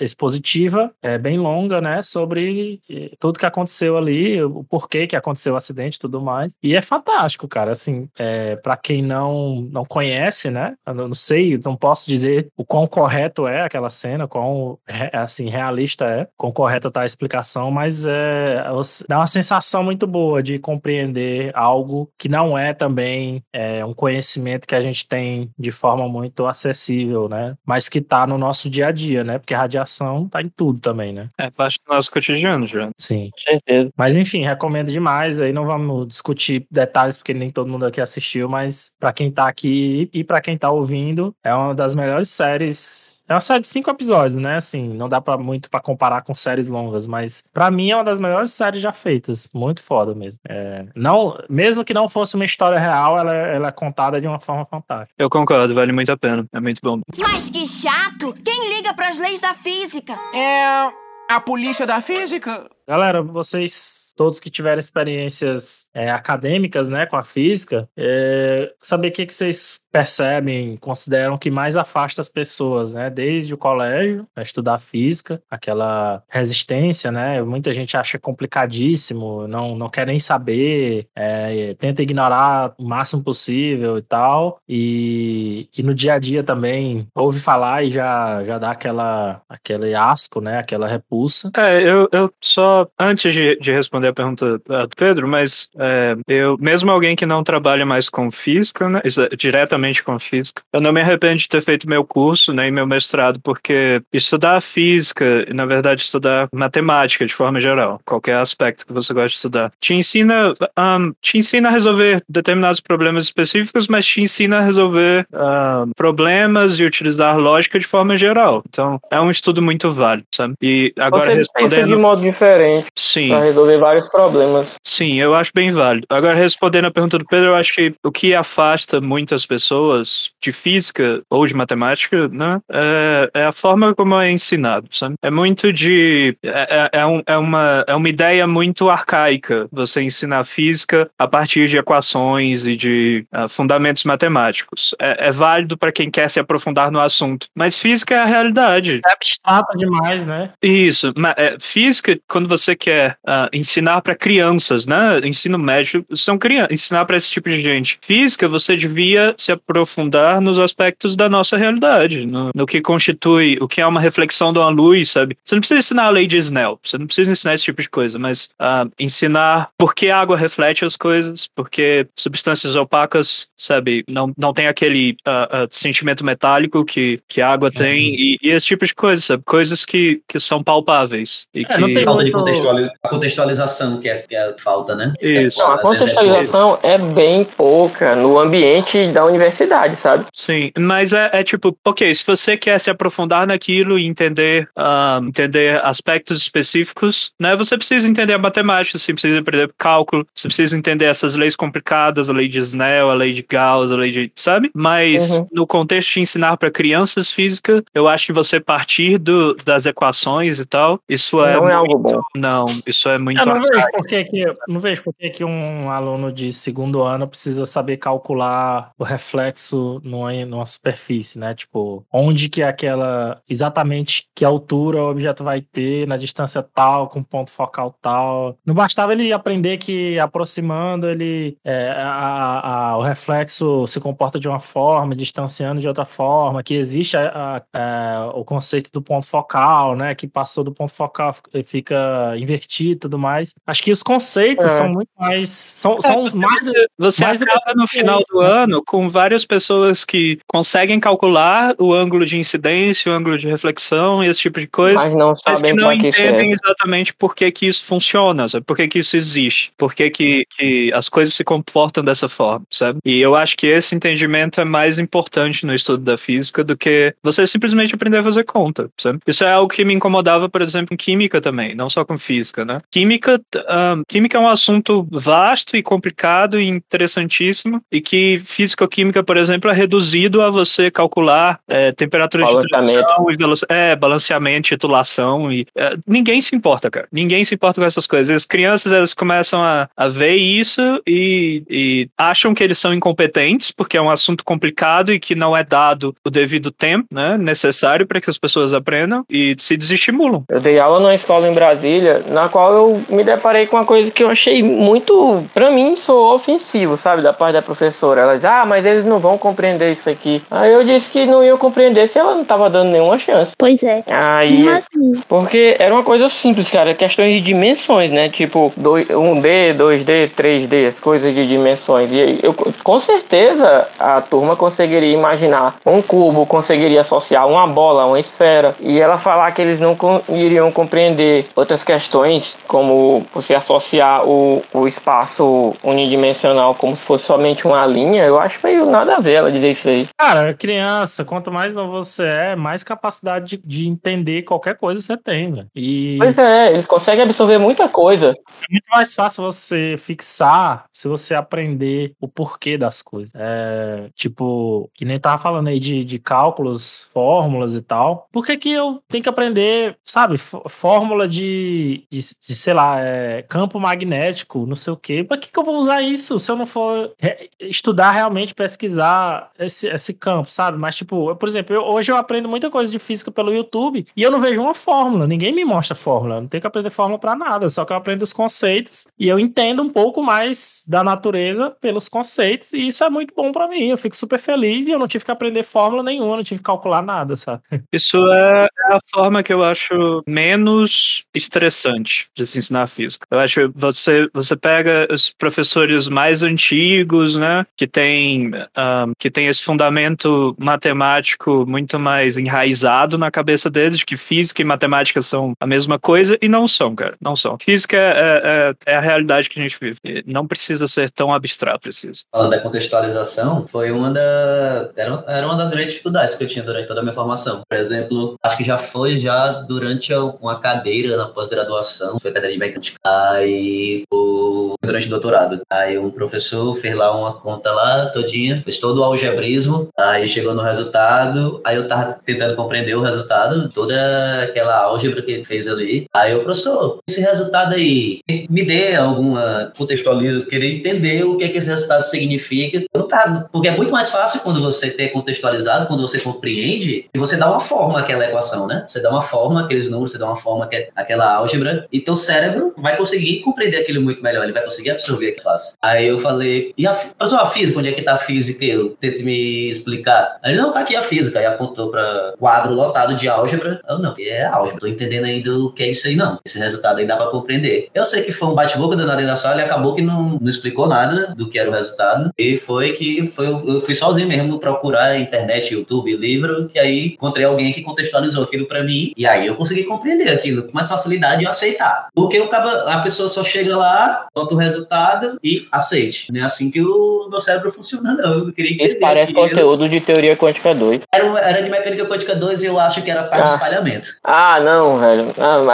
expositiva, é, bem longa, né? Sobre eh, tudo que aconteceu ali, o porquê que aconteceu o acidente e tudo mais. E é fantástico, cara. Assim, é, para quem não, não conhece, né? Eu não sei, não posso dizer o quão correto é aquela cena, quão assim, realista é, quão correta tá a explicação, mas é, dá uma sensação muito boa de compreender algo que não é também é, um conhecimento que a gente tem de forma muito acessível possível, né? Mas que tá no nosso dia a dia, né? Porque a radiação tá em tudo também, né? É parte do nosso cotidiano, já. Sim. Com certeza. Mas enfim, recomendo demais. Aí não vamos discutir detalhes, porque nem todo mundo aqui assistiu, mas para quem tá aqui e para quem tá ouvindo, é uma das melhores séries é uma série de cinco episódios, né? Assim, não dá para muito para comparar com séries longas, mas para mim é uma das melhores séries já feitas. Muito foda mesmo. É, não, mesmo que não fosse uma história real, ela, ela é contada de uma forma fantástica. Eu concordo, vale muito a pena. É muito bom. Mas que chato! Quem liga para as leis da física? É a polícia da física. Galera, vocês todos que tiveram experiências é, acadêmicas né, com a física, é, saber o que, que vocês percebem, consideram que mais afasta as pessoas, né? Desde o colégio, a estudar física, aquela resistência, né? Muita gente acha complicadíssimo, não, não quer nem saber, é, tenta ignorar o máximo possível e tal. E, e no dia a dia também ouve falar e já, já dá aquela, aquele asco, né? Aquela repulsa. É, eu, eu só, antes de, de responder a pergunta do Pedro, mas é, eu, mesmo alguém que não trabalha mais com física, né? Diretamente com física. Eu não me arrependo de ter feito meu curso, né, e meu mestrado, porque estudar física, na verdade, estudar matemática de forma geral, qualquer aspecto que você gosta de estudar, te ensina, um, te ensina a resolver determinados problemas específicos, mas te ensina a resolver um, problemas e utilizar lógica de forma geral. Então, é um estudo muito válido, sabe? E agora você respondendo de modo diferente. Sim. Para resolver vários problemas. Sim, eu acho bem válido. Agora respondendo a pergunta do Pedro, eu acho que o que afasta muitas pessoas pessoas de física ou de matemática, né? É, é a forma como é ensinado, sabe? É muito de. É, é, é, um, é, uma, é uma ideia muito arcaica você ensinar física a partir de equações e de uh, fundamentos matemáticos. É, é válido para quem quer se aprofundar no assunto, mas física é a realidade. É abstrato demais, né? Isso. Mas, é, física, quando você quer uh, ensinar para crianças, né? Ensino médio, são crianças, ensinar para esse tipo de gente. Física, você devia se aprofundar nos aspectos da nossa realidade, no, no, que constitui o que é uma reflexão de uma luz, sabe? Você não precisa ensinar a lei de Snell, você não precisa ensinar esse tipo de coisa, mas uh, ensinar por que a água reflete as coisas, porque substâncias opacas, sabe, não, não tem aquele uh, uh, sentimento metálico que, que a água tem uhum. e, e, esse tipo de coisa, sabe? Coisas que, que são palpáveis. E é, que... não tem falta muito... de contextualização, contextualização que é, que é falta, né? Isso. Não, a Às vezes é contextualização é bem pouca no ambiente da universidade, sabe? Sim, mas é, é tipo, ok, se você quer se aprofundar naquilo e entender, ah, entender aspectos específicos, né, você precisa entender a matemática, você precisa aprender cálculo, você precisa entender essas leis complicadas, a lei de Snell, a lei de Gauss, a lei de, sabe? Mas Uhum. no contexto de ensinar para crianças física, eu acho que você partir do, das equações e tal, isso é Não é algo muito- bom. Não, isso é muito não vejo por que não vejo por que que um aluno de segundo ano precisa saber calcular o reflexo numa, numa superfície, né? Tipo, onde que é aquela. Exatamente que altura o objeto vai ter, na distância tal, com ponto focal tal. Não bastava ele aprender que aproximando ele. é, a- a- o reflexo se comporta de uma forma, distanciando de outra forma, que existe a- a- o conceito do ponto focal, né? Que passou do ponto focal, fi- fica invertido e tudo mais. Acho que os conceitos É. são muito mais. São, são mais. Você mais acaba no final do ano com várias pessoas que conseguem calcular o ângulo de incidência, o ângulo de reflexão e esse tipo de coisa, Mas não mas que não é que entendem é. exatamente por que, que isso funciona, sabe? por que, que isso existe, por que, que, que as coisas se comportam dessa forma, sabe? E eu acho que esse entendimento é mais importante no estudo da física do que você simplesmente aprender a fazer conta, sabe? Isso é algo que me incomodava, por exemplo, em química também, não só com física, né? Química, ah, química é um assunto vasto e complicado e interessantíssimo e que físico-química, por exemplo, é reduzido a você calcular eh, temperatura de titulação e é, balanceamento, titulação e eh, ninguém se importa, cara. Ninguém se importa com essas coisas. As crianças elas começam a, a ver isso e, e acham que eles são incompetentes porque é um assunto complicado e que não é dado o devido tempo, né, necessário para que as pessoas aprendam e se desestimulam. Eu dei aula numa escola em Brasília, na qual eu me deparei com uma coisa que eu achei muito, pra mim, soou ofensivo, sabe, da parte da professora. Ela diz, ah, mas eles não vão compreender isso aqui. Aí eu disse que não iam compreender se ela não tava dando nenhuma chance. Pois é. Aí, Mas assim, porque era uma coisa simples, cara, questões de dimensões, né? Tipo, dois- 1D, 2D, 3D, as coisas de dimensões. E eu, com certeza a turma conseguiria imaginar um cubo, conseguiria associar uma bola, uma esfera. E ela falar que eles não iriam compreender outras questões, como você associar o, o espaço unidimensional como se fosse somente uma linha, eu acho meio nada a ver ela dizer isso aí. Cara, criança, quanto mais novo você é, mais capacidade de, de entender qualquer coisa você tem, velho. E Pois é, eles conseguem absorver muita coisa. é muito mais fácil você fixar se você aprender o porquê das coisas. É, tipo, que nem tava falando aí de, de cálculos, fórmulas e tal. Por que que eu tenho que aprender, sabe, fó- fórmula de, de, de, sei lá, é, campo magnético, não sei o quê. Pra que que eu vou usar isso se eu não for re- estudar realmente, pesquisar esse, esse campo, sabe? Mas, tipo, eu, por exemplo, eu- hoje eu aprendo muita coisa de física pelo YouTube e eu não vejo uma fórmula. Ninguém me mostra fórmula. Eu não tenho que aprender fórmula pra nada. Só que eu aprendo os conceitos e eu entendo um pouco mais da natureza pelos conceitos. E isso é muito bom pra mim. Eu fico super feliz e eu não tive que aprender fórmula nenhuma, não tive que calcular nada, sabe? Isso é é a forma que eu acho menos estressante de se ensinar física. Eu acho que você, você pega os professores mais antigos, né, que tem, ah, que tem esse fundamento matemático muito mais enraizado na cabeça deles, de que física e matemática são a mesma coisa, e não são, cara, não são. Física é, é, é a realidade que a gente vive. Não precisa ser tão abstrato, precisa. Falando da contextualização, foi uma da era, era uma das grandes dificuldades que eu tinha durante toda a minha formação. Por exemplo, acho que já foi já durante uma cadeira na pós-graduação, foi cadeira de Aí foi durante o doutorado. Aí um professor fez lá uma conta lá todinha, fez todo o algebrismo, aí chegou no resultado, aí eu tava tentando compreender o resultado, toda aquela álgebra que ele fez ali. Aí eu, professor, esse resultado aí, me dê alguma contextualização, eu queria entender o que, é que esse resultado significa. Eu não tava- porque é muito mais fácil quando você tem contextualizado, quando você compreende, e você dá uma forma àquela equação, né? Você dá uma forma àqueles números, você dá uma forma àque- àquela álgebra, e teu cérebro vai conseguir compreender aquilo muito melhor, ele vai conseguir absorver aquilo fácil. Aí eu falei, e a, professor, a física, onde é que tá a física? Eu tente me explicar. Aí ele, não, tá aqui a física. Aí apontou para quadro lotado de álgebra. Eu, não, é álgebra. Tô entendendo ainda o que é isso aí, não. Esse resultado aí dá pra compreender. Eu sei que foi um bate-boca danado na sala e acabou que não, não explicou nada do que era o resultado. E foi que foi, eu fui sozinho mesmo procurar internet, YouTube, livro, que aí encontrei alguém que contextualizou aquilo pra mim. E aí eu consegui compreender aquilo com mais facilidade e aceitar. Porque cara acaba, a pessoa só chega lá, bota o resultado e aceite. Não é assim que o meu cérebro funciona, não. Eu queria entender. Esse parece aquilo. conteúdo de teoria quântica 2. Era, era de mecânica quântica 2 e eu acho que era parte de Ah. espalhamento. Ah, não, velho. Ah,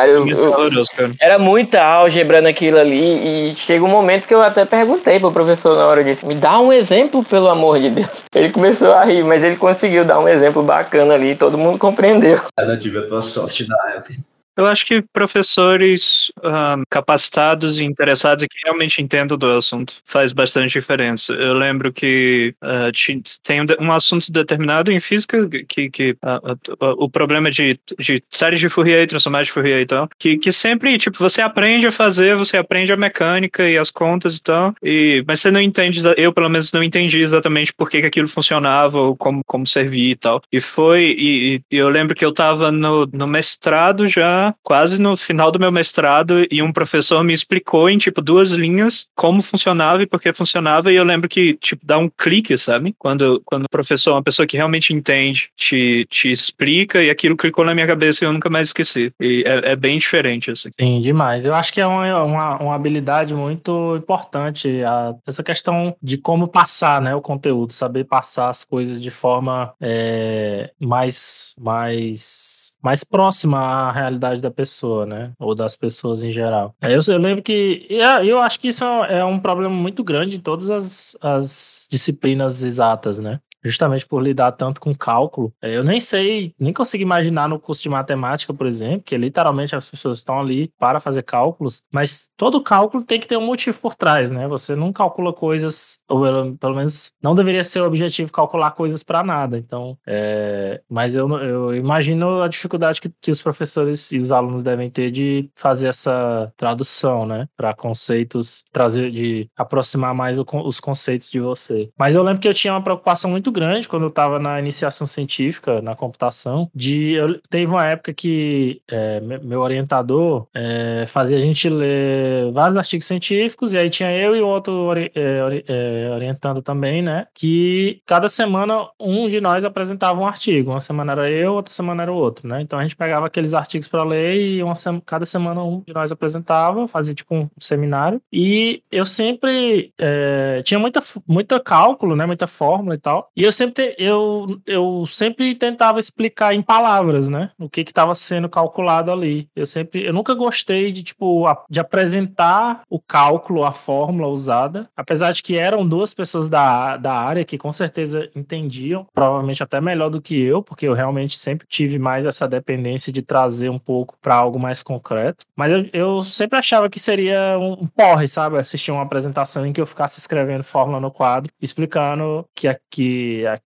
cara. era muita álgebra naquilo ali e chega um momento que eu até perguntei pro professor na hora disso, me dá um exemplo, pelo amor de Deus. <laughs> Ele começou a rir, mas ele conseguiu dar um exemplo bacana ali, todo mundo compreendeu. Eu não tive a tua sorte na época. Eu acho que professores ah, capacitados e interessados e que realmente entendam do assunto faz bastante diferença. Eu lembro que ti- tem um um assunto determinado em física que, que ah, ah, o problema de, de séries de Fourier, transformadas de Fourier e tal, que, que sempre, tipo, você aprende a fazer, você aprende a mecânica e as contas e tal, e, mas você não entende, eu pelo menos não entendi exatamente por que, que aquilo funcionava ou como, como servia e tal. E foi, e, e eu lembro que eu tava no, no mestrado já, quase no final do meu mestrado, e um professor me explicou em, tipo, duas linhas como funcionava e por que funcionava, e eu lembro que, tipo, dá um clique, sabe? Quando, quando o professor, uma pessoa que realmente entende, te, te explica, e aquilo clicou na minha cabeça e eu nunca mais esqueci. E é, é bem diferente, assim. Sim, demais. Eu acho que é uma, uma, uma habilidade muito importante a- essa questão de como passar né, o conteúdo, saber passar as coisas de forma é, mais, mais, mais próxima à realidade da pessoa, né? Ou das pessoas em geral. É, Eu, eu lembro que. é- Eu acho que isso é um problema muito grande em todas as, as disciplinas exatas, né? Justamente por lidar tanto com cálculo. É, Eu nem sei, nem consigo imaginar no curso de matemática, por exemplo, que literalmente as pessoas estão ali para fazer cálculos, mas todo cálculo tem que ter um motivo por trás, né? Você não calcula coisas, ou pelo, menos não deveria ser o objetivo calcular coisas para nada. Então, é, mas eu, eu imagino a dificuldade que, que os professores e os alunos devem ter de fazer essa tradução, né? Para conceitos, trazer, de aproximar mais o os conceitos de você. Mas eu lembro que eu tinha uma preocupação muito grande quando eu estava na iniciação científica, na computação, de eu, teve uma época que é, me- meu orientador é, fazia a gente ler vários artigos científicos, e aí tinha eu e outro é, ori- é, orientando também, né? Que cada semana um de nós apresentava um artigo. Uma semana era eu, outra semana era o outro, né? Então a gente pegava aqueles artigos para ler e uma cada semana um de nós apresentava, fazia tipo um seminário. E eu sempre é, tinha muita, muita cálculo, né? Muita fórmula e tal. E eu sempre, eu, eu sempre tentava explicar em palavras, né? O que estava sendo calculado ali. Eu sempre, eu nunca gostei de tipo a- de apresentar o cálculo, a fórmula usada, apesar de que eram duas pessoas da, da área que com certeza entendiam, provavelmente até melhor do que eu, porque eu realmente sempre tive mais essa dependência de trazer um pouco para algo mais concreto. Mas eu, eu sempre achava que seria um, um porre, sabe? Assistir uma apresentação em que eu ficasse escrevendo fórmula no quadro, explicando que, a-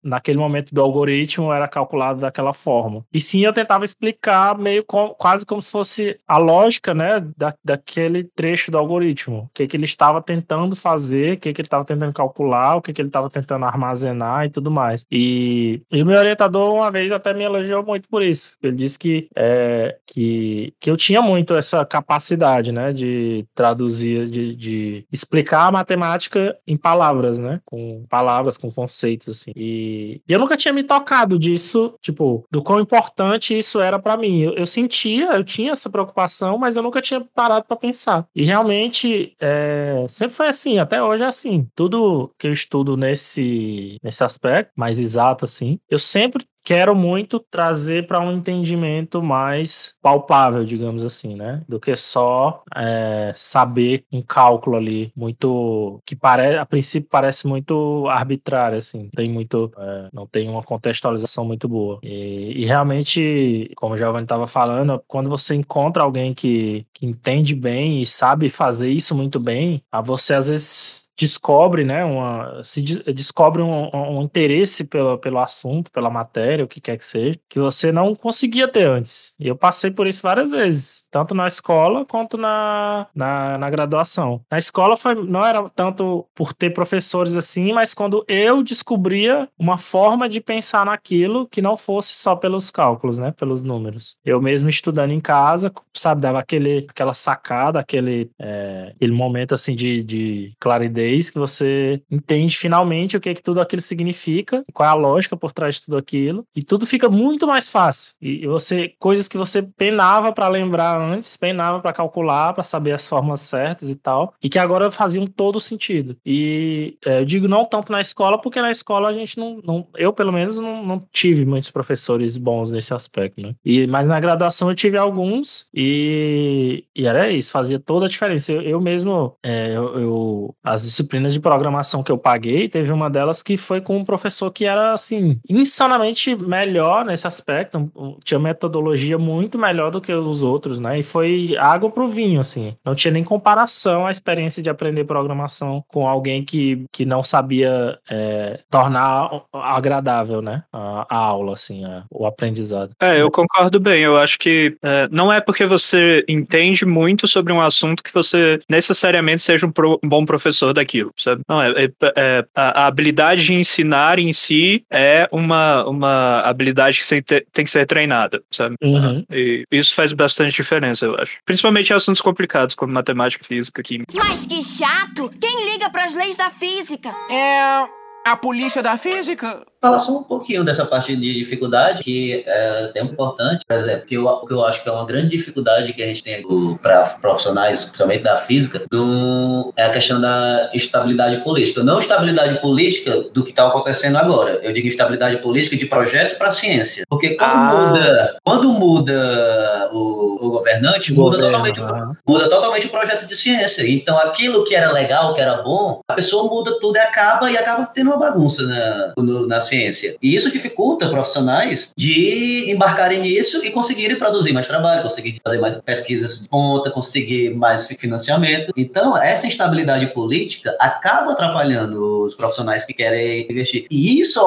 naquele momento do algoritmo era calculado daquela forma. E sim, eu tentava explicar meio com- quase como se fosse a lógica, né, da, daquele trecho do algoritmo. O que, que ele estava tentando fazer, o que, que ele estava tentando calcular, o que, que ele estava tentando armazenar e tudo mais. E, e o meu orientador, uma vez, até me elogiou muito por isso. Ele disse que, é, que, que eu tinha muito essa capacidade, né, de traduzir, de, de explicar a matemática em palavras, né, com palavras, com conceitos, assim. E, e eu nunca tinha me tocado disso, tipo, do quão importante isso era pra mim. Eu, eu sentia, eu tinha essa preocupação, mas eu nunca tinha parado pra pensar. E realmente, é, sempre foi assim, até hoje é assim. Tudo que eu estudo nesse, nesse aspecto, mais exato, assim, eu sempre quero muito trazer para um entendimento mais palpável, digamos assim, né? Do que só é, saber um cálculo ali muito que parece, a princípio parece muito arbitrário, assim, tem muito, é, não tem uma contextualização muito boa. E, e realmente, como o Giovanni estava falando, quando você encontra alguém que, que entende bem e sabe fazer isso muito bem, a você às vezes descobre, né, uma, se de- descobre um, um interesse pelo, pelo assunto, pela matéria, o que quer que seja, que você não conseguia ter antes. E eu passei por isso várias vezes, tanto na escola quanto na, na, na graduação. Na escola foi, não era tanto por ter professores assim, mas quando eu descobria uma forma de pensar naquilo que não fosse só pelos cálculos, né, pelos números. Eu mesmo estudando em casa, sabe, dava aquele, aquela sacada, aquele, é, aquele momento assim de, de claridez que você entende finalmente o que, que tudo aquilo significa, qual é a lógica por trás de tudo aquilo, e tudo fica muito mais fácil. E você coisas que você penava para lembrar antes, penava para calcular, para saber as fórmulas certas e tal, e que agora faziam todo sentido. E é, eu digo não tanto na escola, porque na escola a gente não, não eu pelo menos não, não tive muitos professores bons nesse aspecto, né? E mas na graduação eu tive alguns e, e era isso, fazia toda a diferença. Eu, eu mesmo, é, eu, eu, as disciplinas de programação que eu paguei, teve uma delas que foi com um professor que era assim insanamente melhor nesse aspecto, tinha metodologia muito melhor do que os outros, né? E foi água pro vinho, assim. Não tinha nem comparação a experiência de aprender programação com alguém que, que não sabia é, tornar agradável, né? A, a aula, assim, a, o aprendizado. É, eu concordo bem. Eu acho que é, não é porque você entende muito sobre um assunto que você necessariamente seja um, pro, um bom professor daquilo, sabe? Não, é, é, é a, a, habilidade de ensinar em si é uma, uma habilidade que tem que ser treinada, sabe? Uhum. E isso faz bastante diferença, eu acho. Principalmente em assuntos complicados, como matemática, física, química. Mas que chato! Quem liga para as leis da física? É. A polícia da física? falar só um pouquinho dessa parte de dificuldade, que é até importante, por exemplo, que eu, que eu acho que é uma grande dificuldade que a gente tem para profissionais, principalmente da física, do, é a questão da estabilidade política. Não estabilidade política do que está acontecendo agora. Eu digo estabilidade política de projeto para ciência. Porque quando ah. muda, quando muda o, o governante, muda totalmente, o, muda totalmente o projeto de ciência. Então aquilo que era legal, que era bom, a pessoa muda tudo e acaba e acaba tendo uma bagunça na, na ciência ciência. E isso dificulta profissionais de embarcarem nisso e conseguirem produzir mais trabalho, conseguir fazer mais pesquisas de ponta, conseguir mais financiamento. Então, essa instabilidade política acaba atrapalhando os profissionais que querem investir. E isso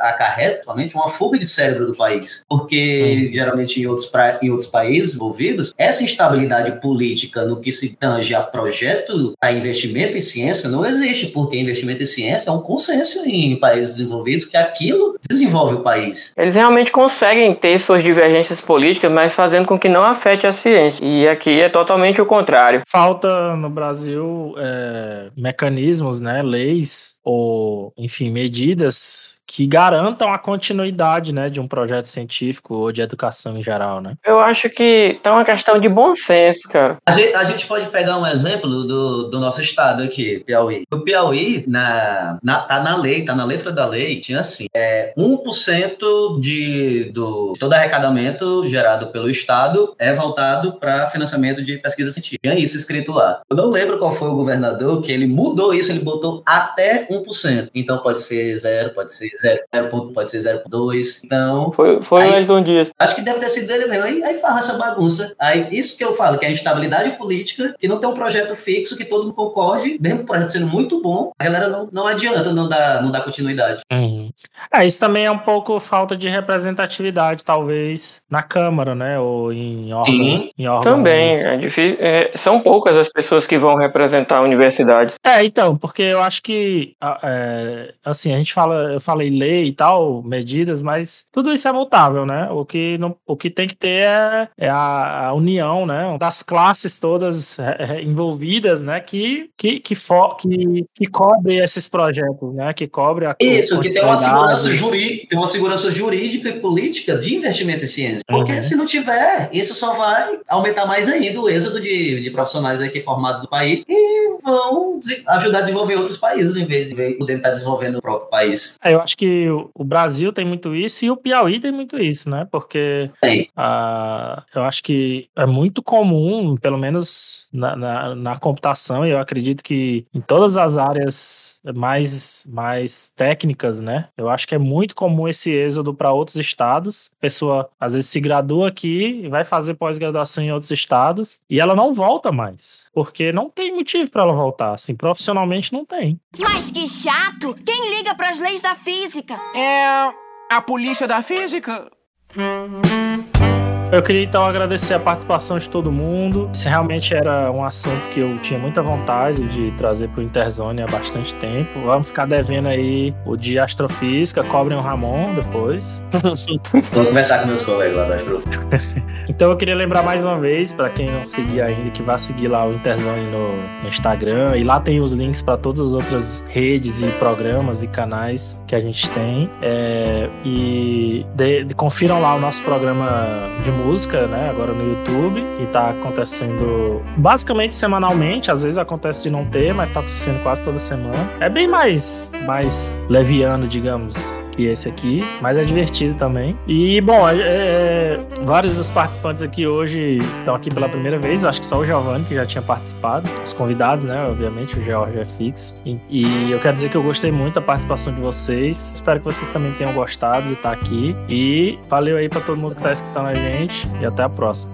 acarreta, somente uma fuga de cérebro do país. Porque, hum. geralmente, em outros, pra, em outros países envolvidos, essa instabilidade política no que se tange a projeto, a investimento em ciência, não existe, porque investimento em ciência é um consenso em países desenvolvidos que aquilo desenvolve o país. Eles realmente conseguem ter suas divergências políticas, mas fazendo com que não afete a ciência. E aqui é totalmente o contrário. Falta no Brasil é, mecanismos, né, leis ou, enfim, medidas que garantam a continuidade, né, de um projeto científico ou de educação em geral, né? Eu acho que é uma questão de bom senso, cara. A gente, a gente pode pegar um exemplo do, do nosso estado aqui, Piauí. O Piauí, na, na, tá na lei, tá na letra da lei, tinha assim, é 1% de do todo arrecadamento gerado pelo estado é voltado para financiamento de pesquisa científica. Tinha isso escrito lá. Eu não lembro qual foi o governador que ele mudou isso, ele botou até 1%. Então pode ser zero, pode ser 0, pode ser 0.2. Então. Foi, foi aí, mais de um dia. Acho que deve ter sido ele mesmo. Aí, aí faz essa bagunça. Aí, isso que eu falo, que é a instabilidade política, que não tem um projeto fixo, que todo mundo concorde, mesmo o projeto sendo muito bom, a galera não, não adianta, não dá, não dá continuidade. Uhum. É, isso também é um pouco falta de representatividade, talvez, na Câmara, né? Ou em órgãos. Em órgãos. Também, é difícil. É, são poucas as pessoas que vão representar a universidade. É, então, porque eu acho que, é, assim, a gente fala, eu falei lei e tal, medidas, mas tudo isso é mutável, né? O que, não, o que tem que ter é, é a, a, união, né? Das classes todas é, é, envolvidas, né? Que, que, que, for, que, que cobre esses projetos, né? Que cobre a Isso, que tem uma segurança jurídica, tem uma segurança jurídica e política de investimento em ciência. Porque uhum. se não tiver, isso só vai aumentar mais ainda o êxodo de, de profissionais aqui formados no país e vão ajudar a desenvolver outros países em vez de poder estar desenvolvendo o próprio país. É, eu acho que o Brasil tem muito isso e o Piauí tem muito isso, né? Porque uh, eu acho que é muito comum, pelo menos na, na, na computação, e eu acredito que em todas as áreas mais, mais técnicas, né? Eu acho que é muito comum esse êxodo para outros estados. A pessoa às vezes se gradua aqui e vai fazer pós-graduação em outros estados e ela não volta mais, porque não tem motivo para ela voltar. Assim, profissionalmente não tem. Mas que chato! Quem liga para as leis da física? É a polícia da física. Eu queria então agradecer a participação de todo mundo. Esse realmente era um assunto que eu tinha muita vontade de trazer para o Interzone há bastante tempo. Vamos ficar devendo aí o de astrofísica, cobrem o Ramon depois. <laughs> Vou conversar com meus colegas lá da astrofísica. <laughs> Então eu queria lembrar mais uma vez, para quem não seguir ainda, que vá seguir lá o Interzone no, no Instagram. E lá tem os links para todas as outras redes e programas e canais que a gente tem. É, e de, de, confiram lá o nosso programa de música, né? Agora no YouTube, que tá acontecendo basicamente semanalmente. Às vezes acontece de não ter, mas tá acontecendo quase toda semana. É bem mais, mais leviano, digamos que esse aqui, mas é divertido também. E, bom, é, é, vários dos participantes aqui hoje estão aqui pela primeira vez, acho que só o Giovanni, que já tinha participado, os convidados, né? Obviamente, o George é fixo. E, e, eu quero dizer que eu gostei muito da participação de vocês. Espero que vocês também tenham gostado de estar aqui. E valeu aí para todo mundo que está escutando a gente e até a próxima.